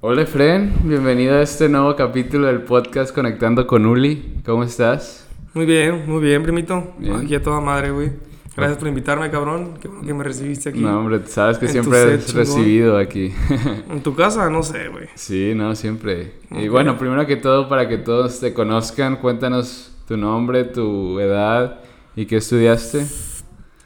Hola Fren, bienvenido a este nuevo capítulo del podcast Conectando con Uli. ¿Cómo estás? Muy bien, muy bien, primito. Bien. Aquí a toda madre, güey. Gracias por invitarme, cabrón. Qué bueno que me recibiste aquí. No, hombre, sabes que En siempre set, eres recibido aquí. En tu casa, no sé, güey. sí, no, siempre. Y bueno, primero que todo, para que todos te conozcan, cuéntanos tu nombre, tu edad y qué estudiaste.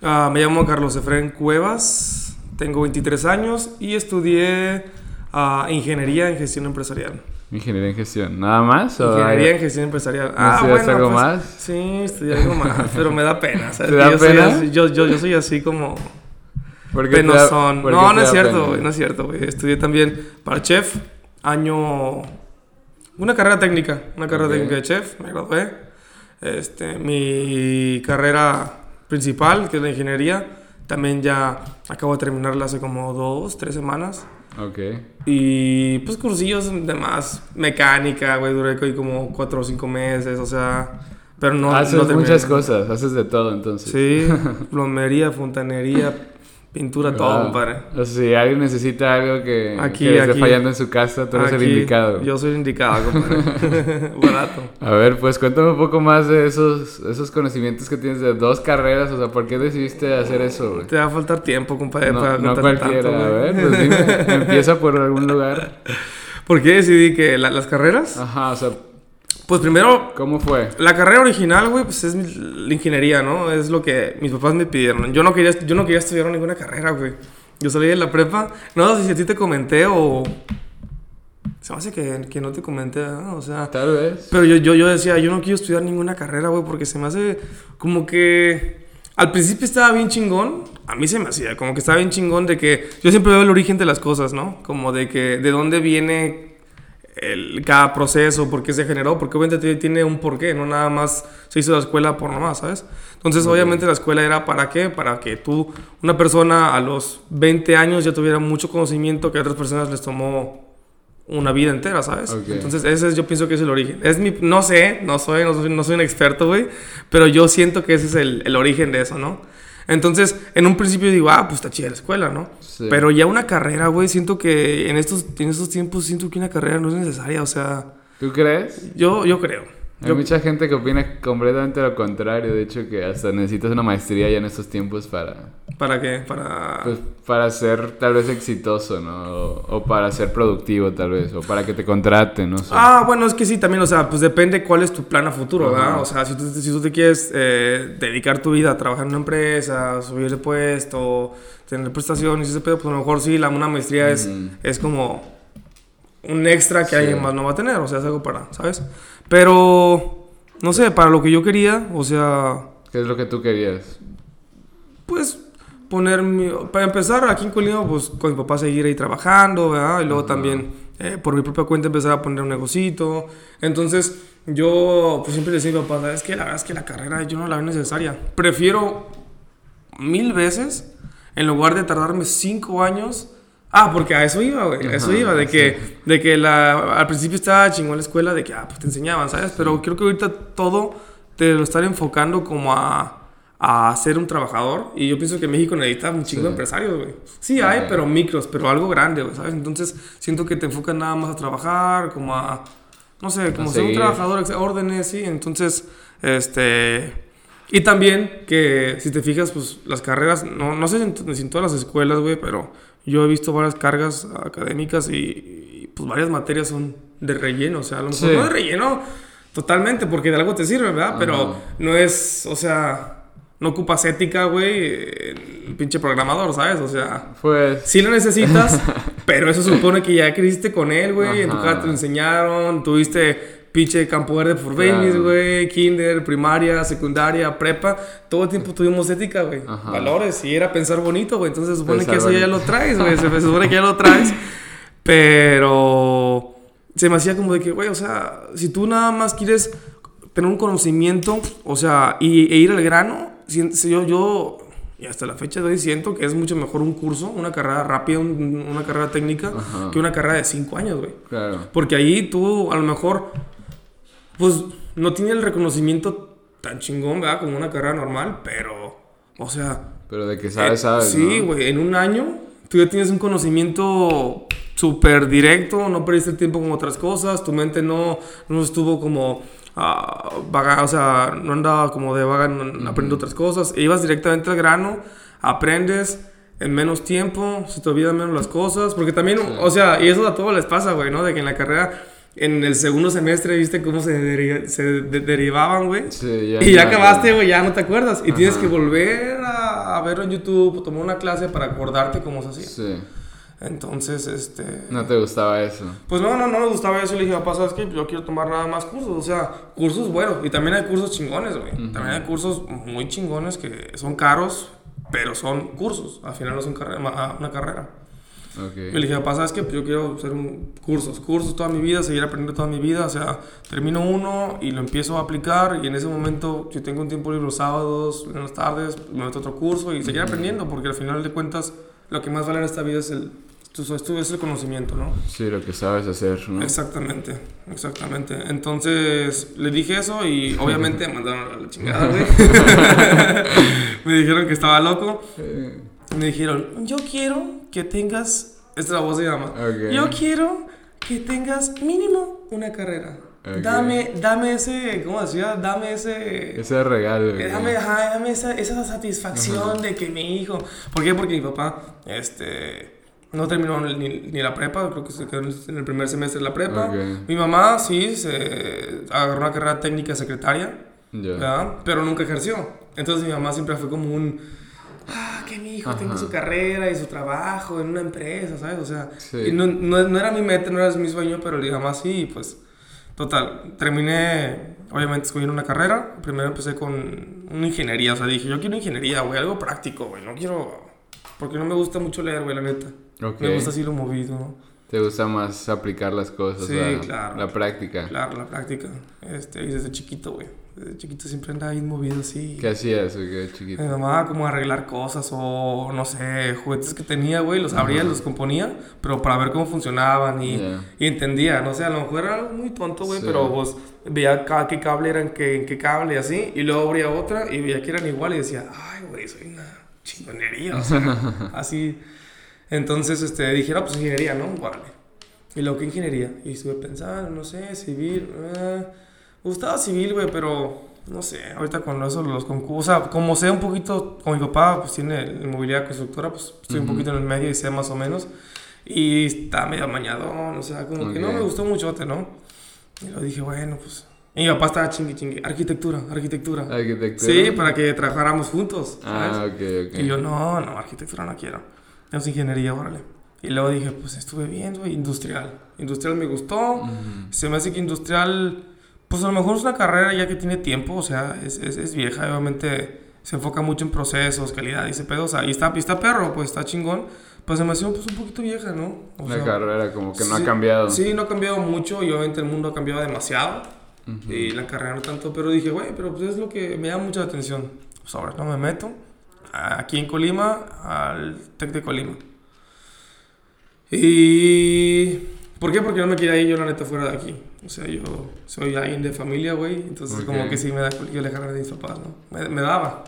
Ah, me llamo Carlos Efren Cuevas. Tengo 23 años y estudié ah, Ingeniería en Gestión Empresarial. Ingeniería en gestión. ¿Nada más? o Ingeniería en Gestión Empresarial. ¿No estudiaste algo más? Sí, estudié algo más, pero me da pena. ¿sabes? ¿Te da yo, soy pena? así- yo, yo, yo soy así como ¿Por qué te da- penosón. por qué No, te no es cierto, no es cierto. Estudié también para chef, año... Una carrera técnica, una carrera Ok. técnica de chef, me gradué. Este, mi carrera principal, que es la ingeniería, también ya acabo de terminarla hace como dos, tres semanas. Ok. Y pues cursillos de más, mecánica, güey, duré como cuatro o cinco meses, o sea... Pero no, haces no muchas cosas, haces de todo entonces. Sí, plomería, fontanería, pintura, todo, compadre. O sea, si alguien necesita algo que, Aquí, que le esté aquí. fallando en su casa, tú eres el Aquí, indicado. Yo soy el indicado, compadre. Barato. A ver, pues cuéntame un poco más de esos, esos conocimientos que tienes de dos carreras. O sea, ¿por qué decidiste hacer eso, güey? Te va a faltar tiempo, compadre, No, para no cualquiera. tanto, a ver, pues dime, empieza por algún lugar. ¿Por qué decidí que la- las carreras? Ajá, o sea, Pues primero, ¿cómo fue? la carrera original, güey, pues es la ingeniería, ¿no? Es lo que mis papás me pidieron. Yo no quería, yo no quería estudiar ninguna carrera, güey. Yo salí de la prepa. No sé si a ti te comenté o... Se me hace que, que no te comenté, ¿no? O sea... Tal vez. Pero yo, yo, yo decía, yo no quiero estudiar ninguna carrera, güey, porque se me hace como que... Al principio estaba bien chingón, a mí se me hacía, como que estaba bien chingón de que... Yo siempre veo el origen de las cosas, ¿no? Como de que, de dónde viene el, cada proceso, por qué se generó, porque obviamente tiene- tiene un porqué, no nada más se hizo la escuela por nomás, ¿sabes? Entonces, obviamente la escuela era para qué? Para que tú, una persona a los 20 años ya tuviera mucho conocimiento que a otras personas les tomó una vida entera, ¿sabes? Entonces, ese es- yo pienso que es el origen. Es mi, no sé, no soy, no soy, no soy un experto, güey, pero yo siento que ese es el, el origen de eso, ¿no? Entonces, en un principio digo, ah, pues está chida la escuela, ¿no? Sí. Pero ya una carrera, güey, siento que en estos, en estos tiempos siento que una carrera no es necesaria, o sea, ¿Tú crees? yo, yo creo. Hay Yo- mucha gente que opina completamente lo contrario. De hecho, que hasta necesitas una maestría ya en estos tiempos para, ¿Para qué? Para... pues, para ser tal vez exitoso, ¿no? O, o para ser productivo, tal vez. O para que te contraten, no sé. Ah, bueno, es que sí, también, o sea, pues depende cuál es tu plan a futuro, Ajá. ¿verdad? O sea, si tú, si tú te quieres eh, dedicar tu vida a trabajar en una empresa, subir de puesto, tener prestaciones y ese pedo, pues a lo mejor sí, la, una maestría es, es como un extra que Sí. alguien más no va a tener, o sea, es algo para, ¿sabes? Pero, no sé, para lo que yo quería, o sea, ¿Qué es lo que tú querías? pues poner mi, para empezar aquí en Colima pues con mi papá seguir ahí trabajando ¿verdad? y luego también eh, por mi propia cuenta empezar a poner un negocito entonces yo pues siempre le decía a mi papá sabes que la verdad es que la carrera yo no la veo necesaria prefiero mil veces en lugar de tardarme cinco años Ah, porque a eso iba, güey. A eso iba, de sí. que, de que la, al principio estaba chingón la escuela, de que, ah, pues te enseñaban, ¿sabes? Pero creo que ahorita todo te lo están enfocando como a, a ser un trabajador. Y yo pienso que México necesita un chingo Sí. de empresarios, güey. Sí hay, Ajá. pero micros, pero algo grande, güey, ¿sabes? Entonces siento que te enfocan nada más a trabajar, como a, no sé, como A ser un trabajador, órdenes, sí. Entonces, este... Y también que si te fijas, pues las carreras, no, no sé si en, si en todas las escuelas, güey, pero yo he visto varias cargas académicas y, y, pues varias materias son de relleno, o sea, a lo mejor Sí. no de relleno totalmente, porque de algo te sirve, ¿verdad? Ajá. Pero no es, o sea, no ocupas ética, güey, el pinche programador, ¿sabes? O sea, Pues. Sí lo necesitas, pero eso supone que ya creciste con él, güey. En tu casa te lo enseñaron, tuviste pinche campo verde por babies, güey. Kinder, primaria, secundaria, prepa. Todo el tiempo tuvimos ética, güey. Valores y era pensar bonito, güey. Entonces se supone Pensar que eso ya lo traes, güey. Se se supone que ya lo traes. Pero se me hacía como de que, güey, o sea, si tú nada más quieres tener un conocimiento, o sea, y, e ir al grano, si- si yo, yo, y hasta la fecha de hoy siento que es mucho mejor un curso, una carrera rápida, un- una carrera técnica, Ajá. que una carrera de cinco años, güey. Claro. Porque ahí tú, a lo mejor, pues, no tiene el reconocimiento tan chingón, ¿verdad? Como una carrera normal, pero, o sea, Pero de que sabes, eh, sabes. Sí, ¿no? güey, en un año tú ya tienes un conocimiento súper directo, no perdiste el tiempo con otras cosas, tu mente no, no estuvo como ah, vaga, o sea, no andaba como de vaga en- aprendiendo otras cosas, e ibas directamente al grano, aprendes en menos tiempo, se te olvidan menos las cosas, porque también, o sea, y eso a todos les pasa, güey, ¿no? De que en la carrera, en el segundo semestre, viste cómo se, deri- se de- derivaban, güey. Sí, Y ya acabaste, güey, ya no te acuerdas. Y tienes Ajá. que volver a, a verlo en YouTube, tomar una clase para acordarte cómo se hacía. Sí. Entonces, este... No te gustaba eso. Pues no, no, no me gustaba eso. Le dije, papá, ¿sabes qué? Yo quiero tomar nada más cursos. O sea, cursos buenos. Y también hay cursos chingones, güey. También hay cursos muy chingones que son caros, pero son cursos. Al final no es un ma- una carrera. Ok. Y le dije, papá, ¿sabes qué? Pues yo quiero hacer un cursos, cursos toda mi vida, seguir aprendiendo toda mi vida. O sea, termino uno y lo empiezo a aplicar. Y en ese momento, si tengo un tiempo libre los sábados, en las tardes, me meto otro curso y seguir aprendiendo. Porque al final de cuentas, lo que más vale en esta vida es el, es el conocimiento, ¿no? Sí, lo que sabes hacer, ¿no? Exactamente, exactamente. Entonces le dije eso y obviamente me mandaron a la chingada, güey. me dijeron que estaba loco. Eh, Me dijeron, yo quiero que tengas, esta es la voz de mi mamá, Ok. yo quiero que tengas mínimo una carrera. Ok. Dame, dame ese, ¿cómo decía? Dame ese... Ese regalo. Eh, güey. Dame, ajá, dame esa, esa satisfacción de que mi hijo. ¿Por qué? Porque mi papá este, no terminó ni, ni la prepa, creo que se quedó en el primer semestre de la prepa. Ok. Mi mamá sí se agarró una carrera técnica secretaria. ¿verdad? pero nunca ejerció. Entonces mi mamá siempre fue como un. Ah, que mi hijo tenga Ajá. su carrera y su trabajo en una empresa, ¿sabes? O sea, Sí. y no, no, no era mi meta, no era mi sueño, pero mi mamá sí, pues. Total, terminé, obviamente, escogiendo una carrera. Primero empecé con una ingeniería, o sea, dije, yo quiero ingeniería, güey, algo práctico, güey, no quiero... Porque no me gusta mucho leer, güey, la neta. Ok. Me gusta así lo movido, ¿no? Te gusta más aplicar las cosas, Sí, la, claro. la práctica. Claro, la práctica. Este, y desde chiquito, güey. Chiquito siempre andaba bien movido así. ¿Qué hacías, güey, qué chiquito? Mi mamá como arreglar cosas o, no sé, juguetes que tenía, güey, los abría, los componía, pero para ver cómo funcionaban y, entendía, no sé, a lo mejor era algo muy tonto, güey, Sí. pero pues veía qué cable era en qué, en qué cable y así, y luego abría otra y veía que eran igual y decía, ay, güey, soy una chingonería, o sea, así. Entonces, este, dije, no, pues ingeniería, ¿no? Órale. Y luego, ¿qué ingeniería? Y estuve pensando, no sé, civil, eh, me gustaba civil, güey, pero no sé, ahorita con eso los concursos, o sea, como sé un poquito, como mi papá pues tiene movilidad constructora, pues estoy un Ujú. poquito en el medio y sé más o menos. Y está medio amañadón, o sea, como que no me gustó mucho, ¿no? Y lo dije, bueno, pues. Y mi papá estaba chingue chingue, arquitectura, arquitectura. ¿Arquitectura? Sí, para que trabajáramos juntos, ¿sabes? Ah, ok, ok. Y yo, no, no, arquitectura no quiero. Es ingeniería, órale. Y luego dije, pues estuve bien, güey, industrial. Industrial me gustó. Ujú. Se me hace que industrial, pues a lo mejor es una carrera ya que tiene tiempo, o sea, es, es, es vieja, obviamente se enfoca mucho en procesos, calidad y ese pedo, o sea, y está, y está perro, pues está chingón. Pues se me hace pues, un poquito vieja, ¿no? O La sea, carrera como que no sí, ha cambiado. Sí, no ha cambiado mucho y obviamente el mundo ha cambiado demasiado. Ujú. Y la carrera no tanto, pero dije, güey, pero pues es lo que me llama mucha atención. Pues ahora no me meto aquí en Colima al Tec de Colima. Y... ¿Por qué? Porque no me quería ir yo la neta fuera de aquí. O sea, yo soy alguien de familia, güey. Entonces Ok. como que sí me da culillo alejarme de mis papás, ¿no? Me, me daba.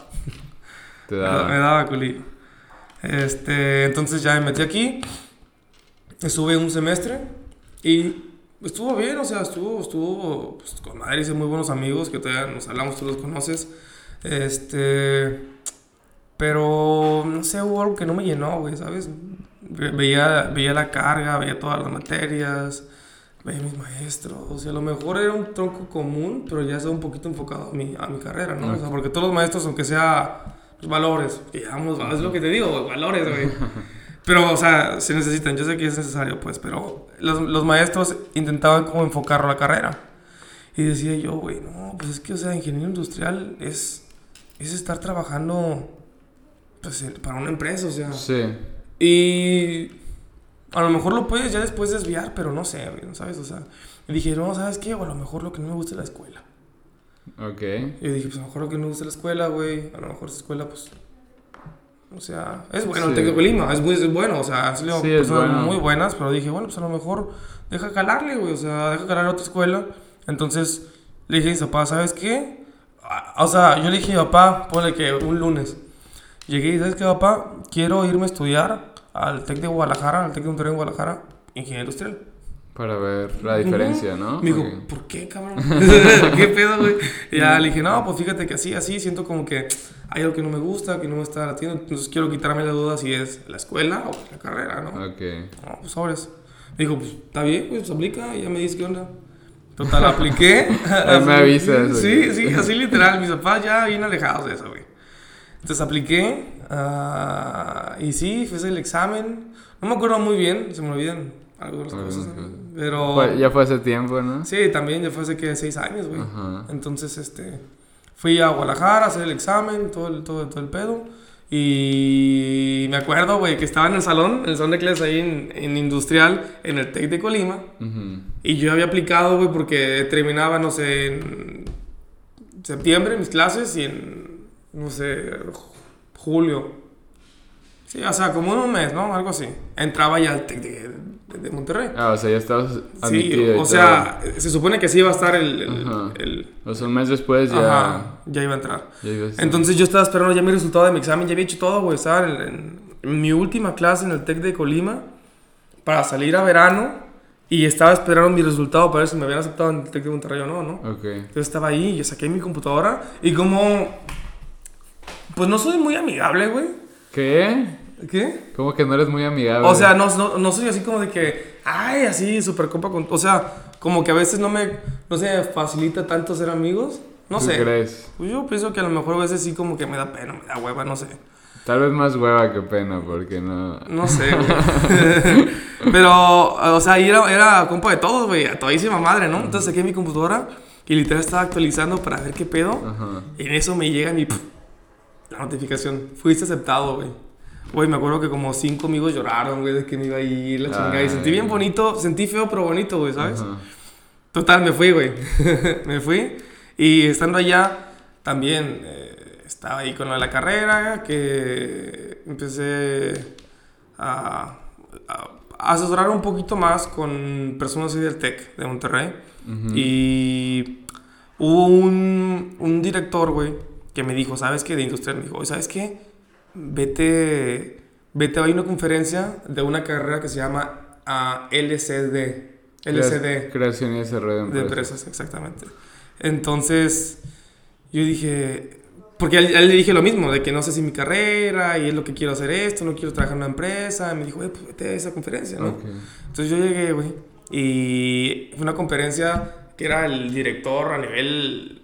Te Me, da... me daba culillo. Este, entonces ya me metí aquí. Estuve un semestre y estuvo bien, o sea, estuvo, estuvo pues, con madre, hice muy buenos amigos que todavía nos hablamos, tú los conoces. Este, pero no sé, hubo algo que no me llenó, güey, ¿sabes? Ve- Veía, veía la carga, veía todas las materias, mis maestros. O sea, a lo mejor era un tronco común, pero ya está un poquito enfocado a mi, a mi carrera, ¿no? O sea, porque todos los maestros, aunque sea pues, valores, llamamos, es lo que te digo, valores, güey. Pero, o sea, se necesitan, yo sé que es necesario, pues, pero los, los maestros intentaban como enfocarlo a la carrera. Y decía yo, güey, no, pues es que, o sea, ingeniero industrial es, es estar trabajando, pues, para una empresa, o sea. Sí. Y a lo mejor lo puedes ya después desviar, pero no sé, güey, ¿no ¿sabes? O sea, dije, no, ¿sabes qué? O a lo mejor lo que no me gusta es la escuela. Ok. Y yo dije, pues a lo mejor lo que no me gusta es la escuela, güey. A lo mejor esa escuela, pues. O sea, es bueno, el Sí. Tec de Colima, es, muy, es bueno, o sea, han salido Sí, personas bueno. muy buenas, pero dije, bueno, pues a lo mejor deja calarle, güey, o sea, deja calar a otra escuela. Entonces le dije a mi papá, ¿sabes qué? Ah, O sea, yo le dije papá, ponle que un lunes. Llegué y, ¿sabes qué, papá? Quiero irme a estudiar al TEC de Guadalajara, al TEC de Monterrey en Guadalajara, ingeniería industrial. Para ver la diferencia, ¿no? Me dijo, Ok. ¿por qué, cabrón? ¿Qué pedo, güey? Y ya le dije, no, pues fíjate que así, así, siento como que hay algo que no me gusta, que no me está latiendo, entonces quiero quitarme la duda si es la escuela o la carrera, ¿no? Ok. No, pues sobres. Me dijo, pues está bien, pues aplica y ya me dices qué onda. Total, apliqué. Me avisas, Sí, sí, así literal. Mis papás ya bien alejados de eso, güey. Entonces apliqué ah, y sí, fue el examen. No me acuerdo muy bien, se me olvidan algunas Algunas cosas. Pero Fue- ya fue hace tiempo, ¿no? sí, también ya fue hace que seis años, güey. Ajá. Entonces, este, fui a Guadalajara a hacer el examen, todo el, todo, todo el pedo. Y me acuerdo, güey, que estaba en el salón, en el salón de clases ahí en, en Industrial, en el TEC de Colima. Ujú. Y yo había aplicado, güey, porque terminaba, no sé, en septiembre mis clases y en, no sé, julio. Sí, o sea, como en un mes, ¿no? Algo así. Entraba ya al TEC de, de- de Monterrey. Ah, o sea, ya estabas Sí, admitido. y o sea, se supone que sí iba a estar el... el- el-. O sea, un mes después ya. Ajá, ya iba a entrar. ya ibas a Entonces yo estaba esperando ya mi resultado de mi examen, ya había hecho todo, güey. Estaba en, en- en mi última clase en el TEC de Colima para salir a verano y estaba esperando mi resultado para ver si me habían aceptado en el TEC de Monterrey o no, ¿no? Ok. Yo estaba ahí, yo saqué mi computadora y como... Pues no soy muy amigable, güey. ¿Qué? ¿Qué? Como que no eres muy amigable. O sea, no, no, no soy así como de que, ay, así, súper compa con... O sea, como que a veces no me, no se facilita tanto ser amigos. No ¿Tú sé. crees? Pues yo pienso que a lo mejor a veces sí como que me da pena, me da hueva, no sé. Tal vez más hueva que pena, porque no. No sé, güey. Pero, o sea, era compa de todos, güey, a todísima madre, ¿no? Entonces saqué mi computadora y literal estaba actualizando para ver qué pedo. Ajá. Y en eso me llega mi... la notificación. Fuiste aceptado, güey. Güey, me acuerdo que como cinco amigos lloraron, güey, de que me iba a ir la chingada. Y sentí bien bonito, sentí feo pero bonito, güey, ¿sabes? Ajá. Total, me fui, güey. me fui. Y estando allá, también eh, estaba ahí con lo de la carrera, que empecé a, a asesorar un poquito más con personas del TEC de Monterrey. Ujú. Y hubo un, un director, güey, que me dijo, ¿sabes qué? De industrial, me dijo, "Oye, ¿sabes qué? Vete, vete a una conferencia de una carrera que se llama ah, LCD. LCD Creación y desarrollo de de empresas. empresas, exactamente. Entonces, yo dije, porque a él, él le dije lo mismo, de que no sé si mi carrera y es lo que quiero hacer esto, no quiero trabajar en una empresa. Y me dijo, "Güey, pues vete a esa conferencia, ¿no? Entonces yo llegué, güey, y fue una conferencia que era el director a nivel,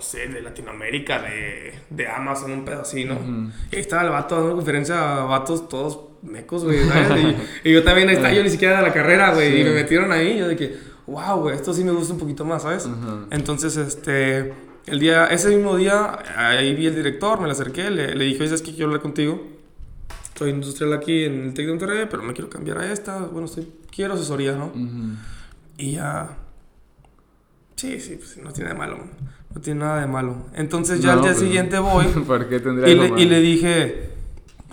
no sé, de Latinoamérica, de, de Amazon, un pedo así, ¿no? Ujú. Y ahí estaba el vato dando conferencia a vatos todos mecos, güey. Y, y yo también ahí estaba, yo ni siquiera de la carrera, güey, Sí. y me metieron ahí, yo de que, wow, güey, esto sí me gusta un poquito más, ¿sabes? Ajá. Entonces, este, el día, ese mismo día, ahí vi el director, me le acerqué, le, le dije, ¿sabes qué? Quiero hablar contigo. Soy industrial aquí en el TEC de Monterrey, pero me quiero cambiar a esta. Bueno, estoy, quiero asesoría, ¿no? Ujú. Y ya... Sí, sí, pues no tiene de malo. No tiene nada de malo. Entonces ya No, al día pues, siguiente voy ¿Por qué tendría y le, y le dije,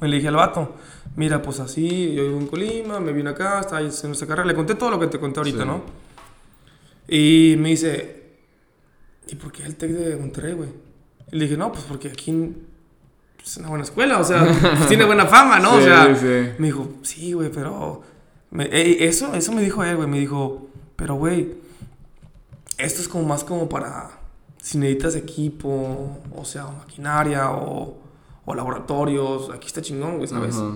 le dije al vato, mira, pues así, yo vivo en Colima, me vine acá, estaba haciendo esta carrera. Le conté todo lo que te conté ahorita, Sí. ¿no? Y me dice, ¿y por qué el TEC de Monterrey, güey? Y le dije, no, pues porque aquí es una buena escuela, o sea, pues tiene buena fama, ¿no? o Sí, sea, sí. me dijo, sí, güey, pero... me- eso, eso me dijo él, güey, me dijo, pero, güey, esto es como más como para si necesitas equipo, o sea, maquinaria o, o laboratorios, aquí está chingón, güey, ¿sabes? Ajá.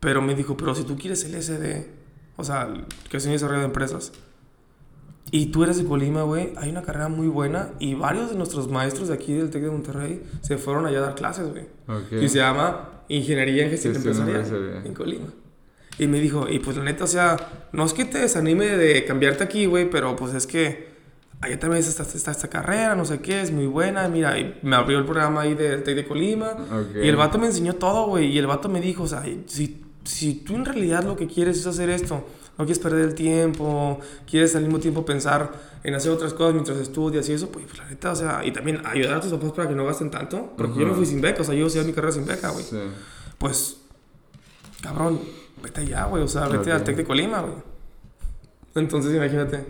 Pero me dijo, pero si tú quieres el SD, o sea, creación y desarrollo de empresas, y tú eres de Colima, güey, hay una carrera muy buena y varios de nuestros maestros de aquí del TEC de Monterrey se fueron allá a dar clases, güey. Ok. Y se llama Ingeniería en Gestión Gestión empresarial. en Colima. Y me dijo, y pues la neta, o sea, no es que te desanime de cambiarte aquí, güey, pero pues es que allá también está, está esta carrera, no sé qué, es muy buena. Mira, y me abrió el programa ahí del TEC de Colima. Ok. Y el vato me enseñó todo, güey. Y el vato me dijo, o sea, si, si tú en realidad lo que quieres es hacer esto, no quieres perder el tiempo, quieres al mismo tiempo pensar en hacer otras cosas mientras estudias y eso, pues, pues, la neta, o sea, y también ayudar a tus papás para que no gasten tanto. Porque yo me fui sin beca, o sea, yo hacía mi carrera sin beca, güey. Sí. Pues, cabrón, vete allá, güey, o sea, vete Ok. al TEC de Colima, güey. Entonces, imagínate.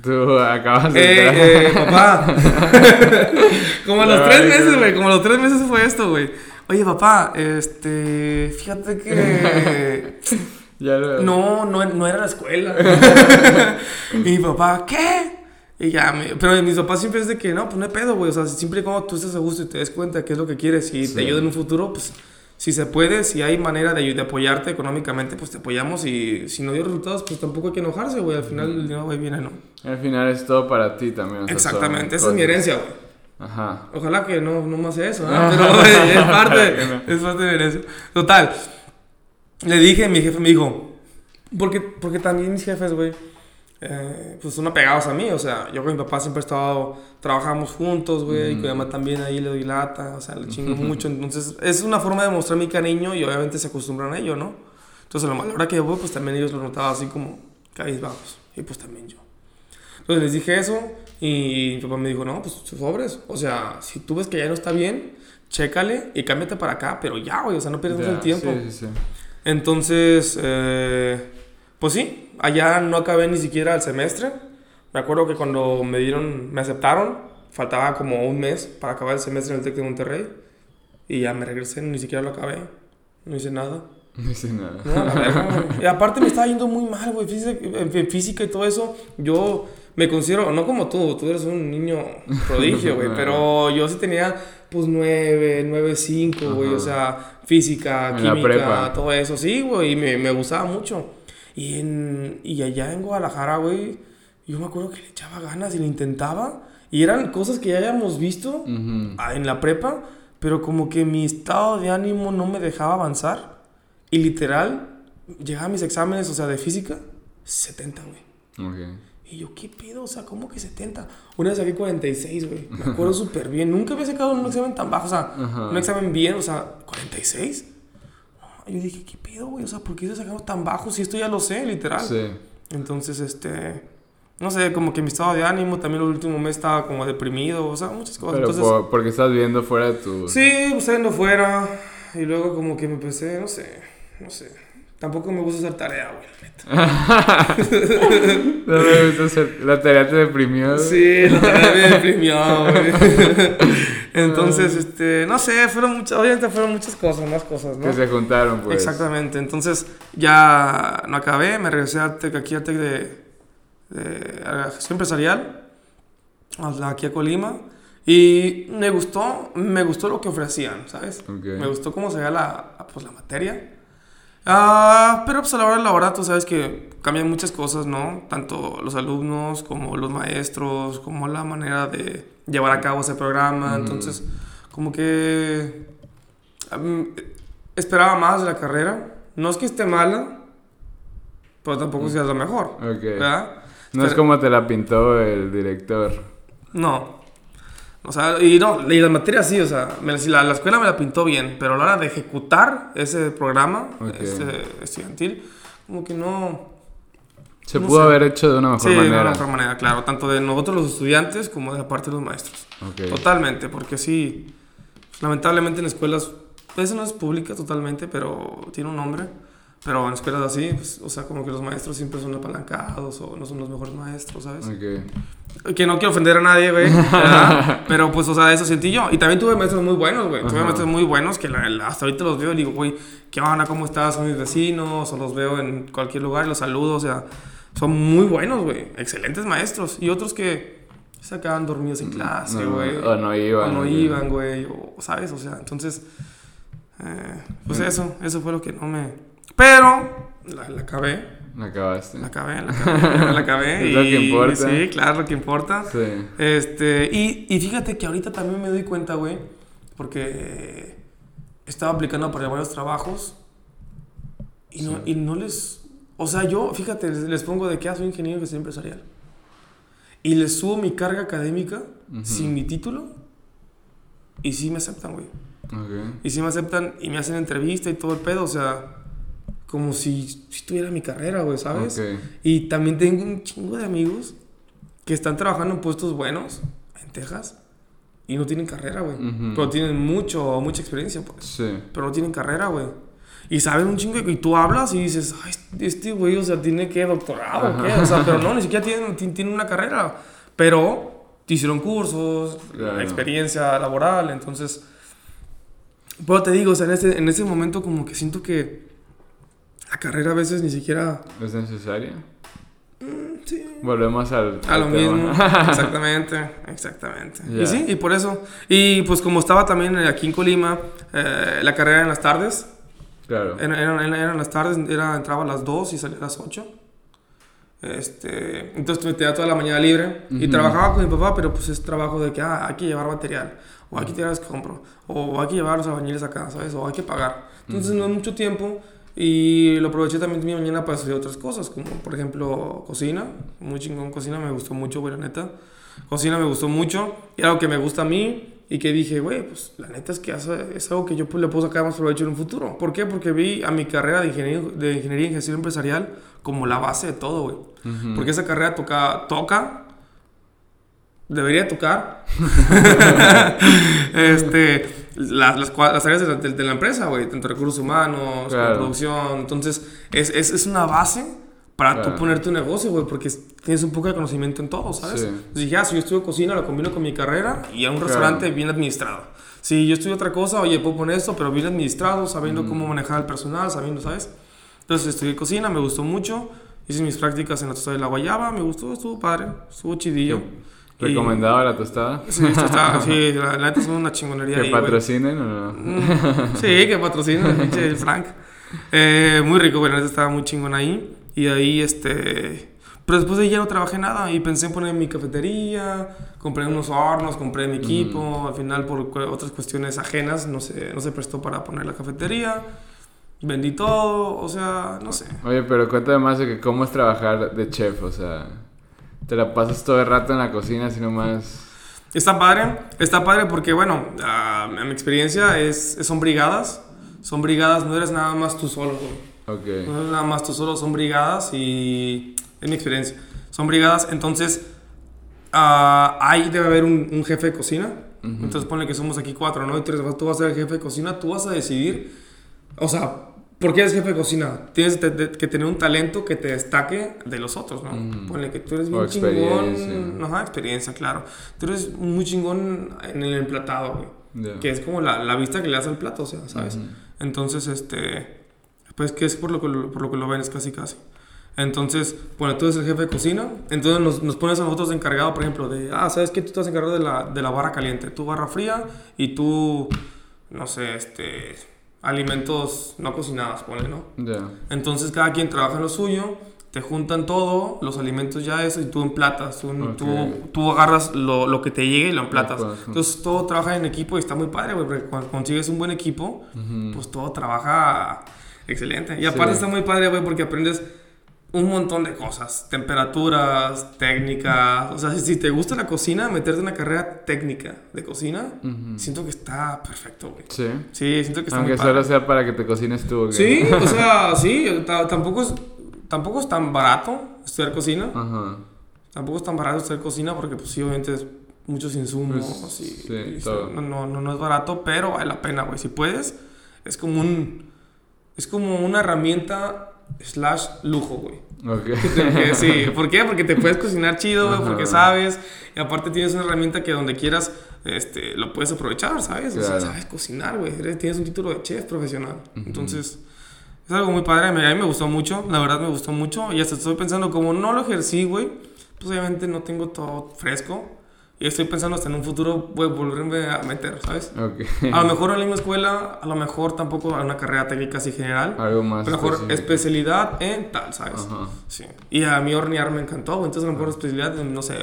Tú acabas de Eh, entrar. eh, papá. como a los tres meses, güey. Como a los tres meses fue esto, güey. oye papá, este, fíjate que... Ya lo- No, no, no era la escuela. y mi papá, ¿qué? Y ya, me- pero mis papás siempre es de que, no, pues no hay pedo, güey. O sea, siempre y cuando tú estés a gusto y te des cuenta qué es lo que quieres y Sí. te ayuda en un futuro, pues si se puede, si hay manera de, de apoyarte económicamente, pues te apoyamos. Y si no dio resultados, pues tampoco hay que enojarse, güey. Al final el dinero va y viene, ¿no? Al final es todo para ti también. o sea, Exactamente, esa es mi herencia, güey. Ajá. Ojalá que no, no más sea eso, ¿no? pero güey, es parte, es parte de mi herencia. Total, le dije, mi jefe me dijo, porque, porque también mis jefes, güey, eh, pues son apegados a mí, o sea, yo con mi papá siempre he estado, trabajamos juntos, güey, y con mi mamá también ahí le doy lata, o sea, le chingo mucho, entonces es una forma de mostrar mi cariño y obviamente se acostumbran a ello, ¿no? Entonces a la hora que yo voy, pues también ellos lo notaban así como cabizbajos, y pues también yo. Entonces les dije eso y mi papá me dijo, no, pues sobres. O sea, si tú ves que ya no está bien, chécale y cámbiate para acá, pero ya, güey, o sea, no pierdas Ya, el tiempo. Sí, sí, sí. Entonces, eh, pues sí, allá no acabé ni siquiera el semestre. Me acuerdo que cuando me dieron, me aceptaron, faltaba como un mes para acabar el semestre en el TEC de Monterrey. Y ya me regresé, ni siquiera lo acabé. No hice nada. No hice nada. No, güey. Y aparte me estaba yendo muy mal, güey. En física y todo eso. Yo me considero, no como tú, tú eres un niño prodigio, güey. pero yo sí tenía, pues, 9, 9, 5, güey. O sea, física, En química, todo eso. Sí, güey. Y me, me gustaba mucho. Y, en, y allá en Guadalajara, güey, yo me acuerdo que le echaba ganas y le intentaba. Y eran cosas que ya habíamos visto Ujú. ah, en la prepa, pero como que mi estado de ánimo no me dejaba avanzar. Y literal, llegaba a mis exámenes, o sea, de física, 70, güey. Ok. Y yo, ¿qué pedo? O sea, ¿cómo que 70? Una vez saqué 46, güey. Me acuerdo súper bien. Nunca había sacado un examen tan bajo, o sea, Ajá. un examen bien, o sea, 46. Yo dije, ¿qué pedo, güey? O sea, ¿por qué se sacado tan bajo si esto ya lo sé, literal? Sí. Entonces, este. No sé, como que mi estado de ánimo también el último mes estaba como deprimido, o sea, muchas cosas. Pero Entonces, por- porque estás viendo fuera de tu... Sí, saliendo fuera. Y luego como que me empecé, no sé, no sé. Tampoco me gusta hacer tarea, güey. No me gusta hacer- La tarea te deprimió. Sí, la tarea me deprimió, güey. Entonces, este, no sé, fueron muchas, obviamente fueron muchas cosas, más cosas, ¿no? Que se juntaron, pues. Exactamente. Entonces, ya no acabé, me regresé al TEC, aquí al TEC de, de a la gestión empresarial, a- aquí a Colima. Y me gustó, me gustó lo que ofrecían, ¿sabes? Ok. Me gustó cómo se veía la, pues, la materia. Ah, pero pues a la hora de la hora tú sabes que cambian muchas cosas, ¿no? Tanto los alumnos como los maestros, como la manera de llevar a cabo ese programa. Ujú. Entonces, como que mm, esperaba más de la carrera. No es que esté mala, pero tampoco sea lo mejor, Ok. ¿verdad? No es como te la pintó el director. No. O sea, y no, y las materias sí, o sea, me- la, la escuela me la pintó bien, pero a la hora de ejecutar ese programa Ok. este, estudiantil, como que no... Se No pudo sé. haber hecho de una mejor sí, de manera. una mejor manera, claro, tanto de nosotros los estudiantes como de la parte de los maestros. Ok. Totalmente, porque sí, pues, lamentablemente en escuelas, eso no es pública totalmente, pero tiene un nombre. Pero en escuelas así, pues, o sea, como que los maestros siempre son apalancados o no son los mejores maestros, ¿sabes? Ok. Que no quiero ofender a nadie, güey. Pero pues, o sea, eso sentí yo. Y también tuve maestros muy buenos, güey. Tuve maestros muy buenos que la- la- hasta ahorita los veo y digo, güey, ¿qué onda? ¿Cómo estás? Son mis vecinos. O los veo en cualquier lugar y los saludo. O sea, son muy buenos, güey. Excelentes maestros. Y otros que se acaban dormidos en clase, No, güey. o no iban, O no iban, güey. O, ¿sabes? O sea, entonces, eh, pues eso, eso fue lo que no me... Pero la, la acabé. La acabaste. La acabé, la acabé, la acabé. Es lo que importa. Sí, claro, lo que importa. Sí. Este, y, y fíjate que ahorita también me doy cuenta, güey, porque estaba aplicando para varios trabajos y no, Sí. y no les... O sea, yo, fíjate, les, les pongo de que ah, soy ingeniero de gestión empresarial. Y les subo mi carga académica Ujú. sin mi título y sí me aceptan, güey. Ok. Y sí me aceptan y me hacen entrevista y todo el pedo, o sea, como si, si tuviera mi carrera, güey, ¿sabes? Ok. Y también tengo un chingo de amigos que están trabajando en puestos buenos en Texas y no tienen carrera, güey. Ujú. Pero tienen mucho, mucha experiencia, pues. Sí. Pero no tienen carrera, güey. Y saben un chingo y tú hablas y dices, ay, este güey, o sea, tiene que doctorado, o ¿qué? O sea, pero no, ni siquiera tienen, ti- tienen una carrera. Pero te hicieron cursos, Claro. experiencia laboral, entonces... Pero te digo, o sea, en ese, en ese momento como que siento que la carrera a veces ni siquiera... ¿Es necesaria? Sí. Volvemos al. A lo al tema. mismo, exactamente, exactamente. Ya. Y sí, y por eso. Y pues como estaba también aquí en Colima, eh, la carrera era en las tardes, Claro. Era- Eran, eran, eran las tardes, era, entraba a las 2 y salía a las 8. Este, entonces me tenía toda la mañana libre y Ujú. trabajaba con mi papá, pero pues es trabajo de que ah, hay que llevar material, o hay que tirar compro, o hay que llevar los albañiles acá, ¿sabes? O hay que pagar. Entonces no es mucho tiempo y lo aproveché también mi mañana para hacer otras cosas, como por ejemplo cocina, muy chingón cocina, me gustó mucho, güey, la neta. Cocina me gustó mucho y algo que me gusta a mí y que dije, güey, pues la neta es que es algo que yo pues, le puedo sacar más provecho en un futuro. ¿Por qué? Porque vi a mi carrera de ingeniería, de ingeniería en gestión empresarial como la base de todo, güey. Ujú. Porque esa carrera toca, toca, debería tocar, este, las, las, las áreas de la, de- de la empresa, güey, tanto recursos humanos, Claro. producción. Entonces, es, es, es una base para Claro. tú poner tu negocio, güey, porque tienes un poco de conocimiento en todo, ¿sabes? Sí. Entonces dije, ah, si yo estudio cocina, lo combino con mi carrera y a un Claro. restaurante bien administrado. Si yo estudio otra cosa, oye, puedo poner esto, pero bien administrado, sabiendo cómo manejar el personal, sabiendo, ¿sabes? Entonces estudié cocina, me gustó mucho. Hice mis prácticas en la tostada de la Guayaba, me gustó, estuvo padre, estuvo chidillo. Y- ¿Recomendaba la tostada? Sí, está, sí, la, la neta es una chingonería ¿Que ahí, güey. patrocinen o no? Mm, Sí, que patrocina el Frank. Eh, muy rico, bueno, estaba muy chingón ahí. Y ahí, este... Pero después de ahí ya no trabajé nada y pensé en poner mi cafetería, compré unos hornos, compré mi equipo. Al final, por cu- otras cuestiones ajenas, no se, no se prestó para poner la cafetería. Vendí todo, o sea, no sé. Oye, pero cuéntame más de que cómo es trabajar de chef, o sea, te la pasas todo el rato en la cocina, así nomás. Está padre, está padre porque, bueno, ah, en mi experiencia es, son brigadas. Son brigadas, no eres nada más tú solo, güey. Ok. No es nada más tú solo, son brigadas y es mi experiencia. Son brigadas, entonces ah, ahí debe haber un, un jefe de cocina. Entonces ponle que somos aquí cuatro, ¿no? Y tú, eres- tú vas a ser el jefe de cocina, tú vas a decidir, o sea, ¿por qué eres jefe de cocina? Tienes te- te- que tener un talento que te destaque de los otros, ¿no? Ujú. Ponle que tú eres experiencia. chingón. Ajá, experiencia, claro. Tú eres muy chingón en el emplatado, güey. Ya. Que es como la, la vista que le das al plato, o sea, ¿sabes? Ujú. Entonces, este, pues que es por lo que lo, por lo que lo ven, es casi casi. Entonces, bueno, tú eres el jefe de cocina, entonces nos, nos pones a nosotros de encargado, por ejemplo, de, ah, ¿sabes qué? Tú estás encargado de la, de la barra caliente, tú barra fría y tú, no sé, este, alimentos no cocinados, ponle, ¿no? Ya. Entonces cada quien trabaja en lo suyo, te juntan todo, los alimentos ya eso, y tú emplatas. Tú, Ok. tú, tú agarras lo, lo que te llegue y lo emplatas. Entonces todo trabaja en equipo y está muy padre, güey, porque cuando consigues un buen equipo, pues todo trabaja excelente. Y aparte Sí. está muy padre, güey, porque aprendes un montón de cosas, temperaturas, técnicas. O sea, si, te gusta la cocina, meterte en una carrera técnica de cocina, Ujú. siento que está perfecto, güey. Sí. Sí, siento que está Aunque muy padre. solo sea para que te cocines tú. ¿o qué? Sí, o sea, sí, ta- tampoco es, tampoco es tan barato estudiar cocina. Ajá. Tampoco es tan barato estudiar cocina porque, pues, sí, obviamente es muchos insumos Pues, y, sí, y todo. no, no, no es barato, pero vale la pena, güey. Si puedes, es como un... Es como una herramienta slash lujo, güey. Ok. Que sí, ¿por qué? Porque te puedes cocinar chido, güey, porque sabes. Y aparte tienes una herramienta que donde quieras este, lo puedes aprovechar, ¿sabes? O sea, sabes cocinar, güey. Tienes un título de chef profesional. Entonces, es algo muy padre. A mí a mí me gustó mucho, la verdad me gustó mucho. Y hasta estoy pensando, como no lo ejercí, güey, pues obviamente no tengo todo fresco. Y estoy pensando hasta en un futuro, güey, volverme a meter, ¿sabes? Ok. A lo mejor en la misma escuela, a lo mejor tampoco a una carrera técnica así general. Algo más. Pero a lo mejor específico. especialidad en tal, ¿sabes? Ajá. Sí. Y a mí hornear me encantó. Entonces a lo mejor especialidad en, no sé,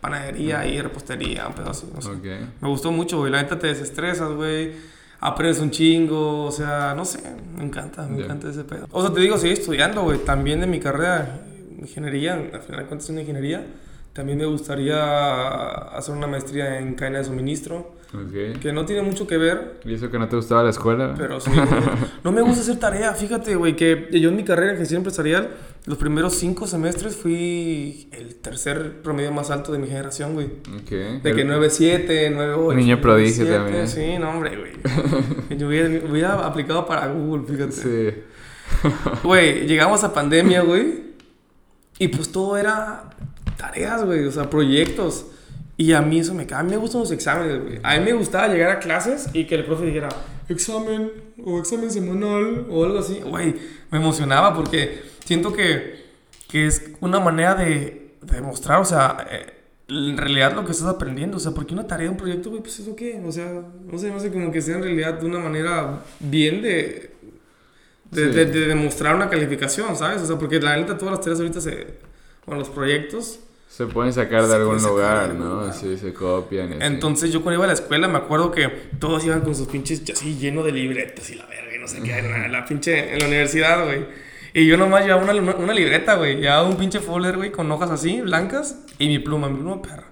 panadería y repostería, un pedo así, no sé. Ok. Me gustó mucho, güey. La neta te desestresas, güey. Aprendes un chingo, o sea, no sé, me encanta, me Ya. encanta ese pedo. O sea, te digo, sigo estudiando, güey. También de mi carrera, ingeniería, al final de cuentas es una ingeniería. También me gustaría hacer una maestría en cadena de suministro, Ok. que no tiene mucho que ver, ¿Y eso que no te gustaba la escuela? pero sí. no me gusta hacer tarea, fíjate, güey, que yo en mi carrera en gestión empresarial, los primeros cinco semestres fui el tercer promedio más alto de mi generación, güey. Ok. De que 9-7, 9-8. Niño prodigio 9-7, también. Sí, no, hombre, güey. Yo hubiera, hubiera aplicado para Google, fíjate. Sí. Güey, llegamos a pandemia, güey. Y pues todo era tareas, güey. O sea, proyectos. Y a mí eso me cae. A mí me gustan los exámenes, güey. A mí me gustaba llegar a clases y que el profe dijera, examen o examen semanal o algo así. Güey, me emocionaba porque siento que, que es una manera de, de demostrar, o sea, eh, en realidad lo que estás aprendiendo. O sea, porque una tarea, un proyecto, güey, pues eso qué. O sea, no sé, no sé, como que sea en realidad de una manera bien de, de, Sí. de- de demostrar una calificación, ¿sabes? O sea, porque la neta todas las tareas ahorita se... Bueno, los proyectos... Se pueden sacar de Se algún de lugar, ¿no? lugar. Sí, se copian. y así. Entonces yo cuando iba a la escuela me acuerdo que todos iban con sus pinches así lleno de libretas y la verga y no sé qué, en la, la pinche en la universidad, güey. Y yo nomás llevaba una, una libreta, güey. Llevaba un pinche folder, güey, con hojas así, blancas, y mi pluma, mi pluma perra.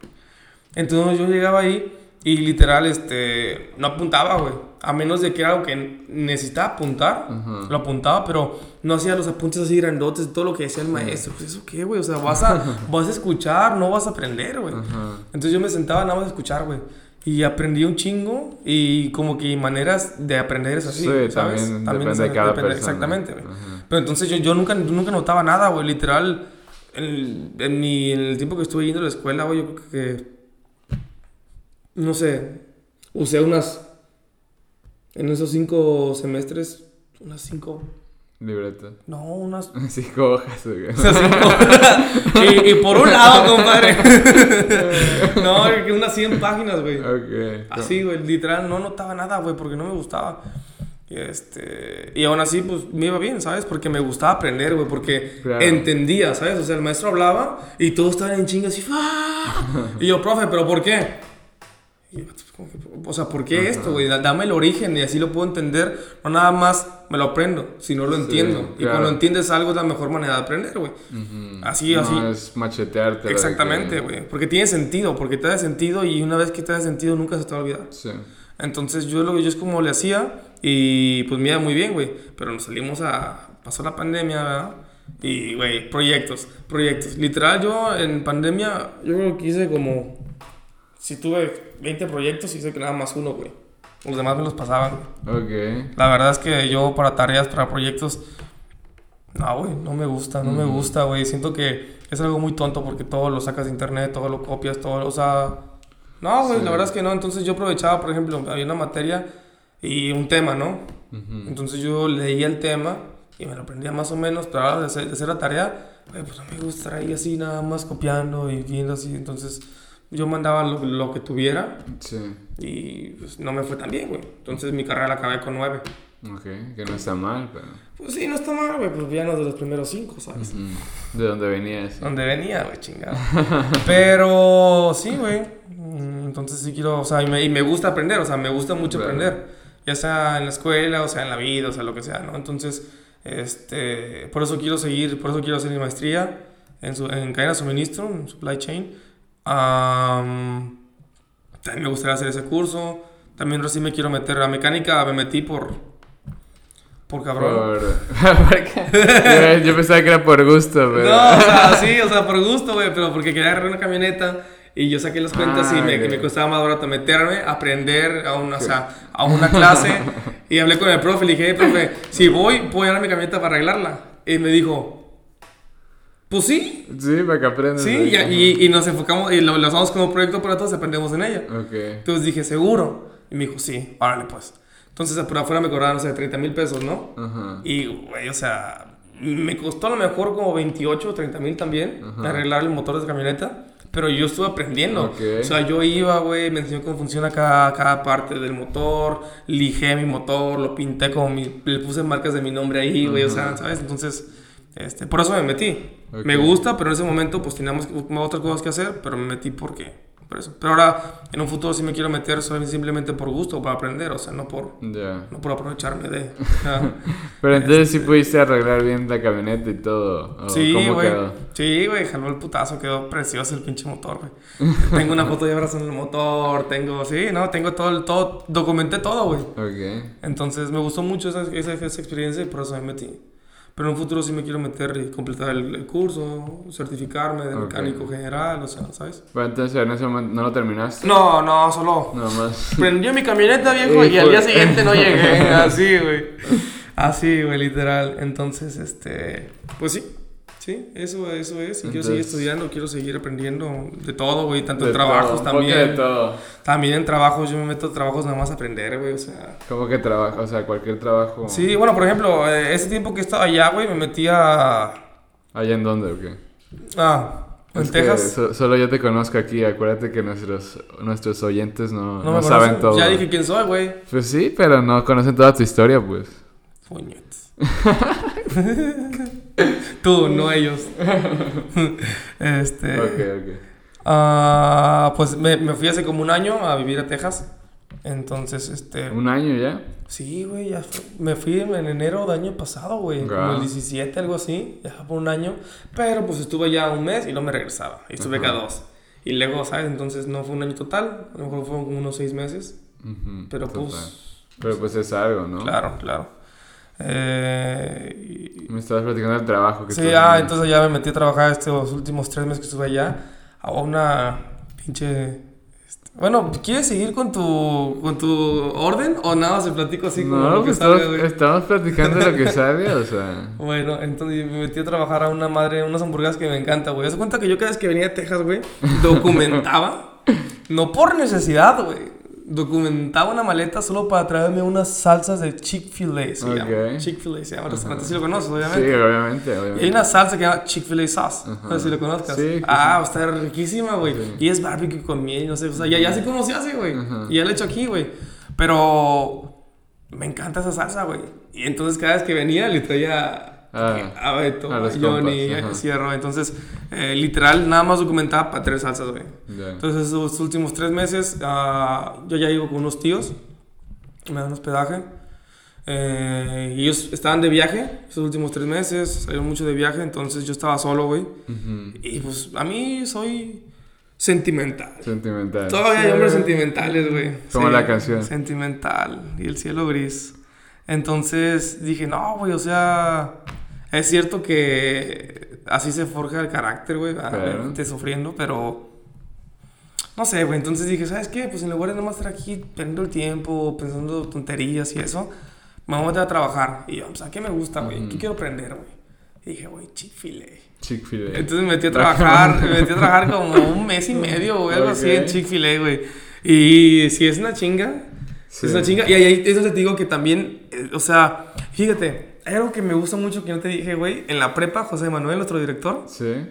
Entonces yo llegaba ahí y literal, este, no apuntaba, güey. A menos de que era algo que necesitaba apuntar, Ajá. lo apuntaba, pero no hacía los apuntes así grandotes todo lo que decía el maestro. Pues eso qué, güey. O sea, vas a, vas a escuchar, no vas a aprender, güey. Ajá. Entonces yo me sentaba nada más a escuchar, güey. Y aprendí un chingo y como que maneras de aprender es así, Sí, ¿sabes? también depende es- de cada persona. Exactamente, güey. Pero entonces yo, yo nunca, nunca notaba nada, güey. Literal, en, en, mi, en el tiempo que estuve yendo a la escuela, güey, yo creo que... No sé, usé unas... En esos cinco semestres, unas cinco... Libreta. No, unas... Cinco hojas. o sea, cinco- y, y por un lado, compadre. no, que unas 100 páginas, güey. ok. Así, güey, literal, no notaba nada, güey, porque no me gustaba. Y, este, y aún así, pues me iba bien, ¿sabes? Porque me gustaba aprender, güey, porque Claro. entendía, ¿sabes? O sea, el maestro hablaba y todos estaban en chingas y ¡ah! Y yo, profe, ¿pero por qué? Y yo, pues, como que, o sea, ¿por qué esto, güey? Da- Dame el origen y así lo puedo entender. No nada más me lo aprendo, si no lo Sí, entiendo. Y claro. cuando entiendes algo es la mejor manera de aprender, güey. Ujú. Así, no, así. es machetearte. Exactamente, güey. Porque tiene sentido, porque te da sentido y una vez que te da sentido nunca se te va a olvidar. Sí. Entonces yo lo yo es como le hacía y pues me iba muy bien, güey. Pero nos salimos a... Pasó la pandemia, ¿verdad? Y, güey, proyectos, proyectos. Literal, yo en pandemia, yo creo que hice como... Si tuve 20 proyectos, hice que nada más uno, güey. Los demás me los pasaban. Ok. La verdad es que yo para tareas, para proyectos... No, güey, no me gusta, no me Ujú. gusta, güey. Siento que es algo muy tonto porque todo lo sacas de internet, todo lo copias, todo, o sea... No, güey, Sí. la verdad es que no. Entonces yo aprovechaba, por ejemplo, había una materia y un tema, ¿no? Ujú. Entonces yo leía el tema y me lo aprendía más o menos, pero ahora de hacer, de hacer la tarea, güey, pues no me gusta estar ahí así nada más copiando y viendo así. Entonces yo mandaba lo, lo que tuviera Sí. y pues no me fue tan bien, güey. Entonces mi carrera la acabé con nueve. Ok. Que no está mal, pero. Pues sí, no está mal, güey, pues ya no de los primeros cinco, ¿sabes? Ujú. De dónde venías. Donde venía, güey, chingado. Pero sí, güey. Mm, Entonces sí quiero, o sea, y me, y me gusta aprender, o sea, me gusta mucho Claro. aprender. Ya sea en la escuela, o sea, en la vida, o sea, lo que sea, ¿no? Entonces, este, por eso quiero seguir, por eso quiero hacer mi maestría en, su, en cadena de suministro, en supply chain. Am, también me gustaría hacer ese curso. También recién me quiero meter a mecánica, me metí por, por cabrón. Por... ¿Por qué? yo, yo pensaba que era por gusto, pero. No, o sea, sí, o sea, por gusto, güey, pero porque quería agarrar una camioneta y yo saqué las cuentas y Ah, me, costaba más barato meterme, aprender a una, o sea, a una clase y hablé con el profe, le dije, "Hey, profe, si voy, puedo llevar mi camioneta para arreglarla. Y me dijo, pues sí, Sí, para que aprendas. sí, y, y- y nos enfocamos y lo, lo usamos como proyecto para todos aprendemos en ella. Ok. Entonces dije, ¿seguro? Y me dijo, sí, órale pues. Entonces por afuera me cobraban, no sé, 30 mil pesos, ¿no? Ajá. Y, güey, o sea, me costó a lo mejor como 28 o 30 mil también Ajá. arreglar el motor de esa camioneta. Pero yo estuve aprendiendo. Ok. O sea, yo iba, güey, me enseñó cómo funciona cada, cada parte del motor, lijé mi motor, lo pinté como mi, le puse marcas de mi nombre ahí, güey, o sea. ¿sabes? Entonces, este, por eso me metí. Me gusta, pero en ese momento pues teníamos otras cosas que hacer, pero me metí porque, por eso. Pero ahora, en un futuro sí me quiero meter solo- simplemente por gusto, para aprender, o sea, no por, no por aprovecharme de... Pero entonces sí pudiste arreglar bien la camioneta y todo. ¿o Sí, ¿Cómo güey. Sí, güey, jaló el putazo, quedó precioso el pinche motor, güey. tengo una foto de abrazando el motor, tengo, sí, no, tengo todo, el, todo, documenté todo, güey. Ok. Entonces me gustó mucho esa, esa, esa experiencia y por eso me metí. Pero en un futuro sí me quiero meter y completar el, el curso, certificarme de mecánico general, o sea, ¿sabes? Bueno, entonces en ese momento no lo terminaste. No, no, solo Nada más. prendió mi camioneta, viejo, y al día siguiente no llegué. Así, güey. Así, güey, literal. Entonces, este, pues sí, Sí, eso, eso es. Y quiero Entonces- seguir estudiando, quiero seguir aprendiendo de todo, güey. Tanto en trabajos todo, también. de todo. También en trabajos, yo me meto a trabajos nada más a aprender, güey. O sea. ¿Cómo que trabajo? O sea, cualquier trabajo. Sí, bueno, por ejemplo, eh, ese tiempo que estaba allá, güey, me metí a. ¿Allá en dónde o qué? Ah, en Es Texas. so- solo yo te conozco aquí. Acuérdate que nuestros, nuestros oyentes no, No saben todo. Ya dije quién soy, güey. Pues sí, pero no conocen toda tu historia, pues. Puñetes. Tú, no ellos. este. Ok, ok. ah, pues me, me fui hace como un año a vivir a Texas. Entonces, este. ¿Un año ya? Sí, güey, ya fue- me fui en enero del año pasado, güey. Como Guau. el 17, algo así. Ya por un año. Pero pues estuve ya un mes y luego me regresaba. Y estuve Ajá. cada dos. Y luego, ¿sabes? Entonces no fue un año total. A lo mejor fueron como unos seis meses. Ujú, Pero total. pues. Pero pues es algo, ¿no? Claro, claro. Eh, Me estabas platicando del trabajo que Sí, ah, entonces ya me metí a trabajar estos últimos tres meses que estuve allá a una pinche... este, Bueno, ¿quieres seguir con tu, con tu orden o nada? Se platico así como No, lo que pues estamos, estamos platicando lo que sale, o sea. Bueno, entonces me metí a trabajar a una madre, unas hamburguesas que me encanta, güey. De cuenta que yo cada vez que venía a Texas, güey, documentaba, no por necesidad, güey. Documentaba una maleta solo para traerme unas salsas de Chick-fil-A, se. Chick-fil-A se llama si lo conoces, Sí, obviamente. obviamente, Y hay obviamente. una salsa que se llama Chick-fil-A sauce. No sé si lo conozcas. Sí, sí, ah, está riquísima, güey. Sí. Y es barbecue con miel, no sé. O sea, ya, ya sé cómo se hace, güey. Y ya lo he hecho aquí, güey. Pero me encanta esa salsa, güey. Y entonces cada vez que venía le traía Ah, a Beto, a Johnny, compas, a. Cierro. Entonces, eh, literal, nada más documentaba para tres salsas, güey. ya. Entonces, esos últimos tres meses, ah, yo ya iba con unos tíos, me dan hospedaje. Eh, y ellos estaban de viaje, esos últimos tres meses, salieron mucho de viaje, entonces yo estaba solo, güey. Y pues a mí soy sentimental. Sentimental. Todavía hay Sí. hombres sentimentales, güey. Como la canción. Sentimental. Y el cielo gris. Entonces dije, no, güey, o sea, es cierto que así se forja el carácter, güey, obviamente sufriendo, pero no sé, güey. Entonces dije, ¿sabes qué? Pues en lugar de nomás estar aquí perdiendo el tiempo, pensando tonterías y eso, me voy a meter a trabajar. Y yo, pues, ¿a qué me gusta, güey? ¿Qué Ujú. quiero aprender, güey? Y dije, güey, Chick-fil-A. Chick-fil-A. Entonces me metí a trabajar, me metí a trabajar como un mes y medio o algo así en. Chick-fil-A, güey. Y si es una chinga, Sí. es una chinga. Y ahí, ahí es donde te digo que también, eh, o sea, fíjate, hay algo que me gusta mucho que no te dije, güey. En la prepa, José Manuel, nuestro director, Sí.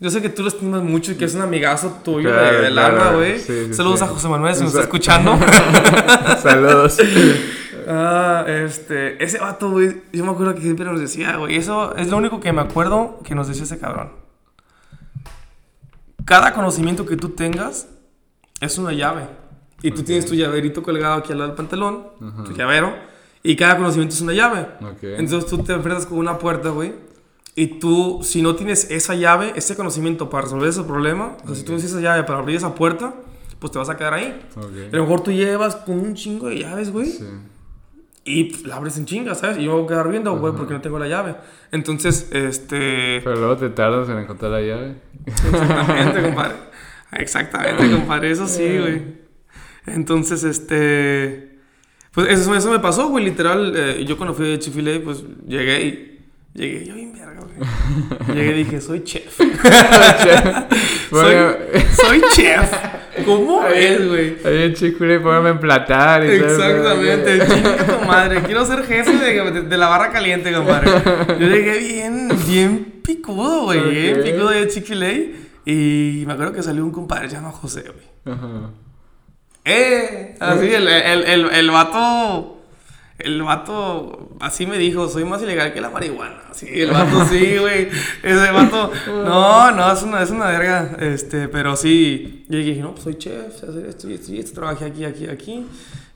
yo sé que tú lo estimas mucho y que es un amigazo tuyo de- Claro, del claro. alma, güey. Sí, sí, Saludos sí. a José Manuel si nos está escuchando. Saludos. Ah, este, ese vato, güey, yo me acuerdo que siempre nos decía, güey, eso es lo único que me acuerdo que nos decía ese cabrón. Cada conocimiento que tú tengas es una llave. Y tú tienes tu llaverito colgado aquí al lado del pantalón, tu llavero, y cada conocimiento es una llave. Ok. Entonces tú te enfrentas con una puerta, güey, y tú, si no tienes esa llave, ese conocimiento para resolver ese problema, o sea, si tú no tienes esa llave para abrir esa puerta, pues te vas a quedar ahí. Ok. A lo mejor tú llevas con un chingo de llaves, güey. Sí. Y la abres en chinga, ¿sabes? Y yo me voy a quedar viendo, güey, porque no tengo la llave. Entonces, este. Pero luego te tardas en encontrar la llave. Exactamente, compadre. Exactamente, compadre. Eso sí, güey. Entonces, este. Pues eso, eso me pasó, güey. Literal, eh, yo cuando fui a Chifile, pues llegué y. Llegué yo bien verga, güey. Llegué y dije, soy chef. soy, soy chef. ¿Cómo es, güey? Ahí en Chick-fil-A, póngame a emplatar y. Exactamente, chinga tu madre. Quiero ser jefe de, de- de la barra caliente, compadre. Yo llegué bien, bien picudo, güey. Bien Ok. picudo de Chick-fil-A. Y me acuerdo que salió un compadre llamado José, güey. Ajá. ¡Eh! Así, el, el, el, el vato. El vato así me dijo, soy más ilegal que la marihuana. Sí, el vato sí, güey. Ese vato. No, no, es una, es una verga. Este, pero sí. Yo dije, no, pues soy chef, sé hacer esto y esto y esto, trabajé aquí, aquí, aquí.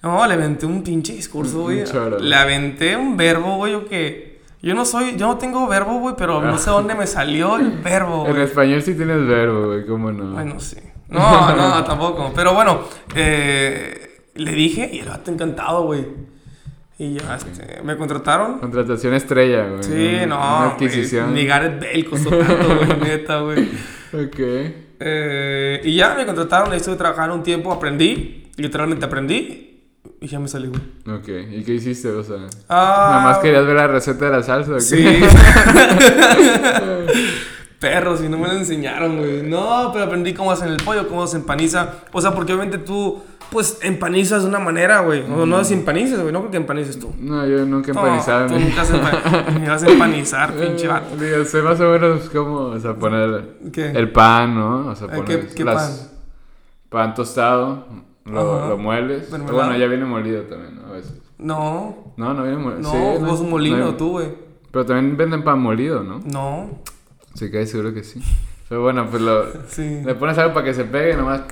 No, le aventé un pinche discurso, güey. Le aventé un verbo, güey, yo que. Yo no soy, yo no tengo verbo, güey, pero no sé dónde me salió el verbo, En güey. español sí tienes verbo, güey, ¿cómo no? Bueno, sí. No, no, tampoco. Pero bueno, eh, le dije y el vato encantado, güey. Y ya, este, me contrataron. Contratación estrella, güey. Sí, no. Una adquisición. Ni Gareth Bale costó tanto, güey, neta, güey. Ok. Eh, y ya me contrataron, estuve trabajando un tiempo, aprendí, literalmente aprendí. y ya me salí, güey. Ok, ¿y qué hiciste? O sea, Ah, nada más querías ver la receta de la salsa. Sí. Perros, y no me lo enseñaron, güey. No, pero aprendí cómo hacen el pollo, cómo se empaniza. O sea, porque obviamente tú, pues, empanizas de una manera, güey. No, no desempanices, güey. No creo que empanices tú. No, yo nunca he No, empanizado. tú ni- nunca ni vas a empanizar, pinche vato. Eh, digo, sé más o menos cómo, o sea, poner ¿Qué? el pan, ¿no? O sea, Eh, poner ¿qué- qué las- pan tostado, lo, lo mueles. Mermelada. Bueno, ya viene molido también, ¿no? a veces. No, No, no viene molido. no, Sí, vos un molino, no- tú, güey. Pero también venden pan molido, ¿no? No, Sí, que seguro que sí. Pero bueno, pues lo, sí. le pones algo para que se pegue nomás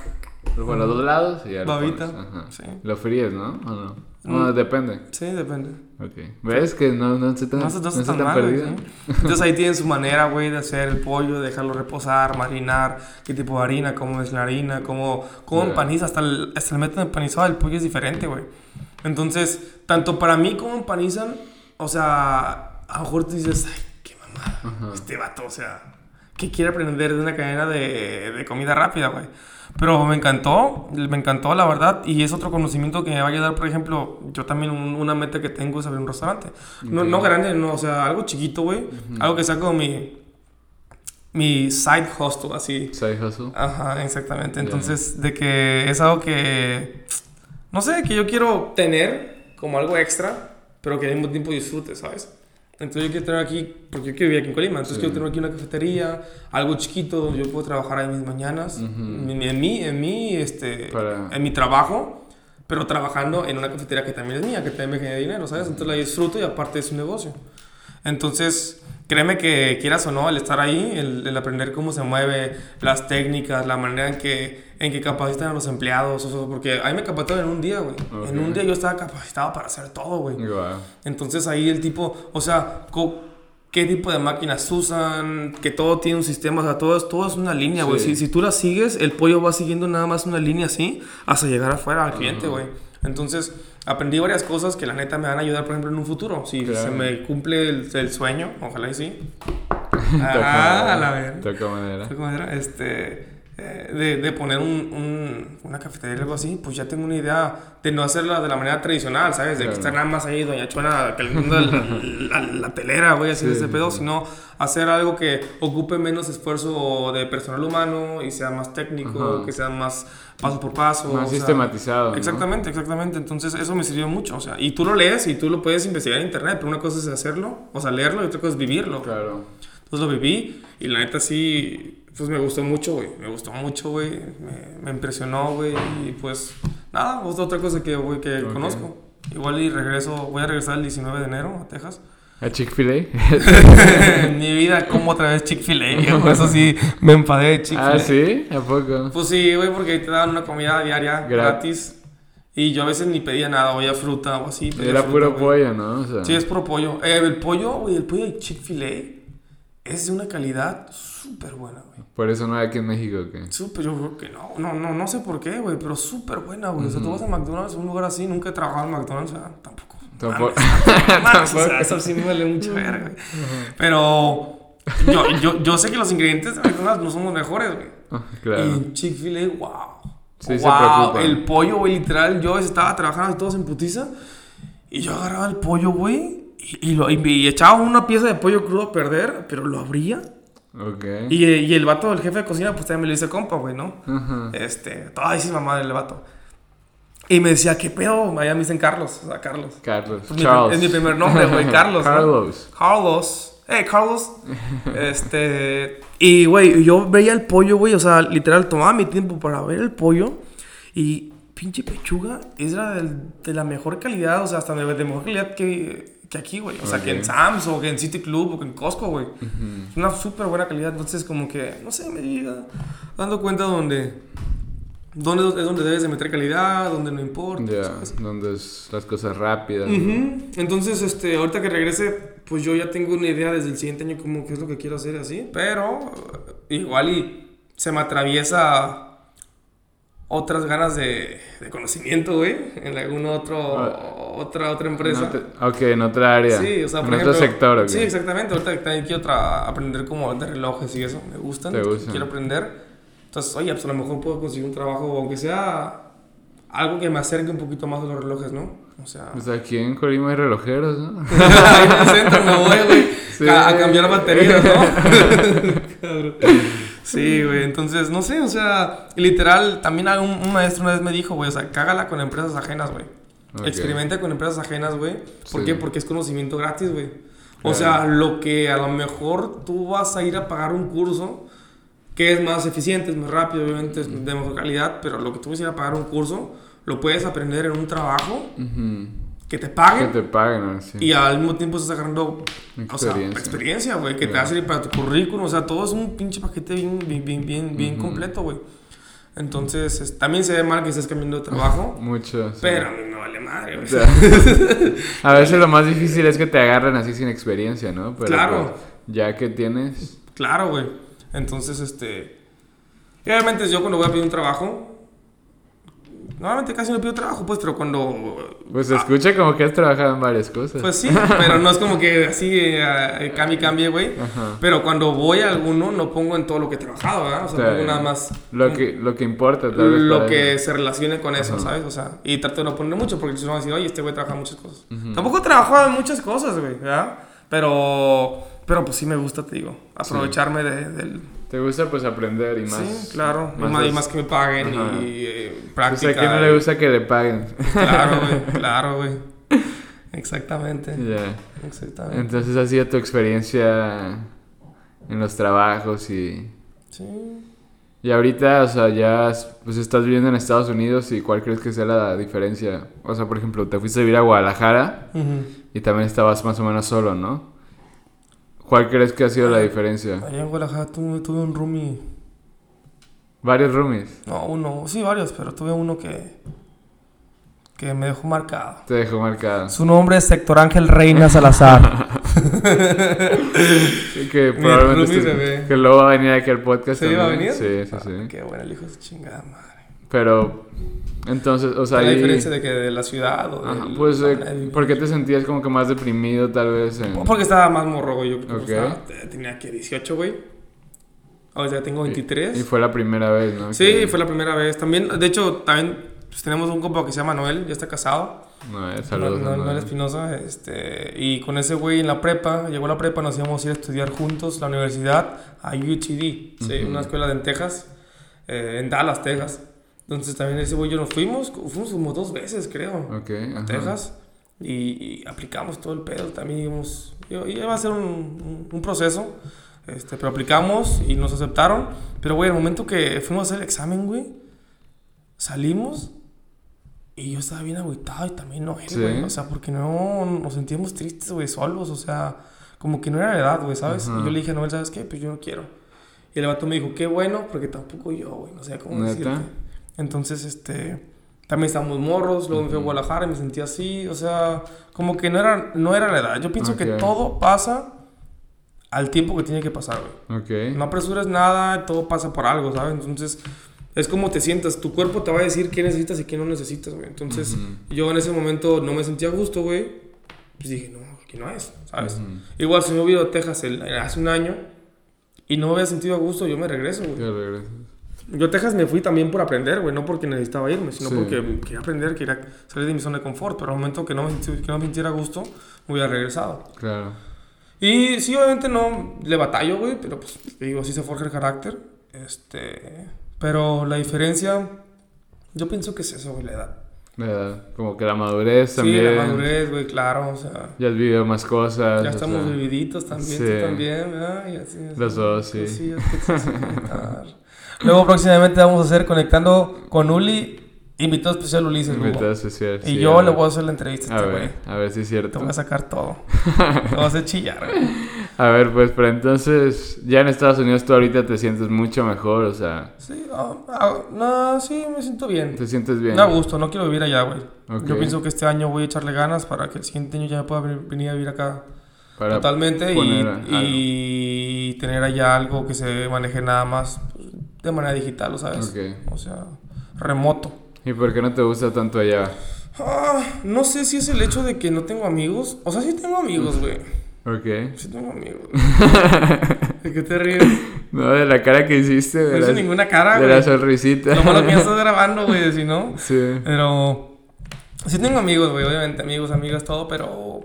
por los dos lados y ya lo Babita, pones. Ajá. sí. Lo fríes, ¿no? ¿O no? Mm. No, depende. Sí, depende. Ok. ¿Ves que no, no estoy tan, No, se- no no estoy tan tan perdido? ¿sí? Entonces ahí tienen su manera, güey, de hacer el pollo, de dejarlo reposar, marinar, qué tipo de harina, cómo es la harina, cómo, cómo Ya. empaniza, hasta el, hasta el método empanizado del pollo es diferente, güey. Entonces, tanto para mí como empanizan, o sea, a lo mejor tú dices, ay, mamada, este vato, o sea, ¿qué quiere aprender de una cadena de, de comida rápida, güey? Pero me encantó, me encantó la verdad, y es otro conocimiento que me va a ayudar, por ejemplo, yo también un- una meta que tengo es abrir un restaurante. No, no grande, no, o sea, algo chiquito, güey, algo que sea como mi, mi side hustle, así. Side hustle. Ajá, exactamente. Entonces, de que es algo que, no sé, que yo quiero tener como algo extra, pero que al mismo tiempo disfrute, ¿sabes? Entonces yo quiero tener aquí, porque yo quiero vivir aquí en Colima, entonces Sí. quiero tener aquí una cafetería, algo chiquito donde yo puedo trabajar ahí mis mañanas, Ujú. en, en mí, en mí, este, Para- en mi trabajo, pero trabajando en una cafetería que también es mía, que también me genera dinero, ¿sabes? Entonces la disfruto y aparte es un negocio. Entonces, créeme que quieras o no, el estar ahí, el, el aprender cómo se mueve, las técnicas, la manera en que, en que capacitan a los empleados, porque ahí me capacitaron en un día, güey. En Ok. un día yo estaba capacitado para hacer todo, güey. Guau. Entonces ahí el tipo, o sea, qué tipo de máquinas usan, que todo tiene un sistema, o sea, todo es, todo es una línea, güey. Sí. Si, si tú la sigues, el pollo va siguiendo nada más una línea así hasta llegar afuera al cliente, güey. Entonces aprendí varias cosas que la neta me van a ayudar, por ejemplo, en un futuro. Si Claro. se me cumple el, el sueño, ojalá y sí. Ah, madera. a la ver. Toca madera. ¿Cómo era? Este, eh, de, de poner un, un- una cafetería o algo así, pues ya tengo una idea de no hacerla de la manera tradicional, ¿sabes? De que estar nada más ahí, Doña Chuana, calentando el- la, la telera, güey, haciendo Sí, ese sí, pedo, sí. sino hacer algo que ocupe menos esfuerzo de personal humano y sea más técnico, Ajá. que sea más paso por paso. Más o sea, sistematizado. ¿no? Exactamente, exactamente. Entonces eso me sirvió mucho. O sea, y tú lo lees y tú lo puedes investigar en internet, pero una cosa es hacerlo, o sea, leerlo y otra cosa es vivirlo. Claro. Entonces lo viví y la neta sí, pues me gustó mucho, güey. Me gustó mucho, güey. Me, me impresionó, güey. Y pues nada, es otra cosa que, güey, que Ok. conozco. Igual y regreso, voy a regresar el 19 de enero a Texas. ¿A Chick-fil-A? mi vida como otra vez Chick-fil-A, viejo. Eso sí, me enfadé de Chick-fil-A. ah, ¿sí? ¿A poco? Pues sí, güey, porque ahí te daban una comida diaria Gra- gratis. Y yo a veces ni pedía nada, o ya fruta o así. Era fruta, puro güey. pollo, ¿no? O sea, Sí, es puro pollo. Eh, el pollo, güey, el pollo de Chick-fil-A es de una calidad súper buena, güey. Por eso no hay aquí en México, ¿qué? Súper, yo creo que no. No, no, no sé por qué, güey, pero súper buena, güey. O sea, tú vas a McDonald's, un lugar así, nunca he trabajado en McDonald's, o sea, tampoco. Tampoco. Mames, mames, o sea, Tampoco. eso sí me vale mucha verga, güey. Pero yo, yo, yo sé que los ingredientes de McDonald's no son los mejores, güey. Ah, Y claro. en Chick-fil-A, wow. Sí, se wow, preocupan. el pollo, güey, literal. Yo estaba trabajando todos en putiza. Y yo agarraba el pollo, güey. Y, y lo, y, y echaba una pieza de pollo crudo a perder, pero lo abría. Ok. Y, y el vato, el jefe de cocina, pues también me lo dice compa, güey, ¿no? Ajá. Este, toda esa mamá del vato. Y me decía, ¿qué pedo? Allá me dicen Carlos, o sea, Carlos. Carlos. Es mi- Charles. Es mi primer nombre, güey, Carlos. ¿no? Carlos. Carlos. Hey, Carlos. este. Y, güey, yo veía el pollo, güey. O sea, literal, tomaba mi tiempo para ver el pollo. Y pinche pechuga era del- de la mejor calidad. O sea, hasta de, de mejor calidad que, que aquí, güey. O sea, que en. Sam's o que en City Club o que en Costco, güey. Es una súper buena calidad. Entonces, como que, no sé, me llega dando cuenta donde. Dónde es donde debes de meter calidad, donde no importa. ¿sabes? donde es las cosas rápidas. Entonces, este, ahorita que regrese, pues yo ya tengo una idea desde el siguiente año como qué es lo que quiero hacer así. Pero eh, igual y se me atraviesa otras ganas de, de conocimiento, güey, en algún otro, Ah. otra, otra empresa. ok, en otra área. Sí, o sea, por en ejemplo, otro sector, ok. Sí, exactamente. Ahorita también quiero aprender como de relojes y eso. Me gustan. Te gustan. Quiero aprender. Entonces, oye, pues a lo mejor puedo conseguir un trabajo, aunque sea algo que me acerque un poquito más a los relojes, ¿no? O sea, Pues aquí en Colima hay relojeros, ¿no? ahí en el centro me voy, güey, Sí. a, a cambiar baterías, ¿no? Cabrón. Sí, güey, entonces, no sé, o sea, literal, también un, un maestro una vez me dijo, güey, o sea, cágala con empresas ajenas, güey. Ok. Experimenta con empresas ajenas, güey. ¿Por Sí. qué? Porque es conocimiento gratis, güey. O Claro. sea, lo que a lo mejor tú vas a ir a pagar un curso que es más eficiente, es más rápido, obviamente es de mejor calidad, pero lo que tú vas a ir a pagar un curso lo puedes aprender en un trabajo Ujú. Que te Que paguen te paguen, y al mismo tiempo estás agarrando o sea, Experiencia. güey, que te va a servir para tu currículum, o sea, todo es un pinche paquete bien, bien, bien, bien, bien completo, güey. Entonces, es- también se ve mal que estés cambiando de trabajo, Mucho. sí. pero a mí me vale madre, güey. O sea, a veces lo más difícil es que te agarren así sin experiencia, ¿no? Pero Claro. pues, ya que tienes. Claro, güey. Entonces, este. y obviamente yo cuando voy a pedir un trabajo. Normalmente casi no pido trabajo, pues, pero cuando. Pues se escucha como que has trabajado en varias cosas. Pues sí, pero no es como que así eh, cambie, cambie, güey. Pero cuando voy a alguno, no pongo en todo lo que he trabajado, ¿verdad? O sea, Está pongo bien. nada más. Lo que, lo que importa, tal vez. Lo que él. se relacione con eso, Ajá. ¿sabes? O sea, y trato de no poner mucho porque si no van a decir, oye, este güey trabaja muchas cosas. Tampoco he trabajado en muchas cosas, güey, ¿verdad? Pero, pero pues sí me gusta, te digo, aprovecharme de, del... Te gusta pues aprender y más. sí, claro, y más y más que me paguen Ajá. y eh, Pues práctica. a quién no le gusta que le paguen. Claro, güey, claro, güey. Exactamente, Ya. exactamente. Entonces ha sido tu experiencia en los trabajos y... Sí. Y ahorita, o sea, ya pues estás viviendo en Estados Unidos y cuál crees que sea la diferencia. O sea, por ejemplo, te fuiste a vivir a Guadalajara y también estabas más o menos solo, ¿no? ¿Cuál crees que ha sido la diferencia? Allá en Guadalajara tuve, tuve un roomie, Varios roomies. no, uno, sí, varios, pero tuve uno que, que me dejó marcado. Te dejó marcada. Su nombre es Héctor Ángel Reina Salazar. Que probablemente estés- bebé. que luego va a venir aquí al podcast. ¿Se iba a venir? Sí, sí, Ah, sí. Qué bueno el hijo de su chingada madre. Pero, entonces, o sea, la diferencia de que de la ciudad o Ajá, del- pues, eh, ¿por qué te sentías como que más deprimido tal vez? en- Porque estaba más morro, güey. Yo creo que Ok. estaba- te- tenía que 18, güey. Ahora ya tengo 23. Y fue la primera vez, ¿no? Sí, Que- fue la primera vez. También, de hecho, también pues, tenemos un compa que se llama Noel, ya está casado. No, eh, saludos. No- no- a Noel Noel. Espinosa. Este, y con ese güey en la prepa, llegó la prepa, nos íbamos a ir a estudiar juntos la universidad a UTD, sí, Ujú. una escuela de en Texas, eh, en Dallas, Texas. Entonces también ese güey yo nos fuimos, fuimos como dos veces, creo. A ajá. Texas y, y aplicamos todo el pedo. También íbamos, iba a ser un, un- un proceso, este, pero aplicamos y nos aceptaron. Pero, güey, el momento que fuimos a hacer el examen, güey, salimos y yo estaba bien agüitado y también no él, Sí. güey. O sea, porque no nos sentíamos tristes, güey, solos. O sea, como que no era la edad, güey, ¿sabes? Ajá. Y yo le dije a Noel, ¿sabes qué? Pues yo no quiero. Y el vato me dijo, qué bueno, porque tampoco yo, güey, no sé cómo ¿Neta? decirte. Entonces, este, también estábamos morros, luego me fui a Guadalajara y me sentí así, o sea, como que no era, no era la edad. Yo pienso que Ok. todo pasa al tiempo que tiene que pasar, güey. Ok. No apresures nada, todo pasa por algo, ¿sabes? Entonces, es como te sientas, tu cuerpo te va a decir qué necesitas y qué no necesitas, güey. Entonces, Ujú. yo en ese momento no me sentía a gusto, güey. Pues dije, no, aquí no es, ¿sabes? Ujú. Igual si me hubiera ido a Texas el- hace un año y no me había sentido a gusto, yo me regreso, güey. Ya regresas. Yo a Texas me fui también por aprender, güey, no porque necesitaba irme, sino Sí. porque quería aprender, quería salir de mi zona de confort, pero al momento que no me, que no me sintiera gusto, me hubiera regresado. Claro. Y sí, obviamente no le batallo, güey, pero pues digo, así se forja el carácter. Este, pero la diferencia, yo pienso que es eso, güey, la edad. La edad, Como que la madurez también. Sí, la madurez, güey, claro, o sea, Ya has vivido más cosas. ya estamos sea, vividitos también, sí. tú también, ¿verdad? Y así, así, Los dos, sí. cosillas te. Luego próximamente vamos a hacer conectando con Uli, invitado especial Ulises. Invitado especial, Y sí, yo le voy a hacer la entrevista a este güey. a ver si es Te cierto. voy a sacar todo. Te voy a hacer chillar, güey. A ver, pues, pero entonces, ya en Estados Unidos tú ahorita te sientes mucho mejor, o sea, Sí, no, sí, me siento bien. te sientes bien. Me da gusto, no quiero vivir allá, güey. Yo pienso que este año voy a echarle ganas para que el siguiente año ya me pueda venir- a vivir acá Para totalmente y, y tener allá algo que se maneje nada más de manera digital, ¿sabes? Ok. O sea, remoto. ¿Y por qué no te gusta tanto allá? Ah, no sé si es el hecho de que no tengo amigos. O sea, sí tengo amigos, güey. Ok. Sí tengo amigos. ¿De qué te ríes? No, de la cara que hiciste. De No hice ninguna cara, de güey. la sonrisita. Lo que ya estás grabando, güey, si no. Sí. Pero. Sí tengo amigos, güey, obviamente, amigos, amigas, todo, pero.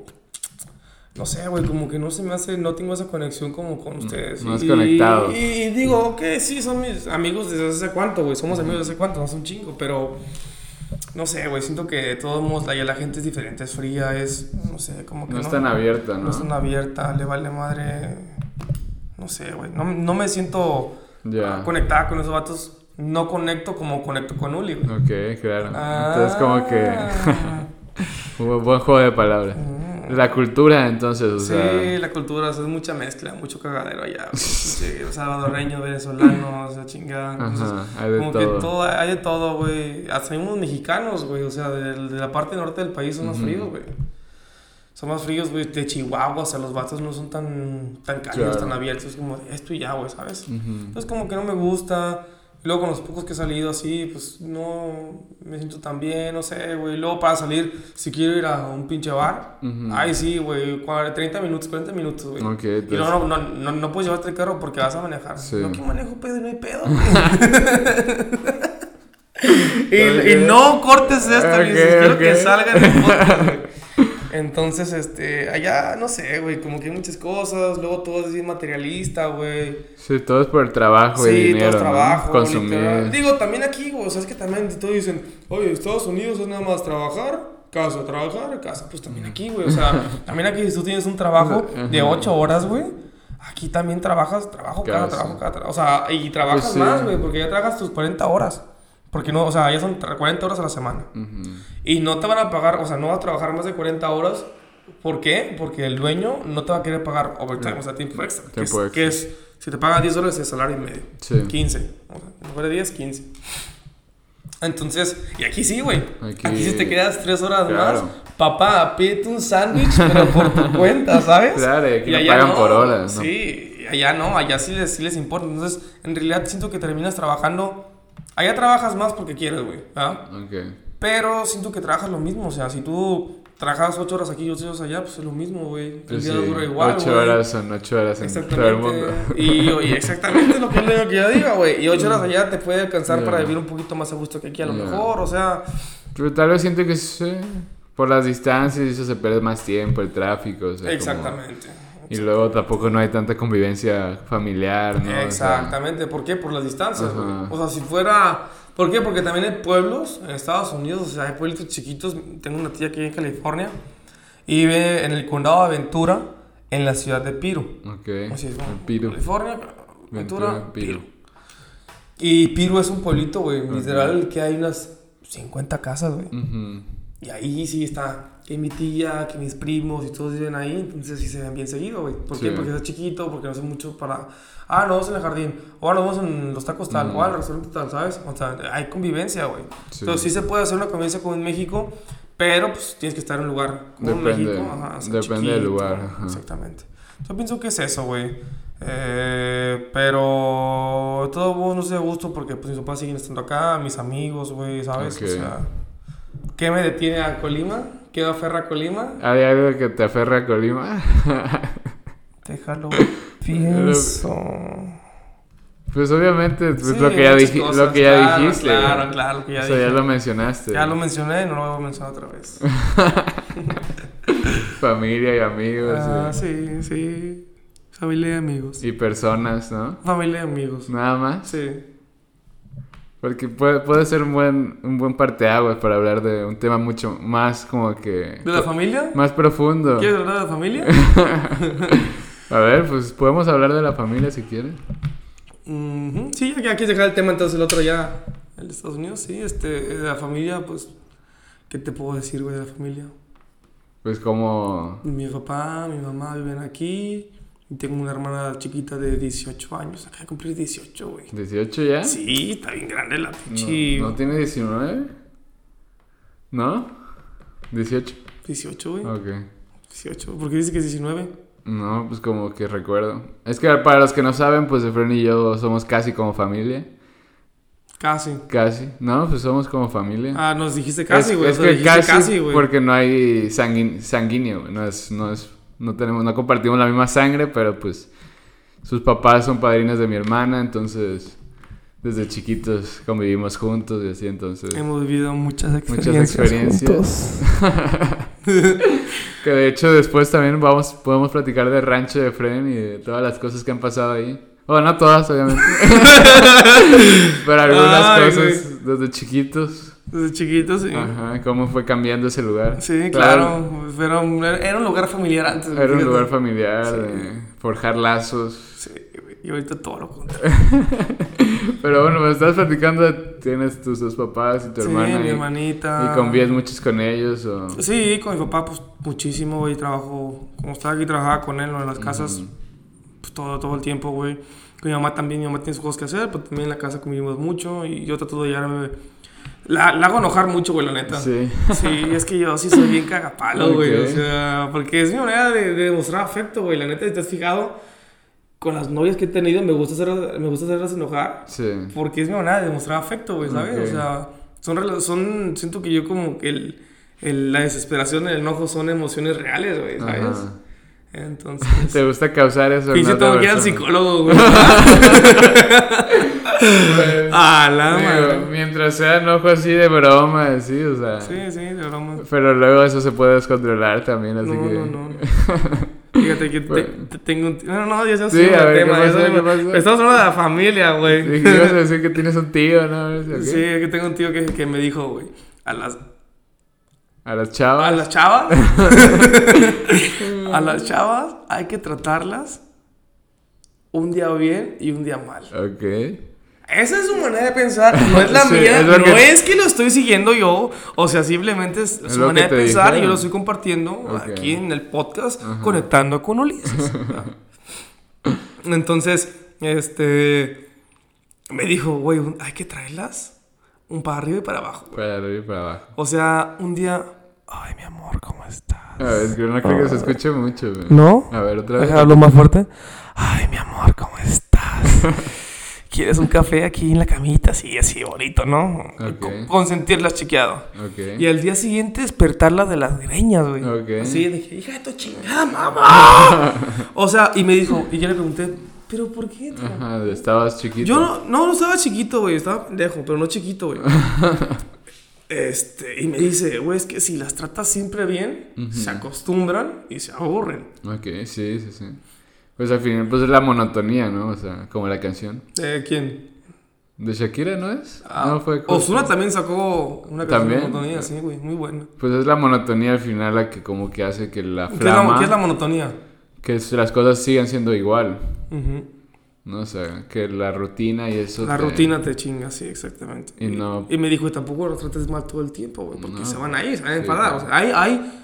No sé, güey, como que no se me hace, no tengo esa conexión como con ustedes. no has Y- conectado. Y, digo, ok, sí, son mis amigos desde hace cuánto, güey, somos amigos desde hace cuánto, no es un chingo, pero. No sé, güey, siento que de todos modos la, la gente es diferente, es fría, es. No sé, como que. No es tan abierta, ¿no? No es tan abierta, le vale madre. No sé, güey, no, no me siento conectada con esos vatos. No conecto como conecto con Uli, güey. Ok, claro. Entonces, como que. Ah. un buen- buen juego de palabras. La cultura, entonces, o Sí, sea. la cultura, o sea, es mucha mezcla, mucho cagadero allá. güey. Sí, salvadoreños, venezolanos, esa chingada. Entonces, Ajá, hay de como todo. que todo, hay de todo, güey. Hasta mismos mexicanos, güey. O sea, de, de la parte norte del país son más Ujú. fríos, güey. Son más fríos, güey. De Chihuahua, o sea, los vatos no son tan, tan cálidos, Claro. tan abiertos. Como esto y ya, güey, ¿sabes? Ujú. Entonces, como que no me gusta. Y luego, con los pocos que he salido así, pues no me siento tan bien, no sé, güey. Luego, para salir, si quiero ir a un pinche bar, ay, sí, güey, cua- 30 minutos, 40 minutos, güey. Y entonces. no, no, no, no, no puedes llevarte el carro porque vas a manejar. Sí. No, que manejo pedo y no hay pedo. y, y no cortes esto, Ok, Luis, quiero que salga en el podcast, güey. Entonces, este, allá, no sé, güey, como que hay muchas cosas. Luego todo es materialista, güey. Sí, todo es por el trabajo y Sí, dinero. todo es trabajo. ¿no? Consumir. literal. Digo, también aquí, güey, o sea, es que también todos dicen, oye, Estados Unidos es nada más trabajar, casa, trabajar, casa. Pues también aquí, güey, o sea, también aquí si tú tienes un trabajo de. 8 horas, güey, aquí también trabajas, trabajo, cada trabajo, cada trabajo. O sea, y trabajas Pues sí. más, güey, porque ya trabajas tus 40 horas. Porque no, o sea, ya son 40 horas a la semana. Ujú. Y no te van a pagar, o sea, no vas a trabajar más de 40 horas. ¿Por qué? Porque el dueño no te va a querer pagar overtime, o sea, tiempo extra. que es- Tiempo extra. que es, si te pagan 10 dólares, es salario y medio. Sí. 15. O sea, lugar de 10, 15. Entonces, y aquí sí, güey. Aquí- Aquí, si te quedas 3 horas Claro. más, papá, pídete un sándwich, pero por tu cuenta, ¿sabes? Claro, y aquí no allá pagan por horas, ¿no? Sí, y allá no, allá sí les, sí les importa. Entonces, en realidad siento que terminas trabajando. Allá trabajas más porque quieres, güey. ¿verdad? Ok. Pero siento que trabajas lo mismo. O sea, si tú trabajas 8 horas aquí y 8 horas allá, pues es lo mismo, güey. El Pues día sí, dura igual, ocho güey. horas son ocho horas en todo el mundo. Y, y exactamente lo que lo que yo digo, güey. Y ocho horas allá te puede alcanzar Ya. para vivir un poquito más a gusto que aquí a lo Ya. mejor. O sea, Pero tal vez siento que sí, por las distancias eso se pierde más tiempo, el tráfico. o sea, como- exactamente. Y luego tampoco no hay tanta convivencia familiar, ¿no? O sea, Exactamente. ¿Por qué? Por las distancias. Ajá. O sea, si fuera... ¿Por qué? Porque también hay pueblos en Estados Unidos, o sea, hay pueblitos chiquitos. Tengo una tía aquí en California y vive en el condado de Ventura, en la ciudad de Piro. ok. Así es, ¿no? El Piru. California, Ventura, Ventura, Piro. Piru. Y Piro es un pueblito, güey. Literal, que hay unas 50 casas, güey. Ujú. Y ahí sí está que mi tía, que mis primos y todos viven ahí. Entonces sí se ven bien seguido, güey. ¿Por qué? Porque es chiquito, porque no sé mucho para. Ah, nos vamos en el jardín. O ah, nos vamos en los tacos tal. Mm. O al restaurante tal, ¿sabes? O sea, hay convivencia, güey. Sí. Entonces sí se puede hacer una convivencia como en México. Pero pues tienes que estar en un lugar como en Depende, México. Ajá, o sea, depende del lugar, ajá. Exactamente. Yo pienso que es eso, güey. Eh, pero todo modo no sé de gusto porque pues mis papás siguen estando acá, mis amigos, güey, ¿sabes? O sea, ¿qué me detiene a Colima? ¿Qué aferra a Colima? ¿Hay algo que te aferra a Colima? Déjalo, pienso. pues obviamente, pues Sí, lo que ya, dij- cosas, lo que ya claro, dijiste. Claro, ¿no? claro, que ya o sea, ya lo mencionaste. Ya lo mencioné, no lo voy a mencionar otra vez. Familia y amigos. ah, y- sí, sí. Familia y amigos. y, personas, ¿no? Familia y amigos. Nada más. Sí. Porque puede, puede ser un buen, un buen parteaguas para hablar de un tema mucho más como que... ¿De la familia? Más profundo. ¿Quieres hablar de la familia? A ver, pues podemos hablar de la familia si quieres. Sí, ya quieres dejar el tema, entonces el otro ya. El de Estados Unidos, sí, este, de la familia, pues. ¿Qué te puedo decir, güey, de la familia? Pues como... Mi papá, mi mamá viven aquí. Y tengo una hermana chiquita de 18 años. Acaba de cumplir 18, güey. ¿18 ya? Sí, está bien grande la pinche. ¿No tiene 19? ¿No? ¿18? 18, güey. Ok. 18. ¿Por qué dice que es 19? No, pues como que recuerdo. Es que para los que no saben, pues Efren y yo somos casi como familia. Casi. Casi. No, pues somos como familia. Ah, nos dijiste casi, güey. Es, que casi, güey. porque no hay sanguin- sanguíneo, güey. No es, no es, no tenemos, no compartimos la misma sangre, pero pues sus papás son padrinos de mi hermana, entonces desde chiquitos convivimos juntos y así, entonces... Hemos vivido muchas Muchas experiencias. experiencias. que de hecho después también vamos, podemos platicar del rancho de Fren y de todas las cosas que han pasado ahí. Bueno, no todas, obviamente. Pero algunas Ay, cosas desde chiquitos. Desde chiquitos, sí. Ajá, cómo fue cambiando ese lugar. Sí, claro. Pero era un lugar familiar antes. Era un lugar familiar, Sí. de forjar lazos. Sí. Y ahorita todo lo contrario. Pero bueno, me estás platicando, tienes tus dos papás y tu Sí, hermana. mi y, hermanita. y convives muchos con ellos. O... Sí, con mi papá, pues muchísimo, güey. Trabajo, como estaba aquí, trabajaba con él en las casas, pues todo, todo el tiempo, güey. Con mi mamá también, mi mamá tiene sus cosas que hacer, pero también en la casa convivimos mucho y yo trato de llevarme. La, la hago enojar mucho, güey, la neta. Sí. Sí, es que yo sí soy bien cagapalo, güey. O sea, porque es mi manera de, de demostrar afecto, güey. La neta, si te has fijado, con las novias que he tenido, me gusta, hacer, me gusta hacerlas enojar. Sí. Porque es mi manera de demostrar afecto, güey, ¿sabes? O sea, son, son. Siento que yo, como que el, el- la desesperación, el enojo son emociones reales, güey, ¿sabes? Ajá. Entonces. ¿Te gusta causar eso? Pinche otra tengo que ir al psicólogo, güey. ah, la Digo, madre. Mientras sea enojo así de broma, sí, o sea. Sí, sí, de broma. Pero luego eso se puede descontrolar también, así No, que. no, no. Fíjate que te, Bueno. te tengo un... No, no, ya se Sí, a ver, ¿qué pasó? ya se- ¿Qué pasó? Estamos hablando de la familia, güey. Sí, ibas a decir que tienes un tío, ¿no? Sí, es que tengo un tío que, que me dijo, güey, a las, A las chavas. a las chavas, a las chavas hay que tratarlas un día bien y un día mal. Ok. Esa es su manera de pensar, no es la Sí, mía, es no que- es que lo estoy siguiendo yo, o sea, simplemente es, Es su manera de pensar y yo lo estoy compartiendo aquí en el podcast, conectando con Ulises. Entonces, este, me dijo, güey, hay que traerlas un para arriba y para abajo. Para arriba y para abajo. O sea, un día, ay, mi amor, ¿cómo estás? A ver, es que no creo que se escuche mucho, güey. ¿No? A ver, otra vez. Hablo más fuerte. Ay, mi amor, ¿cómo estás? ¿Quieres un café aquí en la camita? Sí, así bonito, ¿no? Ok. Con- Consentirlas chiqueado. Ok. Y al día siguiente despertarlas de las greñas, güey. Ok. Así dije, hija de tu chingada, mamá. o sea, y me dijo, y yo le pregunté, ¿pero por qué? tío?" Ajá, estabas chiquito. Yo no, no, no estaba chiquito, güey. Estaba pendejo, pero no chiquito, güey. Este, y me dice, güey, es que si las tratas siempre bien, se acostumbran y se aburren. Ok, sí, sí, sí. Pues al final, pues es la monotonía, ¿no? O sea, como la canción. ¿De quién? ¿De Shakira, no es? Ah, no fue. Ozuna también sacó una canción ¿También? de monotonía, sí, güey, muy buena. Pues es la monotonía al final la que como que hace que la ¿Qué es la, flama... qué es la monotonía? Que las cosas sigan siendo igual. Ujú. ¿No? O sea, que la rutina y eso... La te- rutina te chinga, sí, exactamente. Y no- y me dijo, y tampoco lo trates mal todo el tiempo, güey, porque No. se van a ir, se van a enfadar. O sea, hay, hay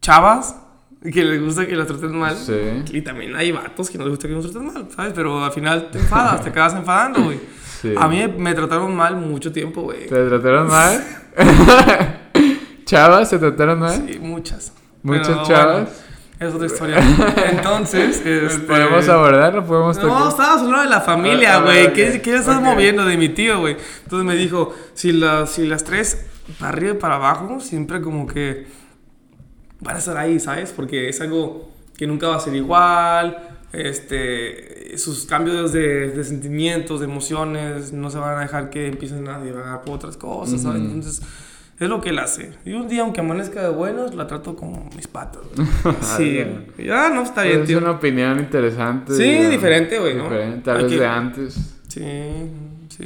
chavas que les gusta que las trates mal. Sí. Y también hay vatos que no les gusta que nos traten mal, ¿sabes? Pero al final te enfadas, te acabas enfadando, güey. Sí. A mí me trataron mal mucho tiempo, güey. ¿Te trataron mal? ¿Chavas se trataron mal? Sí, muchas. ¿Muchas chavas? bueno, es otra historia. Entonces, este... ¿Podemos abordarlo? ¿Podemos No, estabas hablando de la familia, Ah, güey. ok, ¿Qué, qué estás ok. moviendo de mi tío, güey? Entonces me dijo, si, las si las tres para arriba y para abajo, siempre como que van a estar ahí, ¿sabes? Porque es algo que nunca va a ser igual. Este, sus cambios de, de sentimientos, de emociones, no se van a dejar que empiecen a divagar por otras cosas, ¿sabes? Ujú. Entonces, es lo que él hace. Y un día, aunque amanezca de buenos, la trato como mis patas. güey. Sí, Ah, ya no está bien, es tío. una opinión interesante. Sí, digamos. diferente, güey, ¿no? Diferente, tal vez de antes. Sí, sí.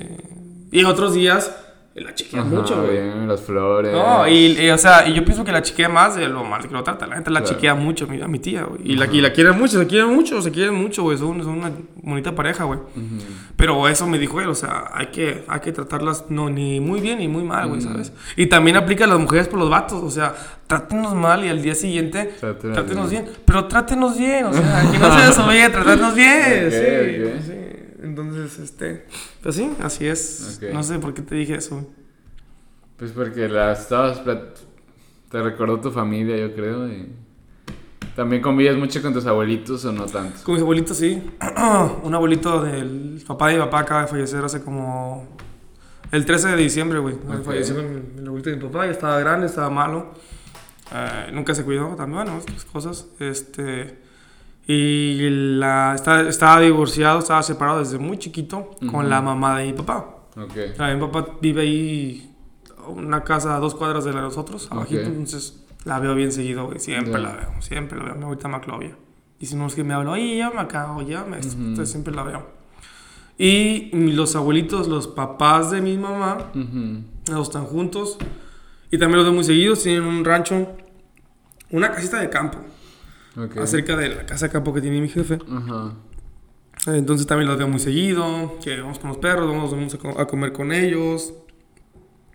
Y otros días la chiquea Ajá, mucho, güey. las flores. No, y, y, o sea, y yo pienso que la chiquea más de lo mal que lo trata. La gente la Claro. chiquea mucho a mi, tía, güey. Y la, y la quiere mucho, se quieren mucho, se quieren mucho, güey. Son, son una bonita pareja, güey. Pero eso me dijo él, o sea, hay que, hay que tratarlas no, ni muy bien ni muy mal, güey, ¿sabes? Y también aplica a las mujeres por los vatos, o sea, trátenos mal y al día siguiente Trátenos trátenos bien. bien. Pero trátenos bien, o sea, que no se desobedie, tratarnos bien. Ok, sí, sí. Entonces, este, pues sí, así es. Ok. No sé por qué te dije eso. Pues porque la estabas... Te recordó tu familia, yo creo, y... ¿También convives mucho con tus abuelitos o no tanto? Con mis abuelitos, sí. Un abuelito del papá de mi papá acaba de fallecer hace como. El 13 de diciembre, güey. Ok. Falleció mi, el abuelito de mi papá, ya estaba grande, estaba malo. Eh, nunca se cuidó también, bueno, otras cosas. Este. Y la, estaba, estaba divorciado, estaba separado desde muy chiquito con la mamá de mi papá. Ok. Ah, mi papá vive ahí, una casa a dos cuadras de la de nosotros, abajito, Ok. entonces la veo bien seguido, güey. Siempre Ya. la veo, siempre la veo. Ahorita Maclovia. Y si no es que me hablo, oye, llévame acá, o llévame esto. Ujú. Entonces siempre la veo. Y los abuelitos, los papás de mi mamá, Ujú. los están juntos. Y también los veo muy seguidos. Tienen un rancho, una casita de campo, Ok. acerca de la casa de campo que tiene mi jefe. Ajá. Entonces también los veo muy seguido. Que vamos con los perros, vamos, vamos a, co- a comer con ellos.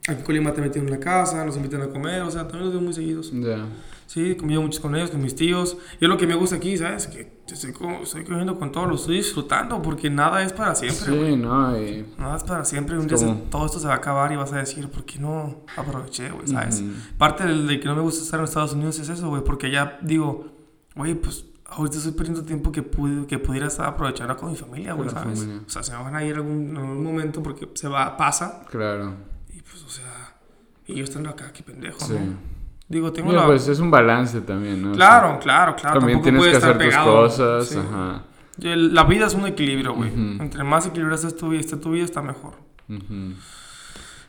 Aquí en Colima también tienen una casa, nos invitan a comer. O sea, también los veo muy seguidos. Ya. Sí, convivo mucho con ellos, con mis tíos. Y es lo que me gusta aquí, ¿sabes? Que estoy, estoy comiendo con todos, lo estoy disfrutando porque nada es para siempre. Sí, no, y... Nada es para siempre. Un día se- todo esto se va a acabar y vas a decir, ¿por qué no aproveché, güey? ¿Sabes? Ujú. Parte del- de que no me gusta estar en Estados Unidos es eso, güey. Porque ya digo, güey, pues ahorita estoy perdiendo tiempo que, pude, que pudiera estar aprovechando con mi familia, güey, ¿sabes? familia. O sea, se me van a ir algún, en algún momento porque se va, pasa. Claro. Y pues, o sea, y yo estando acá, qué pendejo, Sí. ¿no? Digo, tengo Mira, la... pues es un balance también, ¿no? O Claro, sea, claro, claro. también tampoco tienes que estar hacer tus pegado, cosas, sí. ajá. La vida es un equilibrio, güey. Ujú. Entre más equilibrada esté tu, vida, esté tu vida, está mejor. Ujú.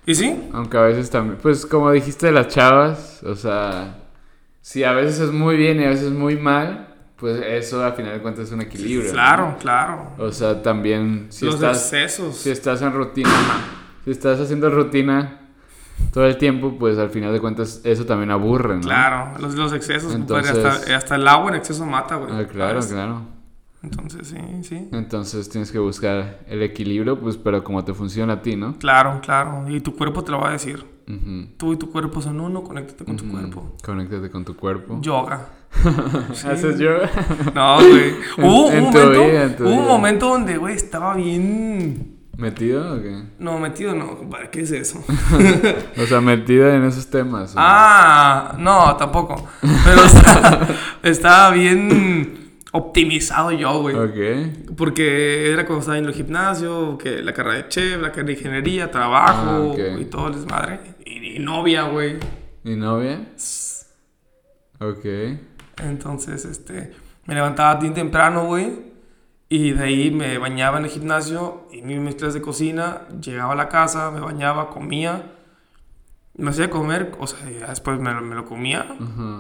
¿Y sí? Aunque a veces también, pues como dijiste de las chavas, o sea, si a veces es muy bien y a veces muy mal, pues eso al final de cuentas es un equilibrio. ¿no? Claro, claro. O sea, también si Los estás excesos. si estás en rutina, si estás haciendo rutina todo el tiempo, pues al final de cuentas eso también aburre, ¿no? Claro, los, los excesos, compadre, Entonces- hasta, hasta el agua en exceso mata, güey. Ah, claro, ¿sabes? claro. Entonces, sí, sí. Entonces tienes que buscar el equilibrio, pues pero como te funciona a ti, ¿no? Claro, claro. Y tu cuerpo te lo va a decir. Ujú. Tú y tu cuerpo son uno, conéctate con tu cuerpo. Conéctate con tu cuerpo. Yoga. Sí. ¿Haces yo? No, güey. Hubo un momento, vida, hubo un momento donde, güey, estaba bien... ¿Metido o qué? No, metido no, compadre, ¿qué es eso? O sea, metido en esos temas. Ah, no, tampoco. Pero estaba, estaba bien optimizado yo, güey. Ok. Porque era cuando estaba en el gimnasio, que la carrera de chef, la carrera de ingeniería, trabajo Ah, y todo el desmadre. Y, y novia, güey. ¿Y novia? Ok. Entonces, este, me levantaba bien temprano, güey. Y de ahí me bañaba en el gimnasio y mis clases de cocina. Llegaba a la casa, me bañaba, comía. Me hacía comer, o sea, después me, lo- me lo comía.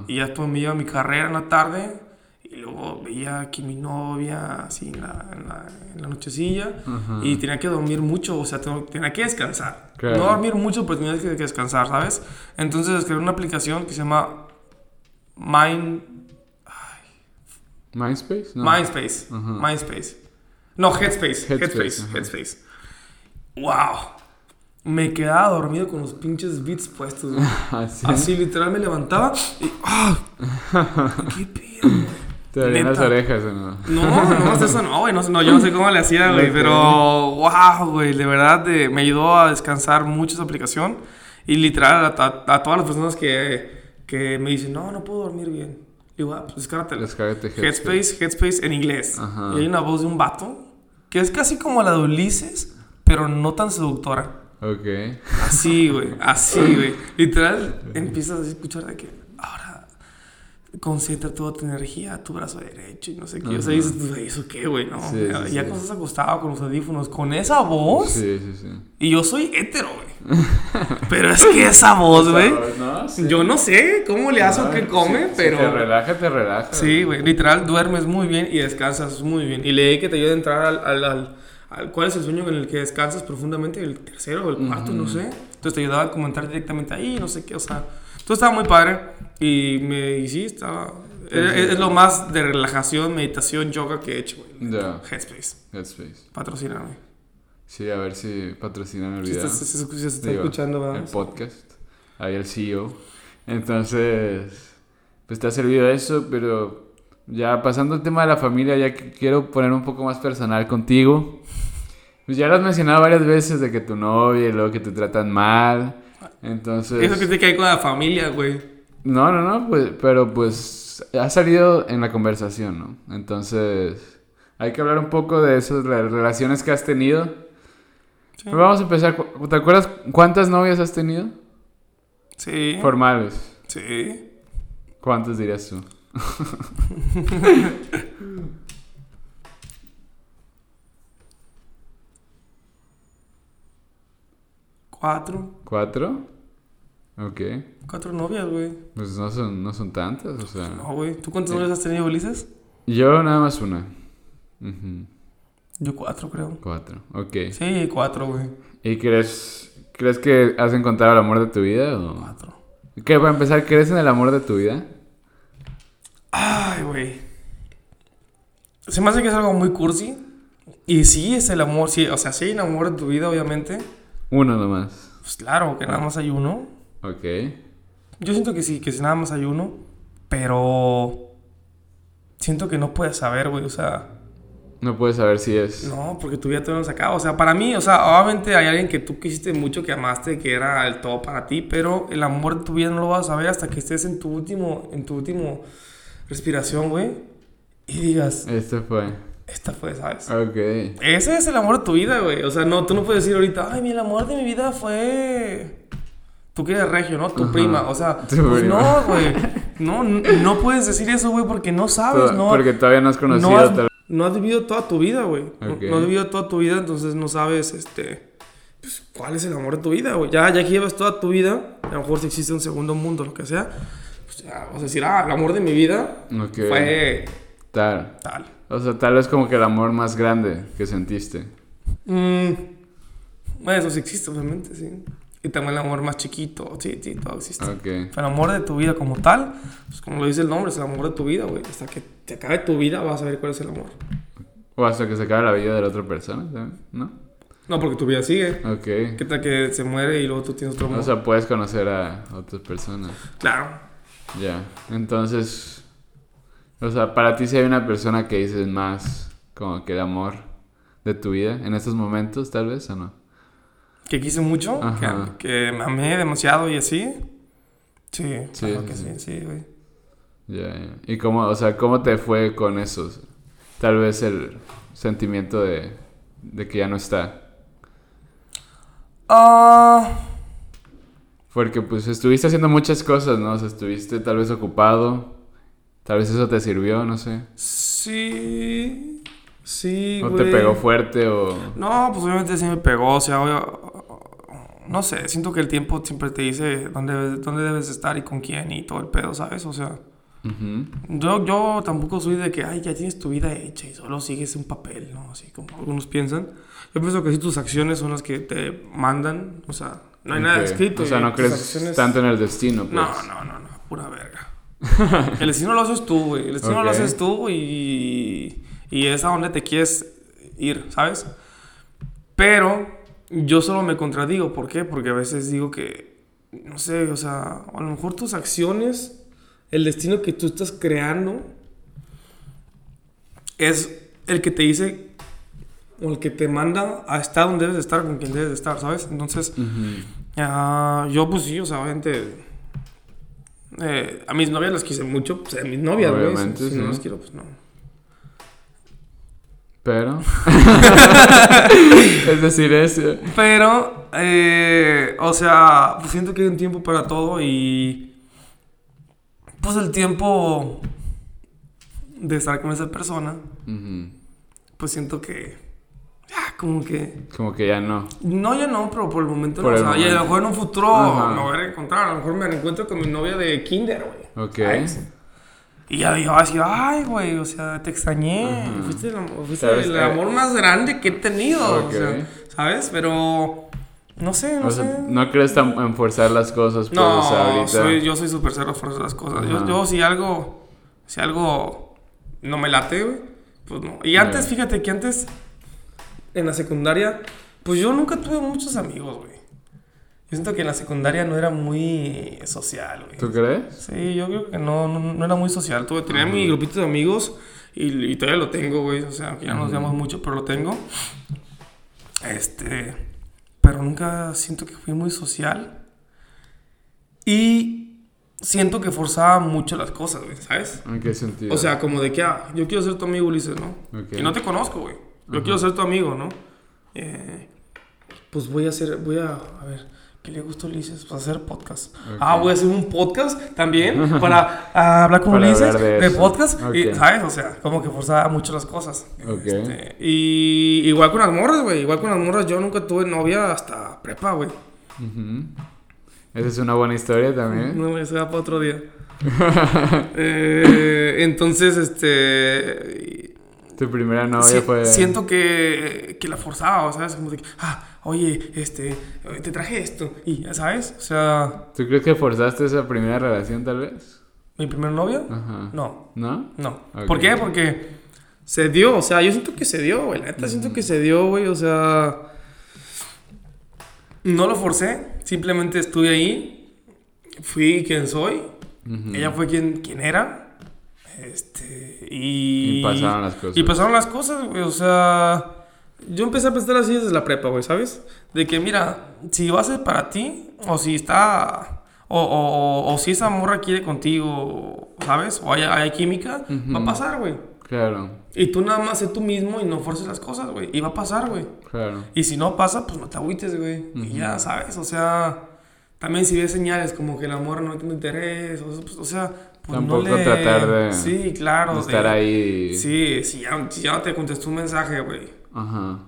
Y ya después me iba a mi carrera en la tarde. Y luego veía aquí mi novia, así en la, en la, en la nochecilla. Y tenía que dormir mucho, o sea, tenía que descansar. Claro. No dormir mucho, pero tenía que, que descansar, ¿sabes? Entonces descargué una aplicación que se llama Mind. No. Mindspace. Ajá. Mindspace. No, Headspace. Headspace, Headspace. ¡Wow! Me quedaba dormido con los pinches beats puestos. güey. Así. Así literal me levantaba y ¡ah! ¿Qué pedo? Te dolían las orejas, ¿o no? No, no eso no, güey. No, no, yo no sé cómo le hacía, güey. Pero, wow, güey. De verdad, de- me ayudó a descansar mucho esa aplicación. Y literal, a, a- a todas las personas que, que me dicen, no, no puedo dormir bien. Digo, ah, pues descárgatela. Descárgate Headspace. Headspace, Headspace en inglés. Ajá. Y hay una voz de un vato que es casi como la de Ulises, pero no tan seductora. Ok. Así, güey. Así, güey. Literal, empiezas a escuchar de que concentra toda tu energía a tu brazo derecho y no sé qué. O sea, dices, "Güey, ¿eso qué, güey? No. Sí, ya sí, ya sí. cuando estás acostado con los audífonos, con esa voz. Sí, sí, sí. Y yo soy hétero, güey. Pero es que esa voz, güey. ¿No? Sí. Yo no sé cómo le hace o qué come, pero. te relaja, te relaja. Sí, güey, literal, duermes muy bien y descansas muy bien. Y leí que te ayuda a entrar al, al, al- al- ¿Cuál es el sueño en el que descansas profundamente? ¿El tercero o el cuarto? No sé. Entonces te ayudaba a comentar directamente ahí, no sé qué, o sea... Todo estaba muy padre y, me, y sí, estaba... Es, es lo más de relajación, meditación, yoga que he hecho, güey. Ya. Headspace, Headspace. patrocíname. Sí, a ver si patrocinan el video. se- si se está Digo, escuchando, ¿verdad? El podcast. Ahí el CEO. Entonces, pues te ha servido eso, pero ya pasando al tema de la familia, ya que quiero poner un poco más personal contigo. Pues ya lo has mencionado varias veces de que tu novia y luego que te tratan mal. Entonces... Eso que te cae con la familia, güey. No, no, no, pues, pero pues ha salido en la conversación, ¿no? Entonces, hay que hablar un poco de esas relaciones que has tenido. Vamos a empezar. ¿Te acuerdas cuántas novias has tenido? Sí. Formales. Sí. ¿Cuántas dirías tú? Cuatro. ¿Cuatro? Ok. Cuatro novias, güey. Pues no son, no son tantas, o sea. No, güey. ¿Tú cuántas novias has tenido, Ulises? Yo nada más una. Yo cuatro, creo. Cuatro. Ok. Sí, cuatro, güey. ¿Y crees, crees que has encontrado el amor de tu vida? O... Cuatro. ¿Qué, para empezar, crees en el amor de tu vida? Ay, güey. Se me hace que es algo muy cursi. Y sí, es el amor. Sí, o sea, sí hay un amor en tu vida, obviamente. Uno nomás. Pues claro, que nada más hay uno. Ok. Yo siento que sí, que nada más hay uno. Pero. Siento que no puedes saber, güey. O sea. No puedes saber si es. No, porque tu vida todavía no se acaba. O sea, para mí, o sea, obviamente hay alguien que tú quisiste mucho, que amaste, que era el todo para ti, pero el amor de tu vida no lo vas a saber hasta que estés en tu último, en tu último respiración, güey. Y digas, Este fue. Esta fue, ¿sabes? Ok. Ese es el amor de tu vida, güey. O sea, no, tú no puedes decir ahorita, ay, mi el amor de mi vida fue. Tú que eres regio, ¿no? Tu Ajá. prima. O sea, Tu pues prima. no, güey. No, no puedes decir eso, güey, porque no sabes, ¿no? Porque todavía no has conocido. no has, tal- no has vivido toda tu vida, güey. No- has vivido toda tu vida, entonces no sabes, este, pues, cuál es el amor de tu vida, güey. Ya, ya que llevas toda tu vida, a lo mejor si existe un segundo mundo, lo que sea, pues ya vas a decir, ah, el amor de mi vida fue Tal. tal. O sea, tal vez como que el amor más grande que sentiste. Mm, bueno, eso sí existe, obviamente, sí. Y también el amor más chiquito, sí, sí, todo existe. Ok. Pero el amor de tu vida como tal, pues como lo dice el nombre, es el amor de tu vida, güey. Hasta que te acabe tu vida vas a ver cuál es el amor. O hasta que se acabe la vida de la otra persona, ¿sabes? ¿no? No, porque tu vida sigue. Ok. ¿Qué tal que se muere y luego tú tienes otro amor? O sea, puedes conocer a otras personas. claro. Ya. Entonces. O sea, para ti si hay una persona que dices más como que el amor de tu vida en estos momentos, tal vez, o no. Que quise mucho, que, Ajá. que me amé demasiado y así. Sí, Sí, claro sí, que sí, sí. sí, güey. Ya, ya. ¿Y cómo, o sea, cómo te fue con eso? Tal vez el sentimiento de, de que ya no está. Ah, Porque pues estuviste haciendo muchas cosas, ¿no? O sea, estuviste tal vez ocupado. Tal vez eso te sirvió, no sé. sí, sí, O güey. te pegó fuerte o... No, pues obviamente sí me pegó, o sea, obvio- no sé, siento que el tiempo siempre te dice dónde, debes- dónde debes estar y con quién y todo el pedo, ¿sabes? O sea, Ujú. yo, yo tampoco soy de que, ay, ya tienes tu vida hecha y solo sigues un papel, ¿no? Así como algunos piensan. Yo pienso que sí tus acciones son las que te mandan, o sea, no hay nada Ok. escrito. O sea, no crees acciones- tanto en el destino, pues. No, no, no, no, pura verga. el destino lo haces tú, güey. El destino lo Ok. haces tú y, y es a donde te quieres ir, ¿sabes? Pero yo solo me contradigo. ¿Por qué? Porque a veces digo que, no sé, o sea, a lo mejor tus acciones, el destino que tú estás creando, es el que te dice o el que te manda a estar donde debes de estar, con quien debes de estar, ¿sabes? Entonces, Ujú. Ah, yo pues sí, o sea, obviamente... eh, a mis novias las quise mucho, pues a mis novias, güey. Si, no las quiero, pues no. Pero... es decir, eso. Pero, eh, o sea, pues siento que hay un tiempo para todo y... Pues el tiempo de estar con esa persona, pues siento que... Ya, como que... Como que ya no. No, ya no, pero por el momento Por no. el o sea, y a lo momento. mejor en un futuro Ajá. me voy a reencontrar. A lo mejor me reencuentro con mi novia de kinder, güey. Ok. ¿sabes? Y ya yo voy a decir, ay, güey, o sea, te extrañé. Ajá. Fuiste, el, amor- fuiste el Eh, amor más grande que he tenido. Ok. O sea, ¿sabes? Pero, no sé, no O sea, sé. no crees tan en forzar las cosas, pues, No, o sea, ahorita. soy, yo soy súper cero por esas cosas. Yo, yo si algo, si algo no me late, güey, pues no. Y antes, Ya. fíjate que antes, en la secundaria, pues yo nunca tuve muchos amigos, güey. Yo siento que en la secundaria no era muy social, güey. ¿Tú crees? Sí, yo creo que no, no, no era muy social. Tuve, tenía mi grupito de amigos y, y todavía lo tengo, güey. O sea, que ya no nos llamamos mucho, pero lo tengo. Este. Pero nunca siento que fui muy social. Y siento que forzaba mucho las cosas, güey, ¿sabes? ¿En qué sentido? O sea, como de que, ah, yo quiero ser tu amigo, Ulises, ¿no? Ok. Y no te conozco, güey. Yo quiero ser tu amigo, ¿no? Eh, pues voy a hacer, voy a, a ver, ¿qué le gusta a Ulises? Pues hacer podcast. Ah, voy a hacer un podcast también para ah, hablar con Para Ulises hablar de podcast. Y. ¿Sabes? O sea, como que forzaba mucho las cosas. Ok. Este, y igual con las morras, güey. Igual con las morras, yo nunca tuve novia hasta prepa, güey. Ujú. Esa es una buena historia también. No, eso va para otro día. Eh, entonces, este. Tu primera novia si- fue. Siento que, que la forzaba, ¿sabes? Como de que, ah, oye, este, te traje esto. Y, ¿sabes? O sea, ¿Tú crees que forzaste esa primera relación tal vez? mi primer novio, Ajá. no, ¿No? no. ¿Por qué? Porque se dio, o sea, yo siento que se dio, güey. La neta siento que se dio, güey, o sea. No lo forcé, simplemente estuve ahí, fui quien soy, ella fue quien, quien era, este, y... Y pasaron las cosas. Y pasaron las cosas, güey, o sea... Yo empecé a pensar así desde la prepa, güey, ¿sabes? De que, mira, si va a ser para ti, o si está... O, o, o- si esa morra quiere contigo, ¿sabes? O hay, hay química, va a pasar, güey. Claro, Y tú nada más sé tú mismo y no forces las cosas, güey. Y va a pasar, güey. claro. Y si no pasa, pues no te agüites, güey. Y ya, ¿sabes? O sea, también si ves señales como que el amor no tiene interés, o, pues, o sea, pues Tampoco no le... tratar de- Sí, claro. de estar de- ahí. Sí, si ya, si ya no te contestó un mensaje, güey. Ajá.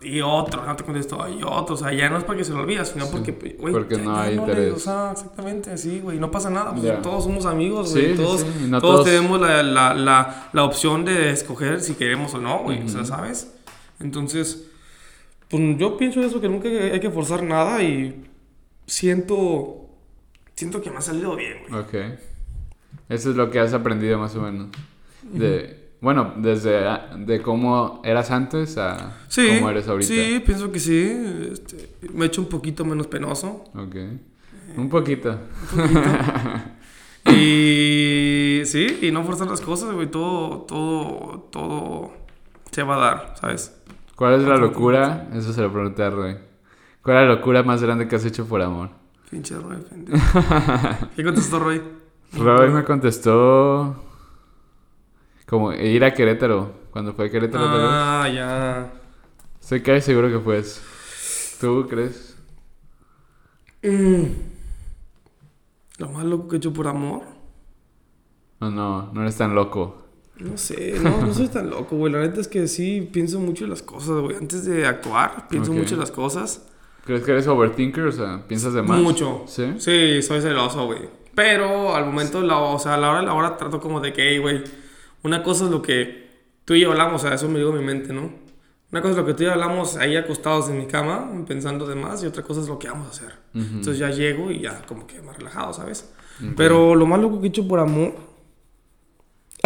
Y otro, no te contestó, y otro. O sea, ya no es para que se lo olvides, sino porque, güey, porque no hay interés. o sea, exactamente, sí, güey. No pasa nada. Pues. Todos somos amigos, güey. sí, todos, sí, no todos todos- tenemos la, la, la, la opción de escoger si queremos o no, güey. O sea. ¿sabes? Entonces, pues yo pienso eso, que nunca hay que forzar nada y siento, siento que me ha salido bien, güey. Ok. Eso es lo que has aprendido más o menos. De, bueno, desde de cómo eras antes a Sí, cómo eres ahorita. sí, pienso que sí. Este, me he hecho un poquito menos penoso. Ok. Un poquito. Y sí, y no forzar las cosas, güey. Todo, todo, todo se va a dar, ¿sabes? ¿Cuál es la locura? Eso se lo pregunté a Roy. ¿Cuál es la locura más grande que has hecho por amor? Pinche Roy, pendejo. ¿Qué contestó Roy? Roy me contestó como ir a Querétaro. Cuando fue a Querétaro. Ah, ya. Estoy casi seguro que fue eso. ¿Tú crees? Mm. Lo más loco que he hecho por amor. No, no, no eres tan loco. No sé, no, no soy tan loco, güey. La neta es que sí pienso mucho en las cosas, güey. Antes de actuar, pienso mucho en las cosas. ¿Crees que eres overthinker? O sea, ¿piensas de más? Mucho. ¿Sí? Sí, soy celoso, güey. Pero al momento, de la, o sea, a la hora de la hora trato como de que, hey, güey, una cosa es lo que tú y yo hablamos, o sea, eso me digo en mi mente, ¿no? Una cosa es lo que tú y yo hablamos ahí acostados en mi cama, pensando de más, y otra cosa es lo que vamos a hacer. Ujú. Entonces ya llego y ya como que más relajado, ¿sabes? Ok. Pero lo más loco que he hecho por amor...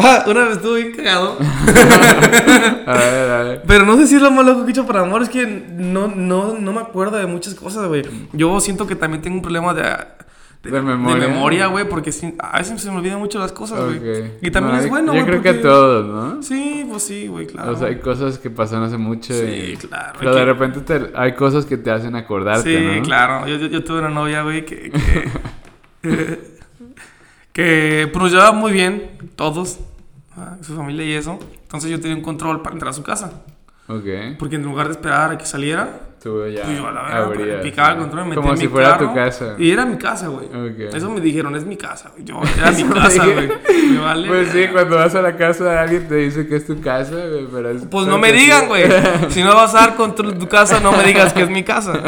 Ah, una vez estuve bien cagado. A ver, a ver. Pero no sé si es lo más loco que he hecho por amor, es que no, no, no me acuerdo de muchas cosas, güey. Yo siento que también tengo un problema de, De memoria. de memoria, güey, porque a veces se me olvidan mucho las cosas, güey. Y también No, es yo- bueno, Yo güey. creo que porque- todos, ¿no? Sí, pues sí, güey, claro. O sea, hay cosas que pasaron hace mucho Sí, y... claro. Pero de repente te- hay cosas que te hacen acordarte, Sí, ¿no? claro. Yo, yo, yo tuve una novia, güey, que... Que, que pues, nos llevaba muy bien, todos, su familia y eso. Entonces yo tenía un control para entrar a su casa. Ok. Porque en lugar de esperar a que saliera, Tú ya Pues yo a la verga, abrías, picaba el control, me Como si mi fuera carro, tu casa. Y era mi casa, güey. Eso me dijeron, es mi casa, güey. Yo, era mi casa, güey. Me vale. Pues sí, cuando vas a la casa alguien te dice que es tu casa, güey, pero es... Pues no me digan, güey. Si no vas a dar control de tu casa, no me digas que es mi casa.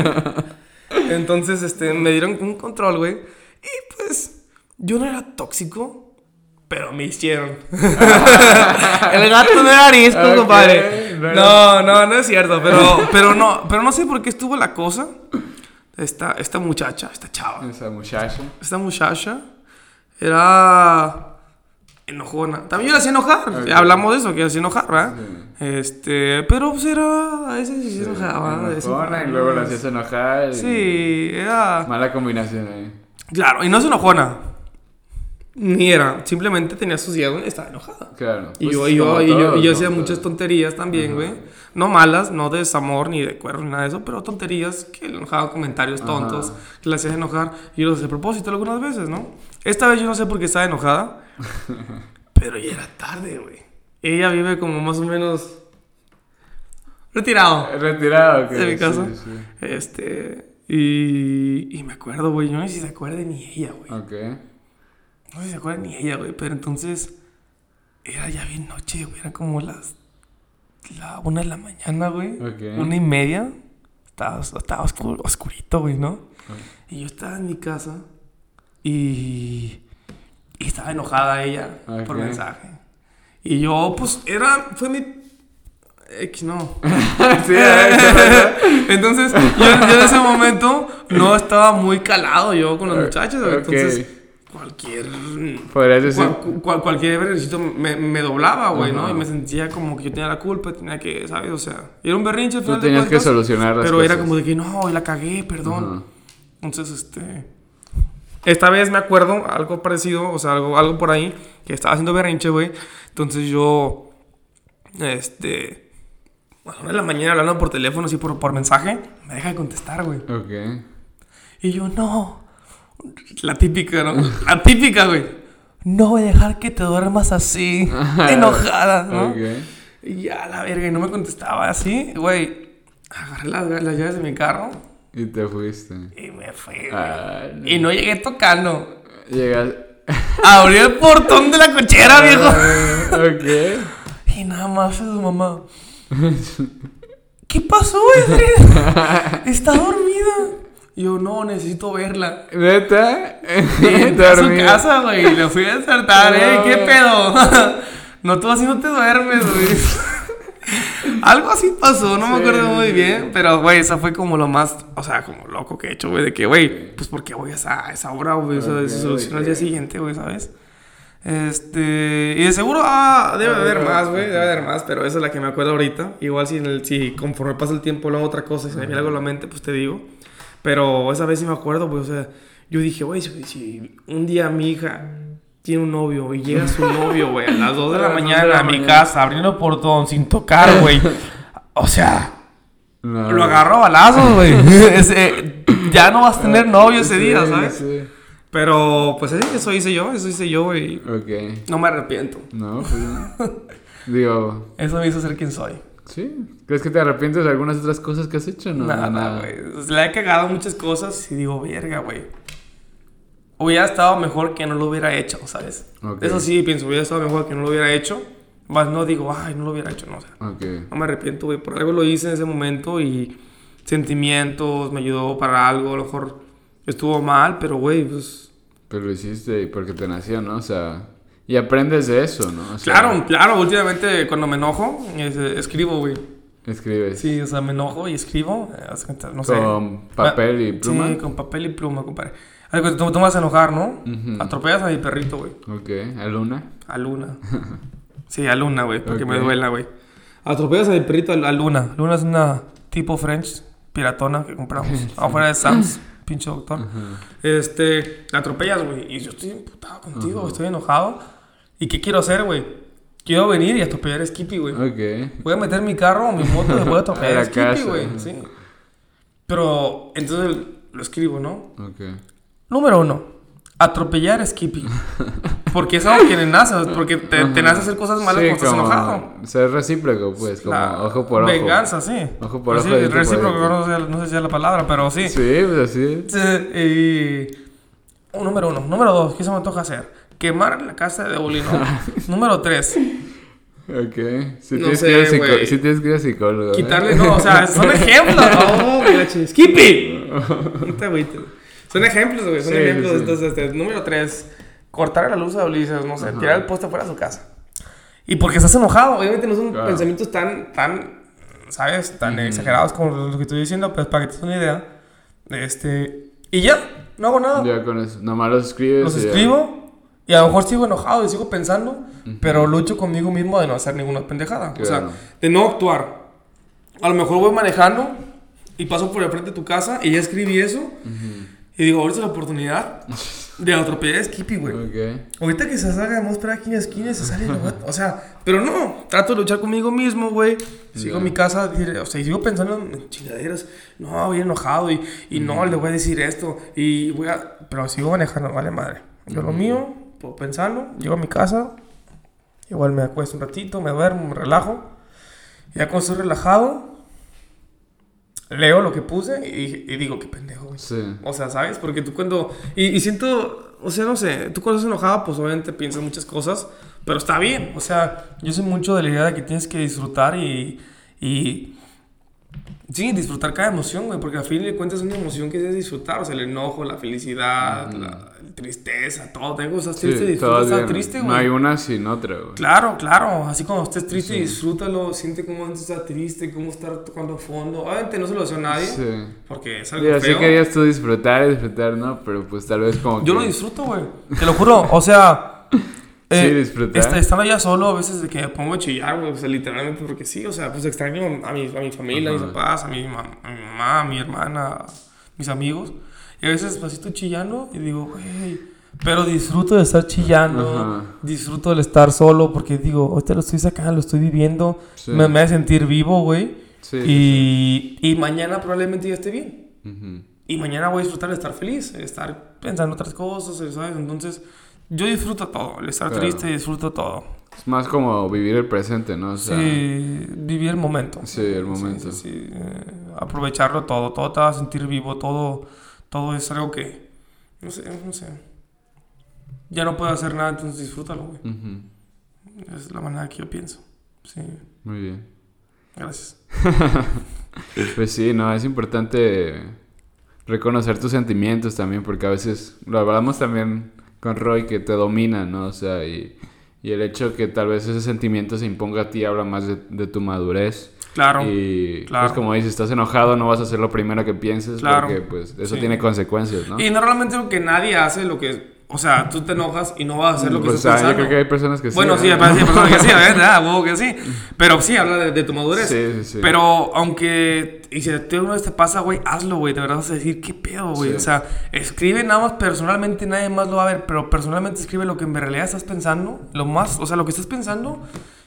Entonces, este, me dieron un control, güey. Y pues, yo no era tóxico, pero me hicieron. El gato no era arisco, compadre. no No, no, no es cierto. Pero, pero no, pero no sé por qué estuvo la cosa. Esta, esta muchacha, esta chava. Esa muchacha. Esta muchacha era enojona. También yo la hacía enojar. Ok. Hablamos de eso, que la hacía enojar, ¿verdad? Sí. Este, pero pues era. A veces sí se enojaba. Enojona, y luego la hacías enojar. y- Sí, era. Mala combinación ahí. Claro, y no es enojona. Ni era. Simplemente tenía sus días donde estaba enojada. Claro. Y Pues yo, y yo, y yo, todos, y yo ¿no? hacía muchas tonterías también, güey. No malas, no de desamor, ni de cuerno, ni nada de eso, pero tonterías que le enojaban comentarios Ajá. tontos, que le hacías enojar. Y yo los hacía a propósito algunas veces, ¿no? Esta vez yo no sé por qué estaba enojada, pero ya era tarde, güey. Ella vive como más o menos retirado Retirado, que de mi casa. Sí, sí. Este, y, y me acuerdo, güey, yo no sé si se acuerda ni ella, güey. Ok. No se acuerda ni ella, güey, pero entonces era ya bien noche, güey, era como las la una de la mañana, güey. Ok. Una y media. estaba, estaba oscuro- oscurito, güey, ¿no? Y yo estaba en mi casa y, y estaba enojada ella por mensaje. Y yo, pues, era, fue mi... X, no. sí, entonces, yo, yo en ese momento no estaba muy calado yo con los muchachos, güey. Entonces, cualquier... podrías decir. cual- cual- cualquier berrinchito me, me doblaba, güey, ¿no? Y me sentía como que yo tenía la culpa, tenía que, ¿sabes? O sea, era un berrinche al Tú final de tenías que solucionar las Pero cosas. era como de que, no, la cagué, perdón. Ajá. Entonces, este... Esta vez me acuerdo algo parecido, o sea, algo, algo por ahí, que estaba haciendo berrinche, güey. Entonces yo, este... A una de la mañana hablando por teléfono, así por, por mensaje, me deja de contestar, güey. Ok. Y yo, no. La típica, ¿no? La típica, güey. No voy a dejar que te duermas así, enojada, ¿no? Y ya, la verga, y no me contestaba así, güey. Agarré las, las llaves de mi carro Y te fuiste. y me fui, güey. Ah, no. Y no llegué tocando. Llegas. Abrí el portón de la cochera, viejo. ok. Y nada más su mamá. ¿Qué pasó, Edred? Está dormida. Y yo, no, necesito verla. ¿Neta? Entré a su casa, güey, y le fui a despertar, ¿eh? ¿Qué pedo? no, tú así no te duermes, güey. Algo así pasó, no me Sí, acuerdo muy bien, pero, güey, eso fue como lo más, o sea, como loco que he hecho, güey, de que, güey, pues porque voy a esa, esa hora, güey, o sea, se soluciona al día siguiente, güey, ¿sabes? Este, y de seguro, ah, debe haber más, güey, debe haber más, pero esa es la que me acuerdo ahorita. Igual si, en el, si conforme pasa el tiempo lo hago otra cosa y se me viene algo a la mente, pues te digo. Pero esa vez sí me acuerdo, güey, o sea, yo dije, güey, si, si un día mi hija tiene un novio y llega su novio, güey, a las 2 de la de mañana la a mi mañana. casa, abriendo el portón sin tocar, güey. O sea, No. lo agarro a balazos, güey. Ese- ya no vas a tener novio ese día, ¿sabes? Sí. Pero, pues eso hice yo, eso hice yo, güey. Ok. No me arrepiento. No, pues. Digo, Eso me hizo ser quien soy. Sí. ¿Crees que te arrepientes de algunas otras cosas que has hecho? No, nada, güey. Le he cagado muchas cosas y digo, verga, güey. Hubiera estado mejor que no lo hubiera hecho, ¿sabes? Ok. Eso sí, pienso, hubiera estado mejor que no lo hubiera hecho. Más no digo, ay, no lo hubiera hecho, no, o sea. Ok. No me arrepiento, güey. Por algo lo hice en ese momento y sentimientos, me ayudó para algo. A lo mejor estuvo mal, pero, güey, pues... Pero lo hiciste porque te nació, ¿no? O sea, y aprendes de eso, ¿no? O sea, Claro, claro. Últimamente cuando me enojo, es- escribo, güey. Escribes Sí, o sea, me enojo y escribo. No sé. con papel y pluma. Sí, con papel y pluma, compadre. Cuando tú, tú vas a enojar, ¿no? Atropellas a mi perrito, güey. Ok, a Luna. A Luna. Sí, a Luna, güey, porque me duela, güey. Atropellas a mi perrito a Luna. Luna es una tipo French piratona que compramos afuera de Sam's, pinche doctor. Este, la atropellas, güey. Y yo estoy emputado contigo, estoy enojado. ¿Y qué quiero hacer, güey? Quiero venir y atropellar a Skippy, güey. Ok. Voy a meter mi carro o mi moto y voy a atropellar A Skippy, güey. Sí. Pero entonces lo escribo, ¿no? Ok. Número uno, atropellar a Skippy. Porque es algo que le nace, porque te, te nace hacer cosas malas Sí, cuando estás enojado. Ser recíproco, pues, como La ojo por ojo. Venganza, sí. Ojo por Pues ojo, sí, recíproco, no sé, no sé si es la palabra, pero sí. Sí, pues así. Sí, y... número uno. Número dos, ¿qué se me antoja hacer? Quemar la casa de Uli, ¿no? número tres, Ok. Si No tienes, sé, que ir sí tienes que ir al psicólogo. ¿eh? quitarle, no, o sea, son ejemplos. No. No te agüites. Son ejemplos, güey, son Sí, ejemplos. sí. Entonces, este, número tres, cortar la luz a Ulises, no sé, tirar el poste fuera de su casa. Y porque estás enojado, obviamente no son Claro. pensamientos tan, tan, ¿sabes? Tan exagerados como los que estoy diciendo, pero para que te des una idea. Este, y ya, no hago nada. Ya con eso. Nomás los escribes. Los ya. Y a lo mejor sigo enojado y sigo pensando, pero lucho conmigo mismo de no hacer ninguna pendejada. O sea, Claro. de no actuar. A lo mejor voy manejando y paso por el frente de tu casa y ya escribí eso. Y digo, ahorita es la oportunidad de atropellar a Skippy, güey. Ok. Ahorita que se salga de mostrar aquí en la esquina se sale, o sea, pero no, trato de luchar conmigo mismo, güey. Sigo Ya. en mi casa, o sea, y sigo pensando en chingaderas. No, voy enojado y, y no, le voy a decir esto. Y voy a. Pero sigo manejando, vale madre. Yo lo mío, puedo pensarlo, llego a mi casa, igual me acuesto un ratito, me duermo, me relajo. Y ya cuando estoy relajado, leo lo que puse y, y digo, qué pendejo, güey. Sí. O sea, ¿sabes? Porque tú cuando... Y, y siento, o sea, no sé, tú cuando estás enojado, pues obviamente piensas muchas cosas, pero está bien. O sea, yo soy mucho de la idea de que tienes que disfrutar y... y Sí, disfrutar cada emoción, güey, porque al fin de cuentas es una emoción que es disfrutar, o sea, el enojo, la felicidad, la tristeza, todo. Tengo estás Sí, triste, disfruta estar triste, No güey. hay una sin otra, güey. Claro, claro. Así como estés triste, Sí. disfrútalo. Siente cómo antes está triste, cómo estar tocando fondo. Obviamente no se lo deseo a nadie, Sí. porque es algo Yo feo. que querías tú disfrutar y disfrutar, ¿no? Pero pues tal vez como Yo que... lo disfruto, güey. Te lo juro. O sea. Sí, disfrutar. est- estando allá solo, a veces de que pongo a chillar, güey. O sea, literalmente, porque sí. O sea, pues extraño a mi, a mi familia, a mis papás, a mi, mam- a mi mamá, a mi hermana, a mis amigos. Y a veces estoy chillando y digo, güey. Pero disfruto de estar chillando. Disfruto del estar solo porque digo, ahorita lo estoy sacando, lo estoy viviendo. Sí. Me, me hace sentir vivo, güey. Sí, Y, y mañana probablemente ya esté bien. Y mañana voy a disfrutar de estar feliz, de estar pensando otras cosas, ¿sabes? Entonces, yo disfruto todo. El estar Claro. triste, disfruto todo. Es más como vivir el presente, ¿no? O sea, sí, vivir el momento. Sí, el momento. Sí, sí, sí, eh, aprovecharlo todo. Todo te va a sentir vivo. Todo, todo es algo que, no sé, no sé. Ya no puedo hacer nada, entonces disfrútalo, güey. Es la manera que yo pienso. Sí, Muy bien. gracias. Pues sí, no, es importante reconocer tus sentimientos también, porque a veces lo hablamos también con Roy, que te dominan, ¿no? O sea, y, y el hecho que tal vez ese sentimiento se imponga a ti habla más de, de tu madurez. Claro. Y claro. pues como dices, estás enojado, no vas a hacer lo primero que pienses, Claro. porque pues eso Sí. tiene consecuencias, ¿no? Y normalmente lo que nadie hace lo que... O sea, tú te enojas y no vas a hacer lo que Pues, estás ah, yo pensando. creo que hay personas que sí. Bueno, sí, hay personas que sí, ¿verdad? Huevo que sí. Pero sí, habla de, de tu madurez. Sí, sí, sí. Pero aunque, y si te vez te pasa, güey, hazlo, güey. De verdad vas a decir, ¿qué pedo, güey? Sí. O sea, escribe nada más personalmente, nadie más lo va a ver. Pero personalmente escribe lo que en realidad estás pensando. Lo más, o sea, lo que estás pensando.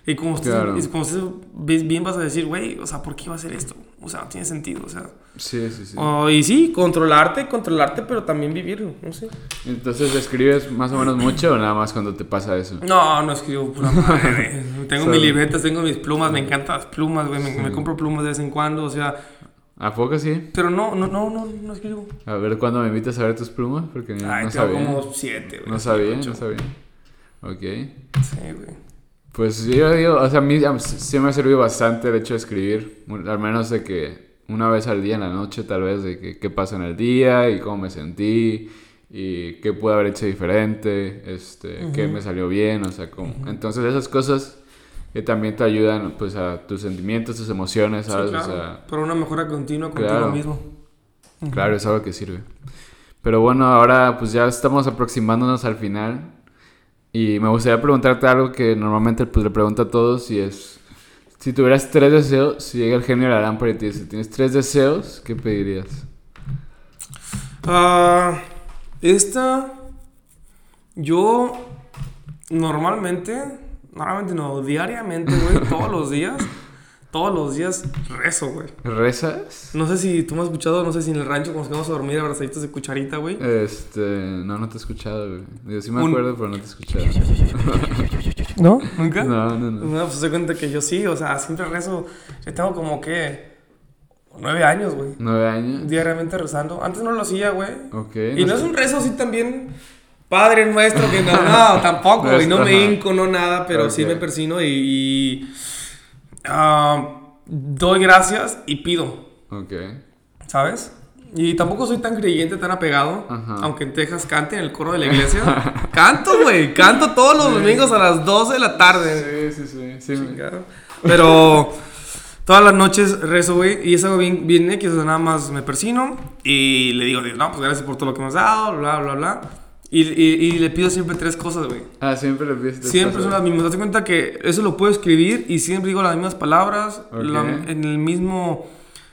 Y como estés, Claro. y como estés bien, vas a decir, güey, o sea, ¿por qué iba a hacer esto? O sea, no tiene sentido, o sea. Sí, sí, sí. Oh, y sí, controlarte, controlarte, pero también vivirlo, no sé. Entonces, ¿escribes más o menos mucho o nada más cuando te pasa eso? No, no escribo pura madre. Tengo mis libretas, tengo mis plumas, me encantan las plumas, güey. Me, me compro plumas de vez en cuando, o sea. ¿A poco sí? Pero no, no, no, no, no escribo. A ver, ¿cuándo me invitas a ver tus plumas? Porque no, Ay, no tengo sabía. como siete, güey. No sabía, ocho. no sabía. Ok. Sí, güey. Pues yo digo, o sea, a mí sí me ha servido bastante el hecho de escribir, al menos de que una vez al día en la noche tal vez, de que, qué pasa en el día y cómo me sentí y qué pude haber hecho diferente, este, qué me salió bien, o sea, como... Entonces esas cosas que también te ayudan pues a tus sentimientos, tus emociones, Sí, ¿sabes? claro. O sea, Pero una mejora continua contigo Claro. mismo. Claro, es algo que sirve. Pero bueno, ahora pues ya estamos aproximándonos al final. Y me gustaría preguntarte algo que normalmente pues, le pregunto a todos y es... Si tuvieras tres deseos, si llega el genio de la y te dice, tienes tres deseos, ¿qué pedirías? Ah, esta. Yo. Normalmente. Normalmente no, diariamente, güey. todos los días. Todos los días rezo, güey. ¿Rezas? No sé si tú me has escuchado, no sé si en el rancho cuando nos quedamos a dormir abrazaditos de cucharita, güey. Este... No, no te he escuchado, güey. Yo sí me Un- acuerdo, pero no te he escuchado. ¿No? ¿Nunca? No, no, no. No, pues se cuenta que yo sí, o sea, siempre rezo. Yo tengo como que nueve años, güey. ¿Nueve años? Diariamente rezando. Antes no lo hacía, güey. Ok. Y no es un rezo así también padre nuestro que no, no, tampoco, No es- y no me hinco, no nada, pero sí me persino y, y, ah, doy gracias y pido, Ok. ¿sabes? Y tampoco soy tan creyente, tan apegado, Ajá. aunque en Texas cante en el coro de la iglesia. canto, güey, canto todos los domingos a las 12 de la tarde. Sí, sí, sí. sí. Pero todas las noches rezo, güey, y es algo bien, bien X, nada más me persino y le digo, no, pues gracias por todo lo que me has dado, bla, bla, bla. Y, y- y le pido siempre tres cosas, güey. Ah, siempre le pides tres Siempre son cosas. las mismas. Date cuenta que eso lo puedo escribir y siempre digo las mismas palabras, Ok. la- en el mismo,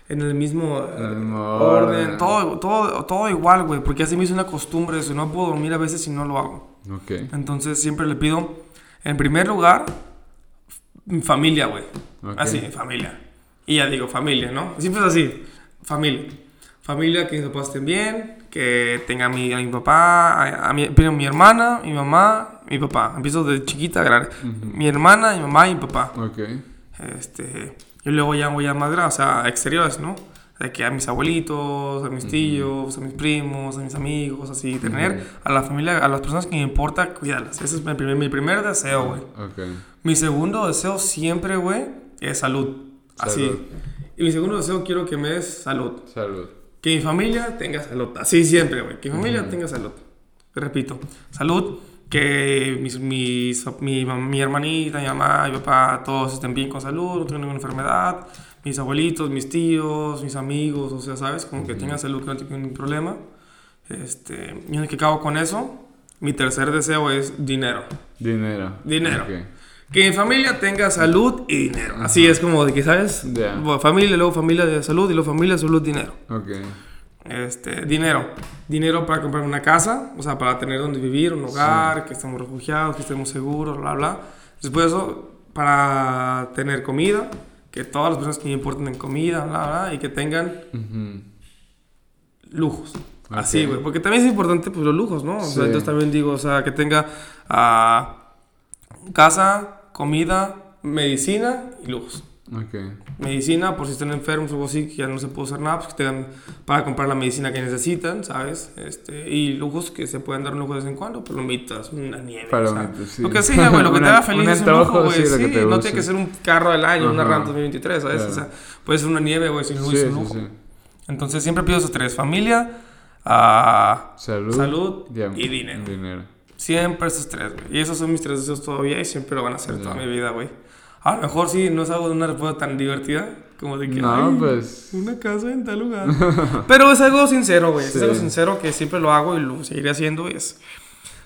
en el mismo, eh, el orden, todo, todo, todo igual, güey, porque así me hizo una costumbre eso. No puedo dormir a veces si no lo hago. Ok. Entonces siempre le pido, en primer lugar, mi familia, güey. Ok. Así, familia. Y ya digo, familia, ¿no? Siempre es así, familia. Familia, que mis papás estén bien, que tenga a mi, a mi papá, a, a mi, primero mi hermana, mi mamá, mi papá. Empiezo de chiquita a grande. Mi hermana, mi mamá y mi papá. Ok. Este, y luego ya voy a más grande, o sea, exteriores, ¿no? De que a mis abuelitos, a mis tíos, a mis primos, a mis amigos, así, tener a la familia, a las personas que me importa, cuidarlas. Ese es mi primer, mi primer deseo, güey. Ok. Mi segundo deseo siempre, güey, es salud. Así. Salud. Y mi segundo deseo quiero que me des salud. Salud. Que mi familia tenga salud. Así siempre, güey. Que mi familia tenga salud. Repito, salud. Que mis, mis, mi, mi hermanita, mi mamá, mi papá, todos estén bien con salud, no tengan ninguna enfermedad. Mis abuelitos, mis tíos, mis amigos, o sea, ¿sabes? Como que tengan salud, que no tengan ningún problema. Este, y que acabo con eso, mi tercer deseo es dinero. Dinero. Dinero. Ok. Que mi familia tenga salud y dinero. Así es como de que, ¿sabes? Bueno, Familia, luego familia de salud y luego familia, salud, dinero. Ok. Este, dinero. Dinero para comprar una casa, o sea, para tener donde vivir, un hogar, que estemos refugiados, que estemos seguros, bla, bla. Después de eso, para tener comida, que todas las personas que me importen en comida, bla, bla, y que tengan lujos. Así, güey. Porque también es importante, pues, los lujos, ¿no? O Sí. sea, entonces también digo, o sea, que tenga ah, casa, comida, medicina y lujos. Ok. Medicina, por si están enfermos o algo así, que ya no se puede usar nada, pues que tengan para comprar la medicina que necesitan, ¿sabes? Este, y lujos que se pueden dar un lujo de vez en cuando, palomitas, una nieve, Palomitas, sí. Lo que sea, güey, lo que te haga feliz un es un lujo, güey. sí, Sí, no tiene que ser un carro del año, una. RAM 2023, ¿sabes? Claro. O sea, puede ser una nieve, güey, sin luz, Sí, es un sí, lujo. Entonces siempre pido esos tres, familia, ah, Salud. Salud y dinero. Dinero. Siempre esos tres, güey. Y esos son mis tres deseos todavía y siempre lo van a hacer toda mi vida, güey. A lo mejor sí, no es algo de una respuesta tan divertida como de que. No, "Ay, pues. Una casa en tal lugar. Pero es algo sincero, güey. Sí. Es algo sincero que siempre lo hago y lo seguiré haciendo. y Es,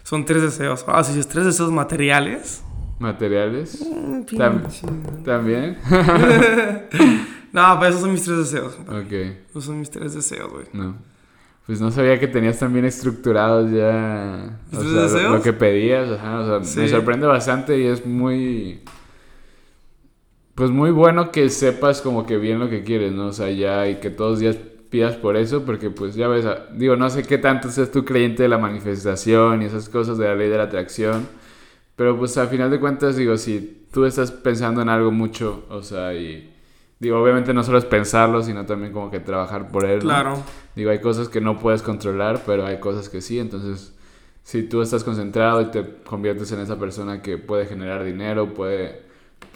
son tres deseos. Ah, si es tres deseos materiales. Materiales. mm, Tam-. También. No, pues esos son mis tres deseos. ok. Esos son mis tres deseos, güey. No. Pues no sabía que tenías tan bien estructurados ya. ¿Tus O sea, lo, deseos? lo que pedías. Ajá, o sea, me sorprende bastante y es muy. Pues muy bueno que sepas como que bien lo que quieres, ¿no? O sea, ya y que todos los días pidas por eso, porque pues ya ves, a- digo, no sé qué tanto seas tú creyente de la manifestación y esas cosas de la ley de la atracción, pero pues al final de cuentas, digo, si tú estás pensando en algo mucho, o sea, y digo, obviamente no solo es pensarlo, sino también como que trabajar por él, ¿no? Claro. Digo, hay cosas que no puedes controlar, pero hay cosas que sí. Entonces, si tú estás concentrado y te conviertes en esa persona que puede generar dinero, puede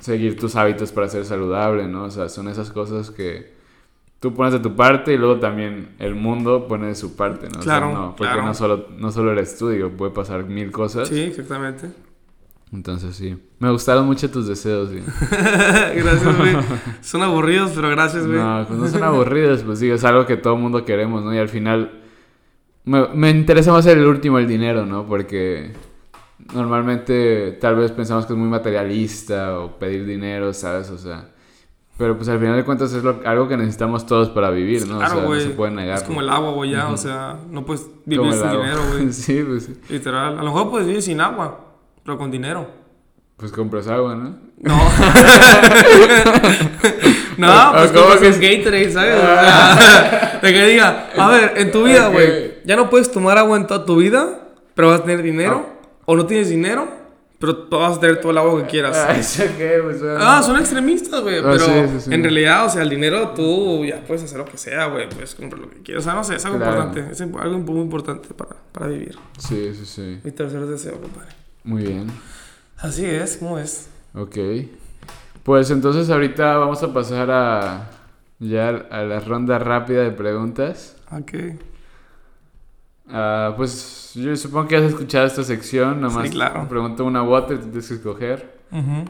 seguir tus hábitos para ser saludable, ¿no? O sea, son esas cosas que tú pones de tu parte y luego también el mundo pone de su parte, ¿no? O sea, Claro, no, porque claro. no solo, no solo eres tú, digo, puede pasar mil cosas. Sí, exactamente. Entonces, sí. Me gustaron mucho tus deseos, sí. gracias, güey. Son aburridos, pero gracias, güey. No, pues no son aburridos, pues digo, es algo que todo el mundo queremos, ¿no? Y al final me, me interesa más el último, el dinero, ¿no? Porque normalmente tal vez pensamos que es muy materialista o pedir dinero, ¿sabes? O sea, pero pues al final de cuentas es lo- algo que necesitamos todos para vivir, ¿no? o Claro, sea, güey. no se puede negar. Es como el agua, güey, ya. O sea, no puedes vivir sin agua. dinero, güey. sí, pues sí. Literal. A lo mejor puedes vivir sin agua, pero con dinero. Pues compras agua, ¿no? No. no, ¿O- o pues cómo como que que Gatorade, ¿sabes? O sea, de que diga, a ver, en tu vida, güey, ya no puedes tomar agua en toda tu vida, pero vas a tener dinero. O no tienes dinero, pero vas a tener todo el agua que quieras. Ah, ¿eso qué? Pues, Ah, son extremistas, güey. Ah, pero sí, sí, sí. en realidad, o sea, el dinero tú ya puedes hacer lo que sea, güey. Puedes comprar lo que quieras. O sea, no sé, es algo Claro. importante. Es algo muy importante para, para vivir. Sí, sí, sí. Mi tercer deseo, compadre. Muy bien. Así es, ¿cómo es? Ok. Pues entonces ahorita vamos a pasar a ya a la ronda rápida de preguntas. Ok. Ah, pues yo supongo que has escuchado esta sección, nomás Sí, claro. pregunto una u otra y tienes que escoger.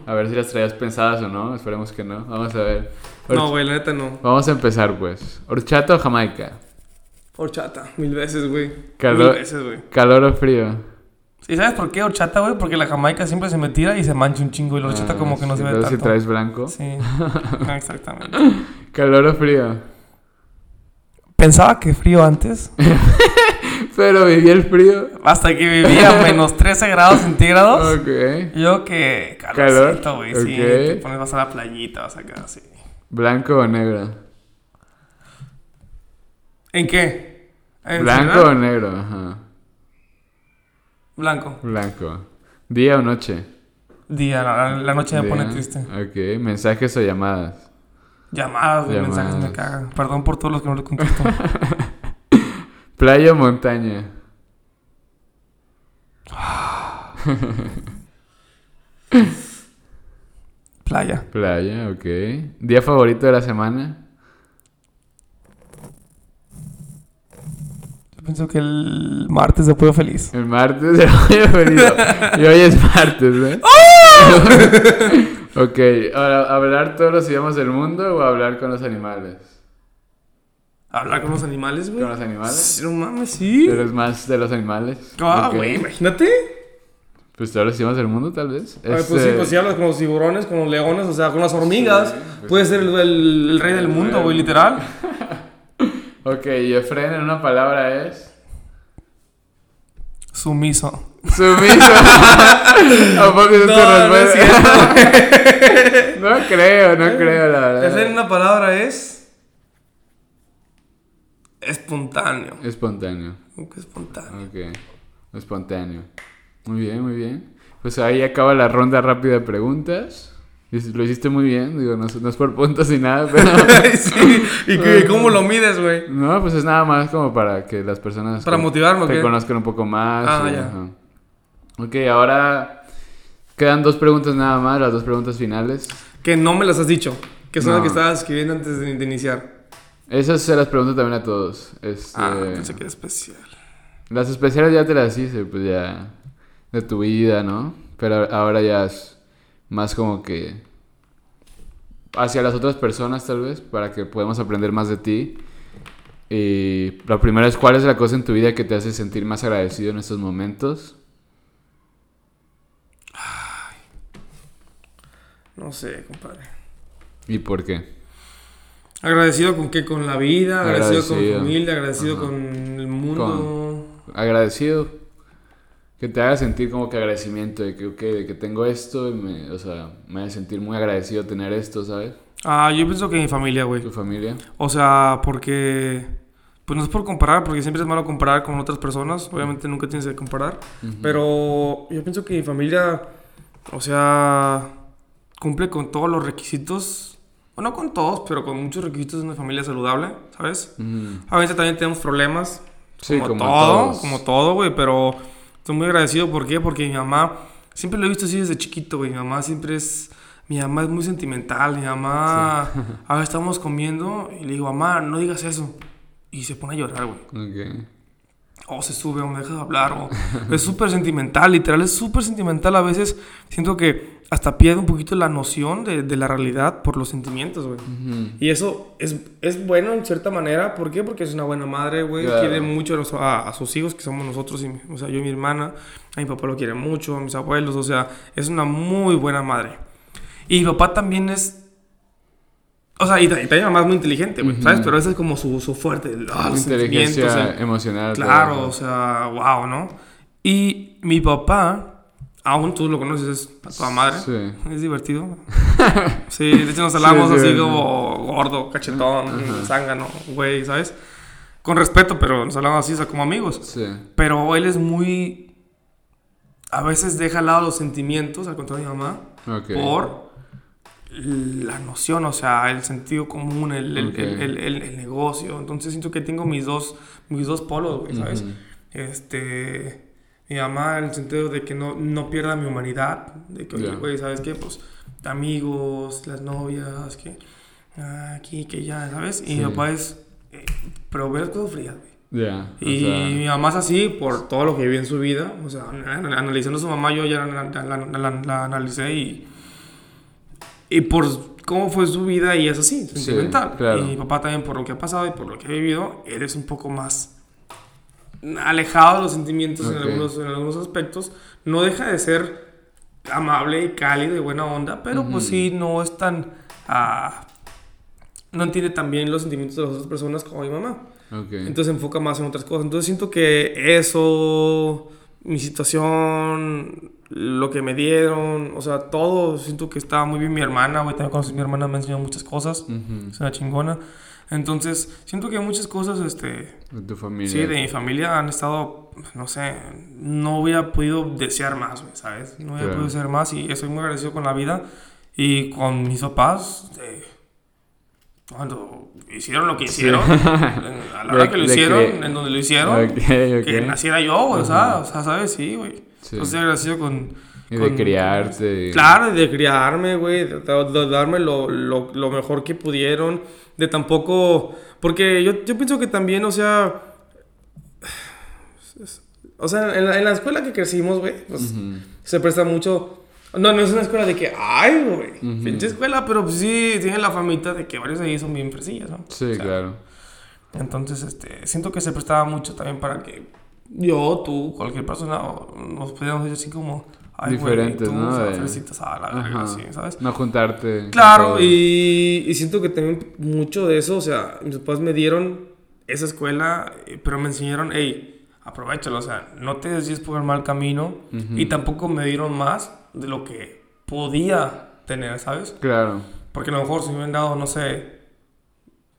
A ver si las traías pensadas o no, esperemos que no. Vamos a ver. No, güey, la neta no. Vamos a empezar pues. ¿Horchata o Jamaica? Horchata, mil veces, güey. Calor- Mil veces, güey. ¿Calor o frío? ¿Y sabes por qué horchata, güey? Porque la jamaica siempre se me tira y se mancha un chingo y la horchata Ah, como que no sí, se ve tanto. si traes blanco. Sí, exactamente. ¿Calor o frío? Pensaba que frío antes, Pero viví el frío. hasta que vivía a menos 13 grados centígrados. Ok. Yo que Calor, calorcito, güey, sí. ok. Te pones, vas a la playita, vas acá, así. ¿Blanco o negro? ¿En qué? ¿En ¿Blanco o negro? Ajá. Blanco. Blanco. ¿Día o noche? Día, la, la noche me Día. pone triste. Ok. ¿Mensajes o llamadas? Llamadas, güey, Llamadas. mensajes me cagan. Perdón por todos los que no le contesto. ¿Playa o montaña? Playa. Playa, ok. ¿Día favorito de la semana? Pienso que el martes de pollo feliz. El martes de pollo feliz. y hoy es martes, ¿eh? ok, ahora, ¿hablar todos los idiomas del mundo o hablar con los animales? Hablar con los animales, güey. ¿Con los animales? No mames, sí. ¿Eres más de los animales? Ah, güey, imagínate. Pues todos los idiomas del mundo, tal vez. Ay, pues sí, Este, pues si hablas con los tiburones, con los leones, o sea, con las hormigas, Sí, pues puedes ser el, el- el rey del mundo, güey, literal. Ok, y Efren en una palabra es... Sumiso. Sumiso. ¿A poco No, no es respuesta? No creo, no creo, la verdad. Esa en una palabra es. Espontáneo. Espontáneo. ¿Cómo que espontáneo? Ok. Espontáneo. Muy bien, muy bien. Pues ahí acaba la ronda rápida de preguntas. Lo hiciste muy bien, digo, no, es- no es por puntos ni nada, pero... sí. ¿Y qué- cómo lo mides, güey? No, pues es nada más como para que las personas... Para motivarme, ¿o Te conozcan un poco más. Ah, y- ya. ajá. Ok, ahora quedan dos preguntas nada más, las dos preguntas finales. Que no me las has dicho. Que son No. las que estabas escribiendo antes de, de iniciar. Esas se las pregunto también a todos. Este, Ah, pensé que era especial. Las especiales ya te las hice, pues ya de tu vida, ¿no? Pero ahora ya es más como que hacia las otras personas tal vez, para que podamos aprender más de ti. Y la primera es cuál es la cosa en tu vida que te hace sentir más agradecido en estos momentos. No sé, compadre. ¿Y por qué? Agradecido con qué? Con la vida, agradecido, Agradecido. con familia, agradecido Ajá. con el mundo. Agradecido. Que te haga sentir como que agradecimiento de que, ok, de que tengo esto, y me, o sea, me hace sentir muy agradecido tener esto, ¿sabes? Ah, yo pienso que mi familia, güey. Tu familia. O sea, porque. Pues no es por comparar, porque siempre es malo comparar con otras personas. Obviamente nunca tienes que comparar. Pero yo pienso que mi familia, o sea, cumple con todos los requisitos. O no con todos, pero con muchos requisitos de una familia saludable, ¿sabes? Ujú. A veces también tenemos problemas. Sí, como, como todo, todos. como todo, güey. Pero estoy muy agradecido. ¿Por qué? Porque mi mamá, siempre lo he visto así desde chiquito, güey. Mi mamá siempre es. Mi mamá es muy sentimental. Mi mamá. A veces estamos comiendo y le digo, mamá, no digas eso. Y se pone a llorar, güey. Ok. O se sube, o me deja de hablar. O es súper sentimental, literal, es súper sentimental. A veces siento que hasta pierde un poquito la noción de, de la realidad por los sentimientos, güey. Ujú. Y eso es, es bueno en cierta manera. ¿Por qué? Porque es una buena madre, güey. Claro. Quiere mucho a, los- a- sus hijos, que somos nosotros. Y, o sea, yo y mi hermana. A mi papá lo quiere mucho, a mis abuelos. O sea, es una muy buena madre. Y mi papá también es... O sea, y, ta- y también mamá es muy inteligente, güey, ¿sabes? Pero ese es como su, su fuerte. los sentimientos, Inteligencia el- emocional. Claro, o sea, wow, ¿no? Y mi papá, aún tú lo conoces, es a toda madre. Sí. Es divertido. Sí, de hecho nos hablamos Sí, sí, así sí. como gordo, cachetón, zángano, güey, ¿sabes? Con respeto, pero nos hablamos así, o sea, como amigos. Sí. Pero él es muy... A veces deja al lado los sentimientos, al contrario de mi mamá, Ok. por la noción, o sea, el sentido común, el, el, Ok. el- el- negocio. Entonces siento que tengo mis dos, mis dos polos, güey, ¿sabes? Ujú. Este... Mi mamá en el sentido de que no, no pierda mi humanidad. De que, oye, güey, ¿sabes qué? Pues amigos, las novias, que ah, aquí, que ya, ¿sabes? Y Sí. mi papá es... Eh, pero ve las cosas frías, güey. Ya. o Y sea, mi mamá es así por todo lo que vivió en su vida. O sea, an- an- analizando a su mamá, yo ya la, la- la- la- la analicé y. Y por cómo fue su vida, y es así, sentimental. claro. Y mi papá también, por lo que ha pasado y por lo que ha vivido, él es un poco más alejado de los sentimientos en, Ok. algunos, en algunos aspectos. No deja de ser amable y cálido y buena onda, pero pues Ujú. sí, no es tan. ah, no entiende tan bien los sentimientos de las otras personas como mi mamá. ok. Entonces se enfoca más en otras cosas. Entonces siento que eso, mi situación, lo que me dieron, o sea, todo, siento que estaba muy bien mi hermana, güey, también conocí a mi hermana, me ha enseñado muchas cosas, Ujú. es una chingona. Entonces, siento que muchas cosas, este, De tu familia. sí, de mi familia han estado, no sé, no hubiera podido desear más, ¿sabes? No hubiera Claro. podido desear más y estoy muy agradecido con la vida y con mis papás. de- cuando hicieron lo que hicieron, a la hora que lo hicieron, que- en donde lo hicieron, Ok, ok. que naciera yo, güey, o sea, o sea, ¿sabes? Sí, güey. Sí. Entonces, estoy agradecido con... Y de criarte. Claro, de criarme, güey, de, de- de darme lo, lo, lo mejor que pudieron, de tampoco... Porque yo, yo pienso que también, o sea, o sea, en la, en la escuela que crecimos, güey, pues se presta mucho. No, no es una escuela de que, ay, güey, Ujú. pinche escuela, pero pues sí, tiene la famita de que varios de ahí son bien fresillas, ¿no? Sí, O sea, claro. Entonces, este, siento que se prestaba mucho también para que yo, tú, cualquier persona, nos pudiéramos decir así como, ay, güey, Diferentes, tú, ¿no? o sea, De- fresitas a la verga, Ajá. así, ¿sabes? No juntarte. Claro, y, y siento que también mucho de eso, o sea, mis papás me dieron esa escuela, eh, pero me enseñaron, hey, aprovechalo, o sea, no te desvíes por el mal camino, y tampoco me dieron más de lo que podía tener, ¿sabes? Claro. Porque a lo mejor si me hubieran dado, no sé,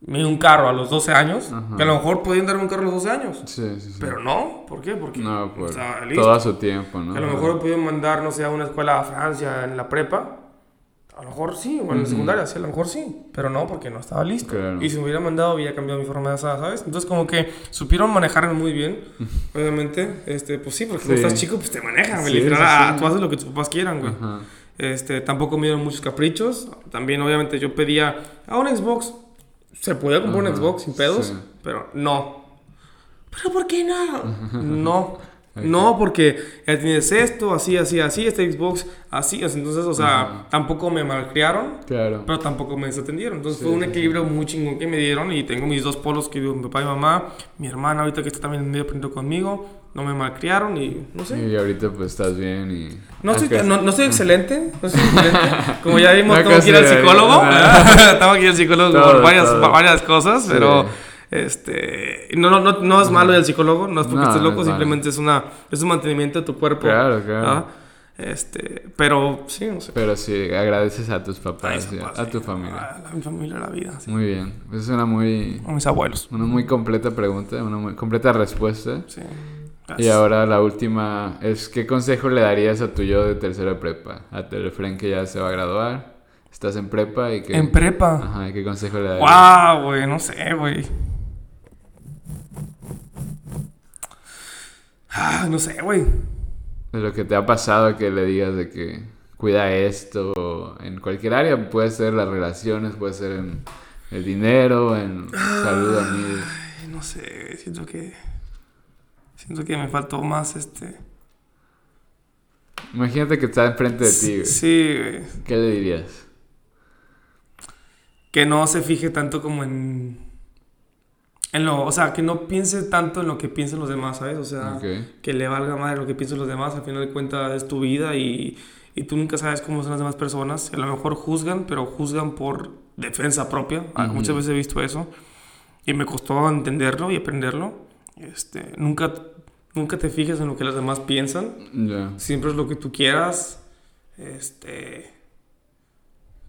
un carro a los 12 años, Ajá. que a lo mejor podían darme un carro a los 12 años. Sí, sí, sí. Pero no, ¿por qué? Porque no, por estaba listo. todo a su tiempo, ¿no? Que a lo mejor me pudieron mandar, no sé, a una escuela a Francia en la prepa. A lo mejor sí, o en la Ujú. secundaria, sí, a lo mejor sí. Pero no, porque no estaba listo. Claro. Y si me hubiera mandado, hubiera cambiado mi forma de hacer, ¿sabes? Entonces, como que supieron manejarme muy bien. Obviamente, este, pues sí, porque cuando estás chico, pues te manejan, güey. Sí, Literal, ah, tú haces lo que tus papás quieran, güey. Este, tampoco me dieron muchos caprichos. También, obviamente, yo pedía a un Xbox. Se podía comprar un Ajá, Xbox sin pedos, sí. pero no. ¿Pero por qué no? No. No, porque ya tienes esto, así, así, así, este Xbox, así. Entonces, o sea, Ajá. tampoco me malcriaron, Claro. pero tampoco me desatendieron. Entonces, Sí, fue un sí, equilibrio muy chingón que me dieron. Y tengo mis dos polos que vivo mi papá y mamá. Mi hermana, ahorita que está también medio aprendiendo conmigo. No me malcriaron y no sé. Y ahorita pues estás bien y... No Aunque- no, no estoy excelente, no estoy excelente. Como ya vimos, No tengo que ir al psicólogo. tengo que ir al psicólogo por varias, todo. varias cosas, Sí. pero este no, no, no, no es malo al psicólogo, no es porque estés loco, es simplemente es una es un mantenimiento de tu cuerpo. Claro, claro. Este, pero sí, no sé. Pero sí, agradeces a tus A papás, a- sí, tu familia. A, a mi familia, a la vida. sí. Muy bien. Es una muy, A mis abuelos. una muy completa pregunta, una muy completa respuesta. Sí. Y ahora la última es, ¿qué consejo le darías a tu yo de tercera prepa? A tu Efren que ya se va a graduar, estás en prepa y que... En prepa. Ajá, ¿y ¿qué consejo le darías? Wow, güey, no sé, güey. Ah, no sé, güey. De lo que te ha pasado que le digas de que cuida esto en cualquier área, puede ser las relaciones, puede ser en el dinero, en salud, amigos. Ay, no sé, siento que. Siento que me faltó más este. Imagínate que está enfrente de ti, güey. Sí, güey. ¿Qué le dirías? Que no se fije tanto como en. En lo. O sea, que no piense tanto en lo que piensan los demás, ¿sabes? O sea, que le valga madre lo que piensan los demás. Al final de cuentas es tu vida y. Y tú nunca sabes cómo son las demás personas. A lo mejor juzgan, pero juzgan por defensa propia. Ujú. Muchas veces he visto eso. Y me costó entenderlo y aprenderlo. Este, nunca, nunca te fijes en lo que los demás piensan. Siempre es lo que tú quieras. Este.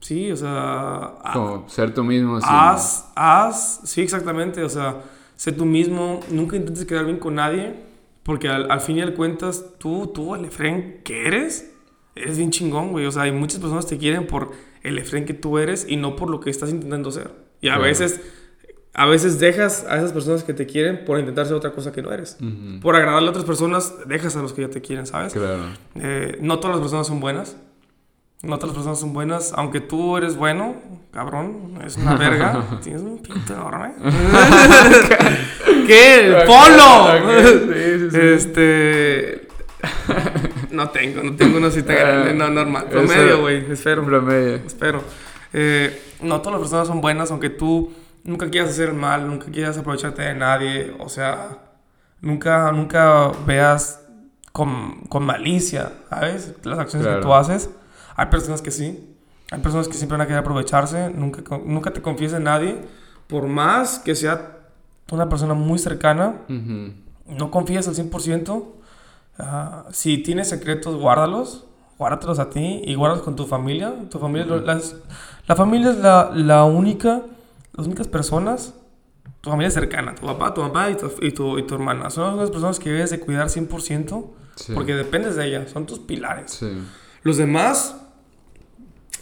Sí, o sea. ha- Como ser tú mismo. sin- Haz, haz. Sí, exactamente. O sea, sé tú mismo. Nunca intentes quedar bien con nadie. Porque al, al fin y al cuentas, tú, tú, el Efren que eres, eres bien chingón, güey. O sea, hay muchas personas que te quieren por el Efren que tú eres y no por lo que estás intentando ser. Y a Claro. veces. A veces dejas a esas personas que te quieren por intentar ser otra cosa que no eres. Ujú. Por agradarle a otras personas, dejas a los que ya te quieren, ¿sabes? Claro. Eh, no todas las personas son buenas. No todas las personas son buenas. Aunque tú eres bueno, cabrón, es una verga. Tienes un pito enorme. ¿Qué? ¡Polo! Sí, sí, sí. Este. No tengo, no tengo una cita grande. No, normal. Promedio, güey. Espero. Promedio. Espero. Eh, no todas las personas son buenas, aunque tú nunca quieras hacer mal, nunca quieras aprovecharte de nadie. O sea, nunca, nunca veas con, con malicia, ¿sabes? Las acciones Claro. que tú haces. Hay personas que sí. Hay personas que siempre van a querer aprovecharse. Nunca, nunca te confíes en nadie. Por más que sea una persona muy cercana, no confíes al 100%. Ah, si tienes secretos, guárdalos. Guárdatelos a ti y guárdalos con tu familia. Tu familia las- la familia es la, la única, las únicas personas, tu familia cercana, tu papá, tu mamá y tu, y tu, y tu hermana. Son las personas que debes de cuidar 100% Sí. porque dependes de ellas, son tus pilares. Sí. Los demás,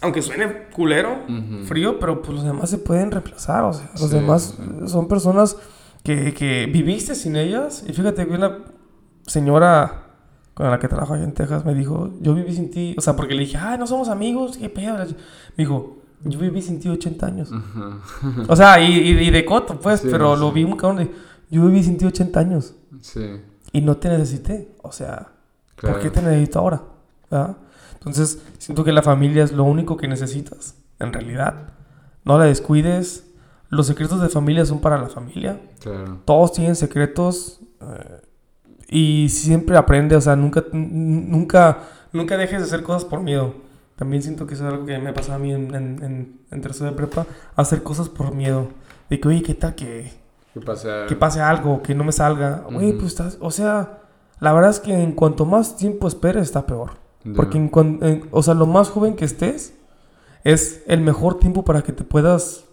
aunque suene culero, Ujú. frío, pero pues los demás se pueden reemplazar. O sea, los Sí, demás son personas que, que viviste sin ellas. Y fíjate que una señora con la que trabajo allá en Texas me dijo, yo viví sin ti. O sea, porque le dije, ah, no somos amigos, qué pedo. Me dijo, yo viví sin ti 80 años. O sea, y, y- y de coto, pues, Sí, pero sí. lo vi muy cabrón de, yo viví sin ti 80 años. Sí. y no te necesité. O sea, ¿por qué te necesito ahora? ¿verdad? Entonces, siento que la familia es lo único que necesitas, en realidad. No la descuides. Los secretos de familia son para la familia. Claro. Todos tienen secretos. eh, y siempre aprende, o sea, nunca, nunca, nunca dejes de hacer cosas por miedo. También siento que eso es algo que me pasa a mí en, en, en, en tercero de prepa, hacer cosas por miedo. De que, oye, ¿qué tal que, que pase algo, que no me salga? Oye, Ujú. pues estás, o sea, la verdad es que en cuanto más tiempo esperes, está peor. Ya. Porque, en- o sea, lo más joven que estés es el mejor tiempo para que te puedas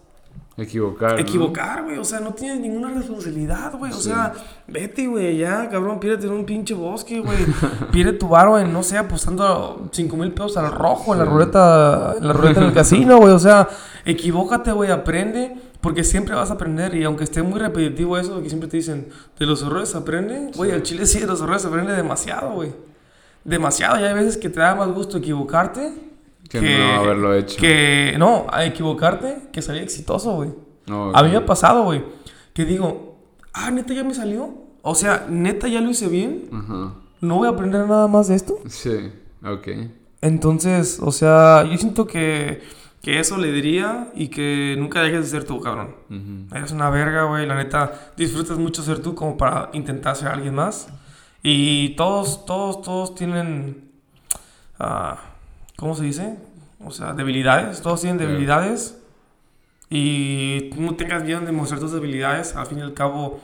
Equivocar. equivocar, güey. O sea, no tienes ninguna responsabilidad, güey. O Sí. sea, vete, güey, ya, cabrón, pídete en un pinche bosque, güey. Pide tu varo en, no sé, apostando 5 mil pesos al rojo en la Sí. ruleta, en la ruleta del casino, güey. O sea, equivócate, güey, aprende. Porque siempre vas a aprender. Y aunque esté muy repetitivo eso, que siempre te dicen, de los errores aprende. Güey, al chile sí, de los errores aprende demasiado, güey. Demasiado. Y hay veces que te da más gusto equivocarte Que no haberlo hecho. que no, a equivocarte que salir exitoso, güey. A mí me ha pasado, güey, que digo, ah, neta ya me salió. O sea, neta ya lo hice bien. Ajá. No voy a aprender nada más de esto. Sí, ok. Entonces, o sea, yo siento que, que eso le diría y que nunca dejes de ser tú, cabrón. Ujú. Eres una verga, güey. La neta, disfrutas mucho ser tú como para intentar ser alguien más. Y todos, todos, todos tienen. ah, ¿Cómo se dice? O sea, debilidades. Todos tienen debilidades. Y no tengas miedo de mostrar tus debilidades. Al fin y al cabo,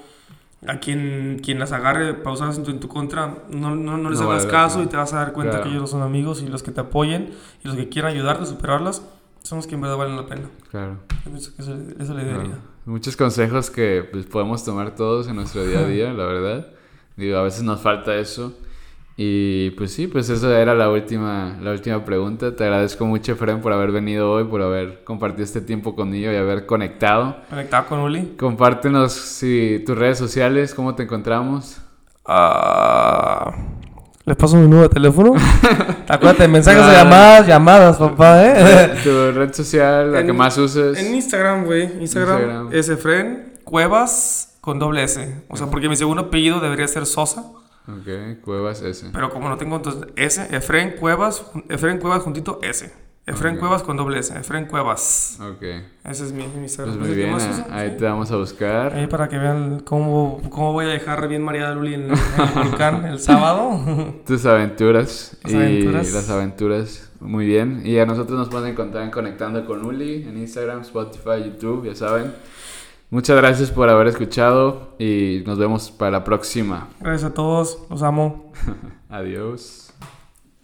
a quien, quien las agarre para usarlas en tu, en tu contra, no, no, no les No hagas vale caso pena. y te vas a dar cuenta Claro. que ellos no son amigos y los que te apoyen y los que quieran ayudarte a superarlas son los que en verdad valen la pena. Claro. Que eso, eso le debería. Muchos consejos que pues, podemos tomar todos en nuestro día a día, la verdad. Digo, a veces nos falta eso. Y pues sí, pues esa era la última, la última pregunta. Te agradezco mucho, Fren, por haber venido hoy, por haber compartido este tiempo conmigo y haber conectado. Conectado con Uli. Compártenos si, tus redes sociales, cómo te encontramos. Ah, ¿Les paso mi número de teléfono? Acuérdate, mensajes de llamadas, llamadas, papá, ¿eh? tu red social, la En- que más uses. En Instagram, güey. Instagram, Instagram. es Efren Cuevas con doble S. O sea, porque mi segundo apellido debería ser Sosa. Ok, Cuevas S. Pero como no tengo entonces S, Efren Cuevas, Efren Cuevas juntito S. Efren. Cuevas con doble S. Efren Cuevas. Ok, Ese es mi, mi Instagram. pues ¿Es muy que bien, ahí Sí. te vamos a buscar. Ahí para que vean cómo, cómo voy a dejar bien mareada Luli en, en el volcán el sábado. tus aventuras Las y aventuras. las aventuras. Muy bien. Y a nosotros nos pueden encontrar en Conectando con Uli en Instagram, Spotify, YouTube, ya saben. Muchas gracias por haber escuchado y nos vemos para la próxima. Gracias a todos. Los amo. Adiós.